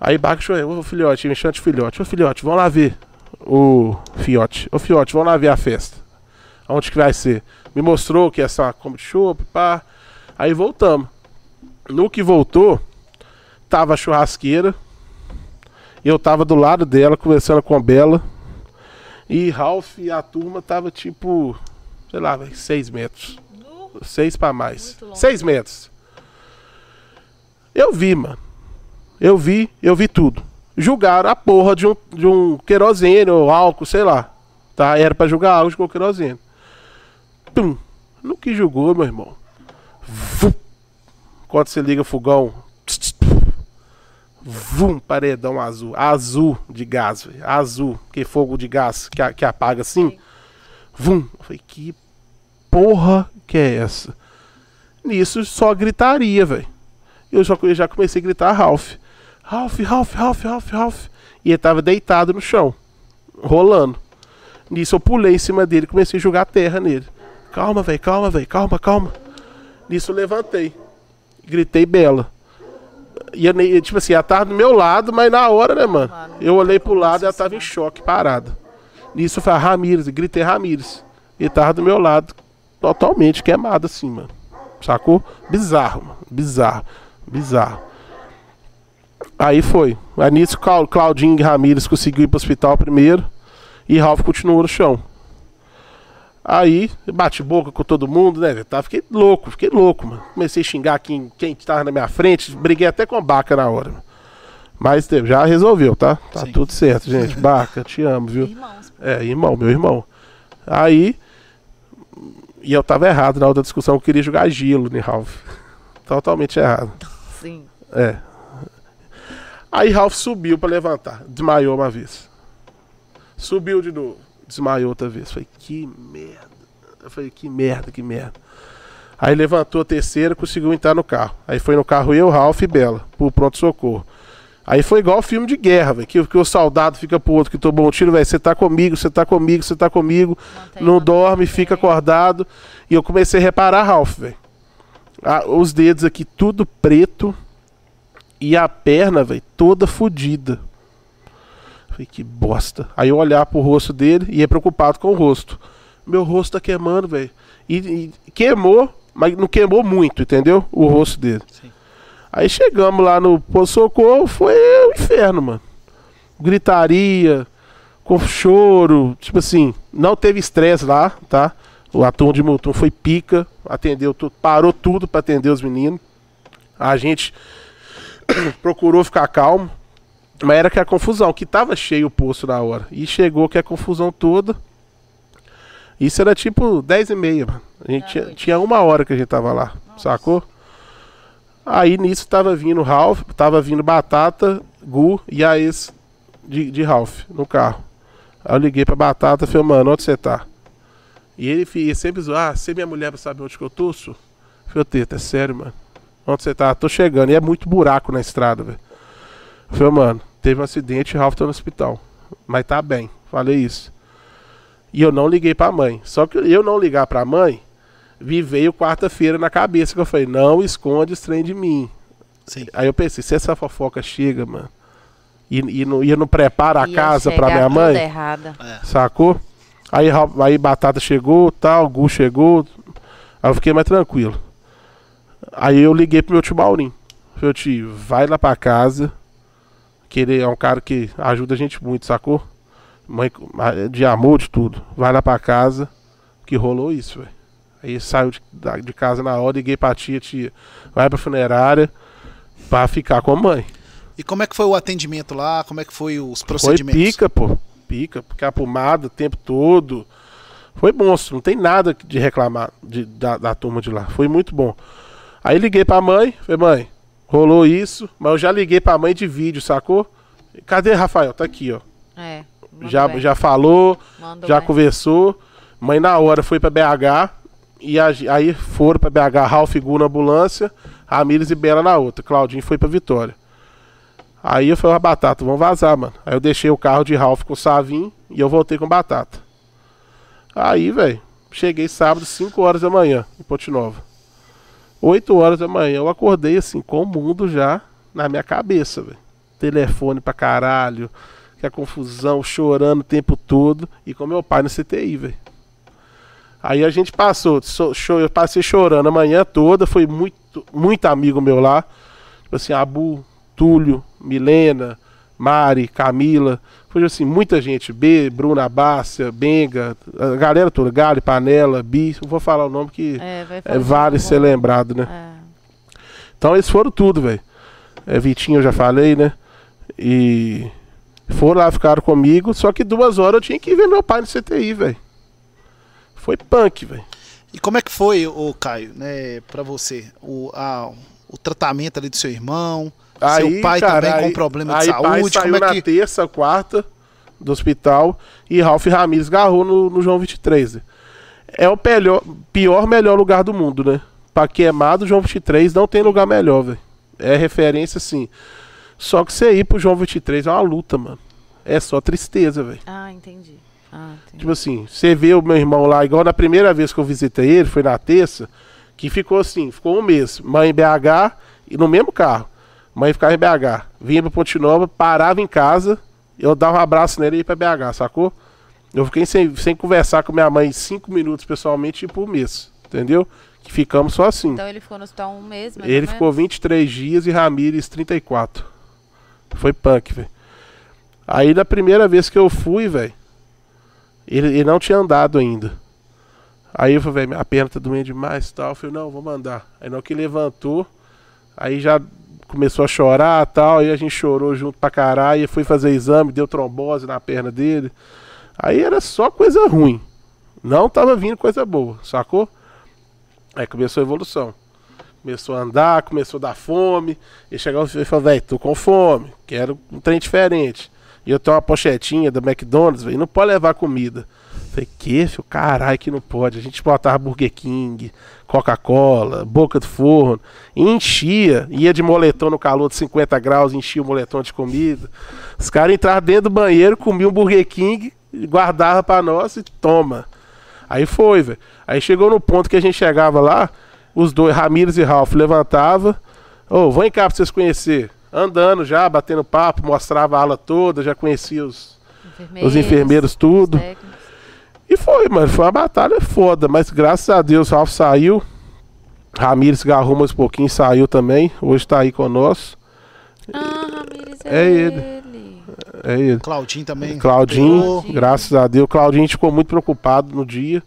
Aí Baca chamou, ô filhote, me chama de filhote. Ô filhote, vamos lá ver o fiote. Ô fiote, vamos lá ver a festa. Onde que vai ser? Me mostrou que ia ser uma comedy show, pá. Aí voltamos. No que voltou, tava a churrasqueira. Eu tava do lado dela, conversando com a Bela. E Ralph e a turma tava tipo, sei lá, véi, seis metros. Seis pra mais. Seis metros. Eu vi, mano. Eu vi, eu vi tudo. Julgaram a porra de um, de um querosene ou álcool, sei lá. Tá? Era pra julgar álcool com querosene. Pum. No que julgou, meu irmão. Quando você liga o fogão. Vum, paredão azul. Azul de gás. Azul. Que fogo de gás que, que apaga assim. Vum. Eu falei, que porra que é essa? Nisso só gritaria, velho. Eu já, eu já comecei a gritar Ralph. Ralph, Ralph, Ralph, Ralph, Ralph. E ele tava deitado no chão, rolando. Nisso eu pulei em cima dele e comecei a jogar terra nele. Calma, velho, calma, velho, calma, calma. Nisso eu levantei. Gritei Bela. E tipo assim, ela tava do meu lado, mas na hora, né, mano? Eu olhei pro lado e ela tava em choque, parada. Nisso eu falei, Ramires, gritei Ramires. Ele tava do meu lado, totalmente queimado assim, mano. Sacou? Bizarro, mano. Bizarro. Bizarro. Aí foi. Aí nisso, Clau- Claudinho Ramires conseguiu ir pro hospital primeiro. E Ralph continuou no chão. Aí, bate boca com todo mundo, né? Tá, fiquei louco, fiquei louco, mano. Comecei a xingar quem, quem tava na minha frente. Briguei até com a Baca na hora. mano. Mas teve, já resolveu, tá? Tá Sim. tudo certo, gente. Baca, te amo, viu? Irmãos. É, irmão, meu irmão. Aí. E eu tava errado na outra discussão, eu queria jogar gelo, né, Ralph? Totalmente errado. Sim. É. Aí Ralph subiu pra levantar. Desmaiou uma vez. Subiu de novo. Desmaiou outra vez. Falei, que merda. Eu falei, que merda, que merda. Aí levantou a terceira, conseguiu entrar no carro. Aí foi no carro eu, Ralph e Bela, pro pronto-socorro. Aí foi igual filme de guerra, velho. Que, que o soldado fica pro outro que tomou um tiro, velho. Você tá comigo, você tá comigo, você tá comigo. Não mantém, dorme, fica acordado. E eu comecei a reparar Ralph, velho. Ah, os dedos aqui tudo preto. E a perna, velho, toda fodida. Falei, que bosta. Aí eu olhar pro rosto dele e ia preocupado com o rosto. Meu rosto tá queimando, velho. E, e queimou, mas não queimou muito, entendeu? O rosto dele. Sim. Aí chegamos lá no posto socorro, foi o inferno, mano. Gritaria, com choro, tipo assim, não teve estresse lá, tá? O ator de Mutum foi pica, atendeu tudo, parou tudo pra atender os meninos. A gente procurou ficar calmo, mas era que a confusão, que tava cheio o poço na hora. E chegou que a confusão toda. Isso era tipo 10 e meia, mano. A gente tinha, tinha uma hora que a gente tava lá, sacou? Aí nisso tava vindo Ralph, tava vindo Batata, Gu e a ex de, de Ralph no carro. Aí eu liguei pra Batata e falei, mano, onde você tá? E ele, fi- ele sempre zoou, ah, você é minha mulher pra saber onde que eu tô? Eu falei, Teta, é sério, mano. Onde você tá? Tô chegando. E é muito buraco na estrada, velho. Eu falei, mano, teve um acidente e Ralph tá no hospital. Mas tá bem. Falei isso. E eu não liguei pra mãe. Só que eu não ligar pra mãe, me veio quarta-feira na cabeça que eu falei, não esconde esse trem de mim. Sim. Aí eu pensei, se essa fofoca chega, mano, e, e, não, e eu não preparo a Ia casa pra minha mãe, errada. sacou? Aí, aí Batata chegou, tal, Gu chegou, aí eu fiquei mais tranquilo. Aí eu liguei pro meu tio Maurinho. Falei, tio, vai lá pra casa, que ele é um cara que ajuda a gente muito, sacou? Mãe de amor, de tudo. Vai lá pra casa, que rolou isso, velho. Aí saiu de, de casa na hora, liguei pra tia, tia, vai pra funerária pra ficar com a mãe. E como é que foi o atendimento lá? Como é que foi os Foi procedimentos? pica, pô. Pica, ficar pomada o tempo todo. Foi monstro, não tem nada de reclamar de- da, da turma de lá. Foi muito bom. Aí liguei pra mãe, falei, mãe, rolou isso, mas eu já liguei pra mãe de vídeo, sacou? Cadê Rafael? Tá aqui, ó. É. Já, bem. já falou, Manda já bem. conversou. Mãe na hora foi pra BH. E a- aí foram pra BH, Ralph e Gu na ambulância, Ramires e Bela na outra. Claudinho foi pra Vitória. Aí eu falei, "Ah, Batata, vamos vazar, mano. Aí eu deixei o carro de Ralph com o Savin e eu voltei com Batata. Aí, velho, cheguei sábado, 5 horas da manhã, em Ponte Nova. 8 horas da manhã, eu acordei assim, com o mundo já na minha cabeça, velho. telefone pra caralho, que a confusão, chorando o tempo todo, e com meu pai no CTI, velho. Aí a gente passou, eu passei chorando a manhã toda, foi muito, muito amigo meu lá. Tipo assim, Abu, Túlio, Milena, Mari, Camila. Foi assim, muita gente. B, Bruna Bácia, Benga, a galera toda, Gali, Panela, Bi, não vou falar o nome que É, é, vale de ser novo. lembrado, né? É. Então eles foram tudo, velho. É, Vitinho eu já falei, né? E foram lá, ficaram comigo. Só que duas horas eu tinha que ver meu pai no CTI, velho. Foi punk, velho. E como é que foi, o Caio, né, pra você, o, a- o tratamento ali do seu irmão, seu pai também com problema de aí pai saúde, saiu como é na que... terça, quarta do hospital e Ralph Ramirez garrou no, no João 23. né? É o pelhor- pior, melhor lugar do mundo, né? Pra queimado, João 23 não tem lugar melhor, velho. É referência, sim. Só que você ir pro João 23 é uma luta, mano. É só tristeza, velho. Ah, entendi. Ah, entendi. Tipo assim, você vê o meu irmão lá, igual na primeira vez que eu visitei ele, foi na terça, que ficou assim, ficou um mês. Mãe BH e no mesmo carro. Mãe ficava em BH. Vinha pra Ponte Nova, parava em casa, eu dava um abraço nele e ia pra BH, sacou? Eu fiquei sem, sem conversar com minha mãe cinco minutos pessoalmente, tipo um mês, entendeu? Que ficamos só assim. Então ele ficou no hospital um mês, mais Ele ou ficou menos? 23 dias e Ramires 34. Foi punk, velho. Aí da primeira vez que eu fui, velho, ele, ele não tinha andado ainda. Aí eu falei, velho, minha perna tá doendo demais e tal. Eu falei, não, vou mandar. Aí hora que levantou, aí já começou a chorar e tal. Aí a gente chorou junto pra caralho. Fui fazer exame, deu trombose na perna dele. Aí era só coisa ruim. Não tava vindo coisa boa, sacou? Aí começou a evolução. Começou a andar, começou a dar fome. E chegava e falou, velho, tô com fome, quero um trem diferente. E eu tenho uma pochetinha da McDonald's, velho, não pode levar comida. Falei, que, filho? Caralho, que não pode. A gente botava Burger King, Coca-Cola, boca do forno. Enchia, ia de moletom no calor de 50 graus, enchia o moletom de comida. Os caras entravam dentro do banheiro, comiam um Burger King, guardava pra nós e toma. Aí foi, velho. Aí chegou no ponto que a gente chegava lá, os dois, Ramires e Ralph, levantava. Ô, vem cá pra vocês conhecer. Andando já, batendo papo, mostrava a ala toda, já conhecia os, os enfermeiros, tudo. os. E foi, mano. Foi uma batalha foda, mas graças a Deus o Ralph saiu. Ramires agarrou mais um pouquinho, saiu também. Hoje tá aí conosco. Ah, Ramires É é, ele. ele. É ele. Claudinho também. Claudinho, pegou. graças a Deus. Claudinho ficou muito preocupado no dia.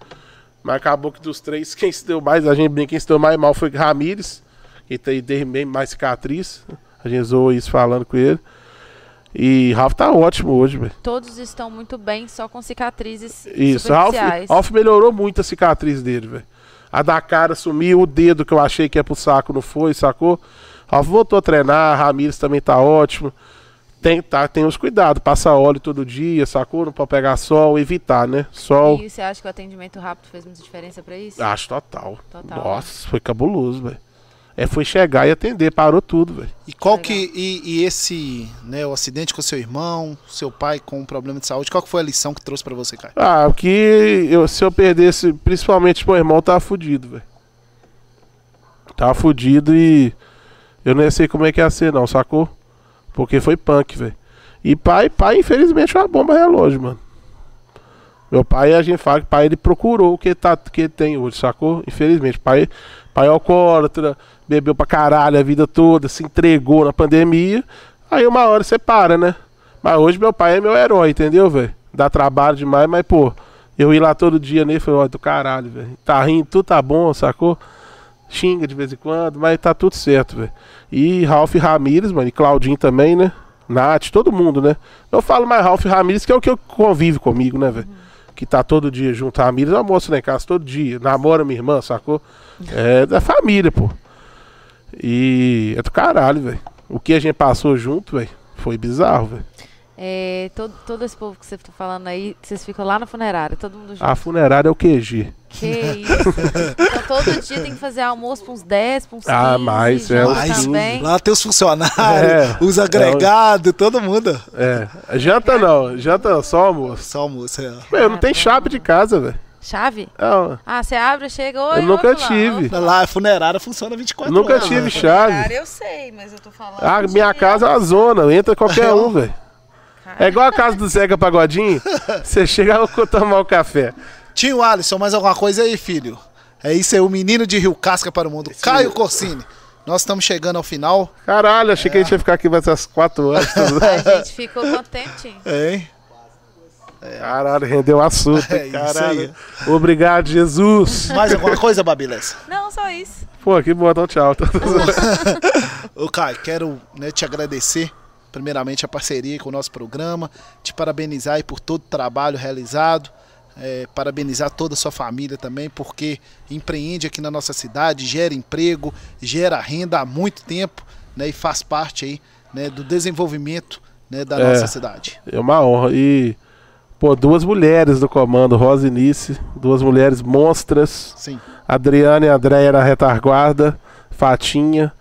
Mas acabou que dos três, quem se deu mais, a gente brinca, quem se deu mais mal foi Ramires. Que tem tem bem mais cicatriz. A gente zoou isso falando com ele. E Ralph tá ótimo hoje, velho. Todos estão muito bem, só com cicatrizes Isso, Ralph, superficiais. Ralph melhorou muito a cicatriz dele, velho. A da cara sumiu, o dedo que eu achei que ia pro saco não foi, sacou? Ralph voltou a treinar, Ramires também tá ótimo. Tem, tá, tem os cuidados, passa óleo todo dia, sacou? Não pode pegar sol, evitar, né? Sol. E você acha que o atendimento rápido fez muita diferença pra isso? Acho total. Total. Nossa, foi cabuloso, velho. É, foi chegar e atender, parou tudo, velho. E qual Legal. que e, e esse, né, o acidente com seu irmão, seu pai com um problema de saúde, qual que foi a lição que trouxe pra você, Caio? Ah, o que eu, se eu perdesse, principalmente meu irmão, tava fudido, velho. Tava fudido e eu não ia sei como é que ia ser, não, sacou? Porque foi punk, velho. E pai, pai, infelizmente, é uma bomba relógio, mano. Meu pai, a gente fala que pai ele procurou o que, tá, que ele tem hoje, sacou? Infelizmente, pai, pai é alcoólatra, bebeu pra caralho a vida toda, se entregou na pandemia. Aí uma hora você para, né? Mas hoje meu pai é meu herói, entendeu, velho? Dá trabalho demais, mas, pô, eu ir lá todo dia nele e falei, ó, do caralho, velho. Tá rindo, tudo tá bom, sacou? Xinga de vez em quando, mas tá tudo certo, velho. E Ralph Ramires, mano, e Claudinho também, né? Nath, todo mundo, né? Eu falo mais Ralph Ramires, que é o que convive comigo, né, velho? Que tá todo dia junto. É uma moça lá em casa todo dia. Namora minha irmã, sacou? É da família, pô. E é do caralho, velho. O que a gente passou junto, velho, foi bizarro, velho. É, todo, todo esse povo que você tá falando aí, vocês ficam lá na funerária, todo mundo junto. A funerária é o QG. Que isso. então todo dia tem que fazer almoço pra uns 10, pra uns 15. Ah, mas é janta uns 15. também. Lá tem os funcionários, É, os agregados, todo mundo. É. Janta não, janta só almoço. Só almoço, é. Meu, não tem chave de casa, velho. Chave? Ah, Ah, você abre, chega, oi, Eu nunca tive. oi, Lá, a funerária funciona 24 Nunca horas. tive né? chave. Cara, eu sei, mas eu tô falando. A de- minha casa é uma zona, entra qualquer um, velho. É igual a casa do Zeca Pagodinho. Você chega lá tomar o café. Tio Alisson, mais alguma coisa aí, filho? É isso aí, o menino de Rio Casca para o mundo. Caio Corsini. Nós estamos chegando ao final. Caralho, achei que a gente ia ficar aqui mais umas 4 horas. A gente ficou quanto tempo, Hein? Caralho, rendeu assunto. É isso Caralho. Obrigado, Jesus. Mais alguma coisa, Babilessa? Não, só isso. Pô, que bom, então tchau. Ô, Caio, quero né, te agradecer, primeiramente, a parceria com o nosso programa, te parabenizar aí por todo o trabalho realizado, é, parabenizar toda a sua família também, porque empreende aqui na nossa cidade, gera emprego, gera renda há muito tempo né, e faz parte aí né, do desenvolvimento né, da É. nossa cidade. É uma honra. E, pô, duas mulheres do comando, Rosa e Nice, duas mulheres monstras. Sim. Adriana e Andréia na retaguarda, Fatinha.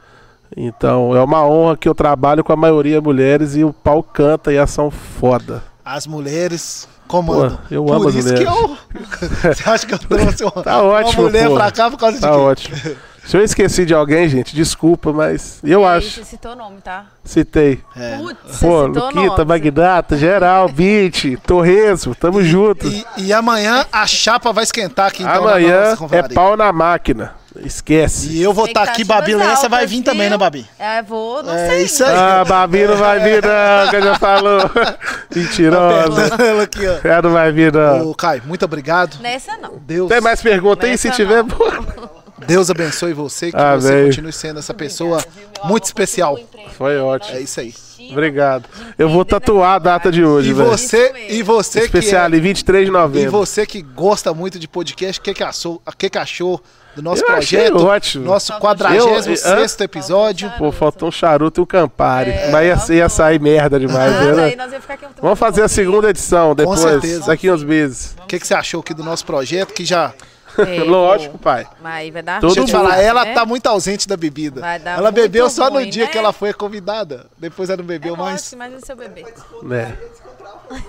Então, é uma honra que eu trabalho com a maioria mulheres e o pau canta e ação foda. As mulheres comandam. Pô, eu por amo as isso que mulheres. eu. Você acha que eu trouxe uma, Tá ótimo, uma mulher pô. pra cá por causa de Tá ótimo. Se eu esqueci de alguém, gente, desculpa, mas eu Aí acho. Você citou o nome, tá? Citei. É. Putz, você Pô, Luquita, nome. Magnata, Geral, Beat, Torresmo, tamo junto. E, e amanhã a chapa vai esquentar aqui então Amanhã é pau na máquina. Esquece. E eu vou estar aqui, Babi Lessa vai vir também, né, Babi? É, vou, não É sei. isso aí. Ah, Babi não vai vir não, que já falou. Mentirosa. Ela aqui, ó. Ela não vai vir não. Ô, Caio, muito obrigado. Nessa não. Deus, Tem mais pergunta aí? Se tiver, não. pô. Deus abençoe você, que Amém. você continue sendo essa pessoa muito especial. Foi ótimo. É isso aí. Obrigado. Eu vou tatuar a data de hoje, E velho. você, e você que Especial, é, em 23 de e novembro. você que gosta muito de podcast, o que que achou, que que achou do nosso Eu projeto? ótimo. Nosso Eu- 46º episódio. Pô, faltou um charuto e um Campari. É, Mas ia, ia sair merda demais, Ah, né? daí nós ia ficar aqui um tempo Vamos fazer a segunda edição depois, certeza. daqui uns meses. O que que você achou aqui do nosso projeto? Que já É, Lógico, pai. Mas aí vai dar Todo Deixa eu te falar, ela né? tá muito ausente da bebida. Vai dar Ela bebeu só no ruim, dia né? que ela foi convidada. Depois ela não É bebeu mais. lógico, imagina seu bebê. Né?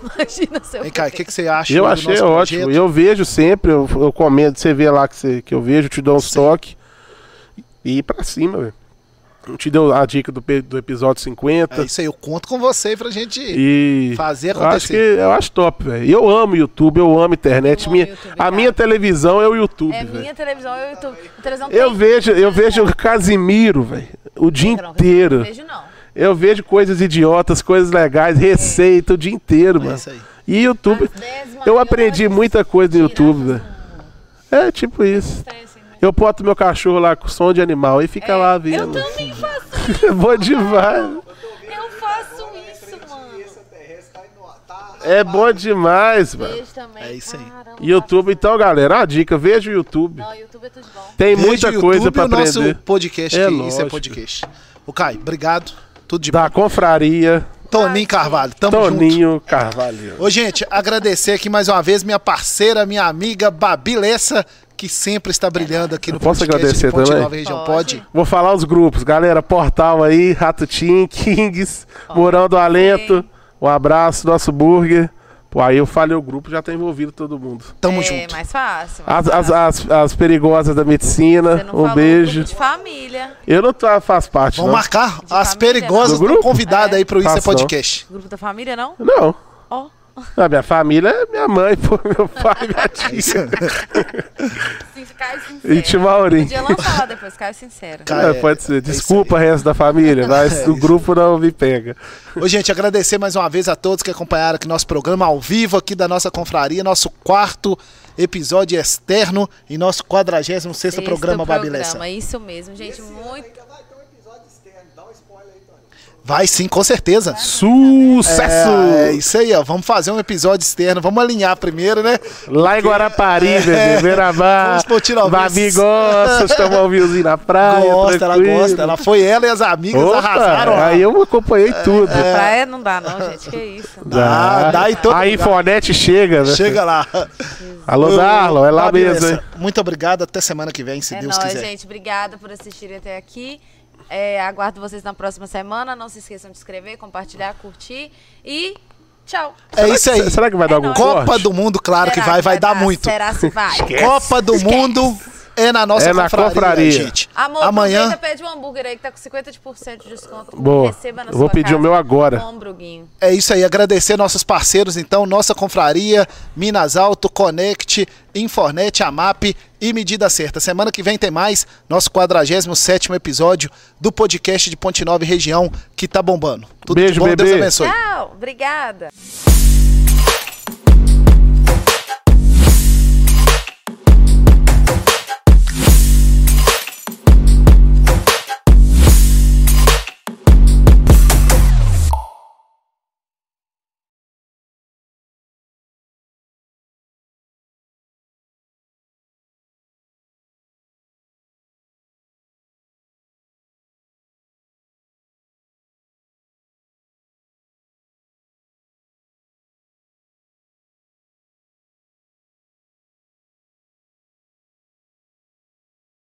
Imagina seu Vem bebê. cá, o que, que você acha Eu achei nosso ótimo. projeto? Eu vejo sempre, eu, eu comento, você vê lá que, você, que eu vejo, te dou uns Sim. toques. E ir pra cima, velho. Te deu a dica do, do episódio 50. É isso aí, eu conto com você pra gente E fazer eu acho que acontecer. eu acho top, velho. Eu amo YouTube, eu amo internet. Eu amo minha, YouTube, a cara. minha televisão é o YouTube, É velho. minha televisão, eu YouTube. A televisão Eu tem- vejo, eu vejo o Casimiro, velho, o dia Não, inteiro. Não vejo não. Eu vejo coisas idiotas, coisas legais, receita o dia inteiro, É mano. isso aí. E YouTube, eu aprendi muita coisa no YouTube, velho. É tipo isso. Eu boto meu cachorro lá com som de animal e fica lá Eu vendo. também faço É bom demais. Eu faço isso, mano. É bom demais, mano. É isso aí. Caramba, YouTube, então, galera, uma dica, veja o YouTube. Não, YouTube é tudo de bom. Tem Veja muita coisa YouTube pra e o nosso aprender. podcast, É que isso é podcast. O Caio, obrigado. Tudo de bom. Da confraria, Toninho Carvalho, tamo junto. Toninho Carvalho. Ô, gente, agradecer aqui mais uma vez minha parceira, minha amiga Babi Lessa, que sempre está brilhando aqui no posso agradecer de Ponte também? Nova Região. Pode. Pode. Vou falar os grupos, galera. Portal aí, Rato Team, Kings, Morão do Alento. Um abraço, nosso burger. Pô, aí eu falei o grupo, já tá envolvido todo mundo. Tamo é junto. mais fácil. mais As, as, fácil. as, as perigosas da Você medicina, não um falou beijo. grupo de família. Eu não tô, faço parte, Vamos não. marcar De as família, perigosas não? estão Do grupo? convidadas É. aí pro Isso é não. Podcast. Grupo da família, não? Não. Ó. A minha família é minha mãe, pô, meu pai, minha tia. Sim, Caio Sincero. E Maurinho. Podia lançar lá depois, Caio Sincero. Cara, É, pode ser. é Desculpa, resto da família, mas É o grupo não me pega. Ô, gente, agradecer mais uma vez a todos que acompanharam aqui nosso programa ao vivo aqui da nossa confraria, nosso quarto episódio externo e nosso 46º Sexto programa Babi Lessa. programa, isso mesmo, gente. Muito. Já vai ter um episódio externo. Dá um spoiler aí, Tony. Vai sim, com certeza. Sucesso! É, é isso aí, ó. Vamos fazer um episódio externo. Vamos alinhar primeiro, né? Lá em Guarapari, bebê, Beirabá. Vamos. Babi gosta tomar um vinhozinho na praia. gosta, ela tranquilo. gosta. Ela foi ela e as amigas Opa, arrasaram lá. aí eu acompanhei tudo. Praia não dá, não, gente. Que isso. Dá, dá em todo A lugar. Infonete chega, né? Chega lá. Alô, Darlon, é lá Babi mesmo, hein? Muito obrigado. Até semana que vem, se é Deus nóis, quiser. gente. Obrigada por assistirem até aqui. É, aguardo vocês na próxima semana. Não se esqueçam de inscrever, compartilhar, curtir. E Tchau. É isso aí. Será que vai dar algum nóis. Copa do Mundo, claro que Será vai, vai dar dar? muito. Será se vai? Copa do Mundo é na nossa É na confraria, confraria. gente. Amor, Amanhã pede um hambúrguer aí que tá com 50% de desconto. Boa. Receba na Eu vou sua pedir casa. o meu agora. Bruguinho. é isso aí. Agradecer nossos parceiros, então, nossa confraria, Minas Alto, Connect, Infornet, Amap e Medida Certa. Semana que vem tem mais, nosso 47º episódio do podcast de Ponte Nova e região que tá bombando. Tudo Beijo, de bom, Deus bebê. abençoe. Tchau. Obrigada.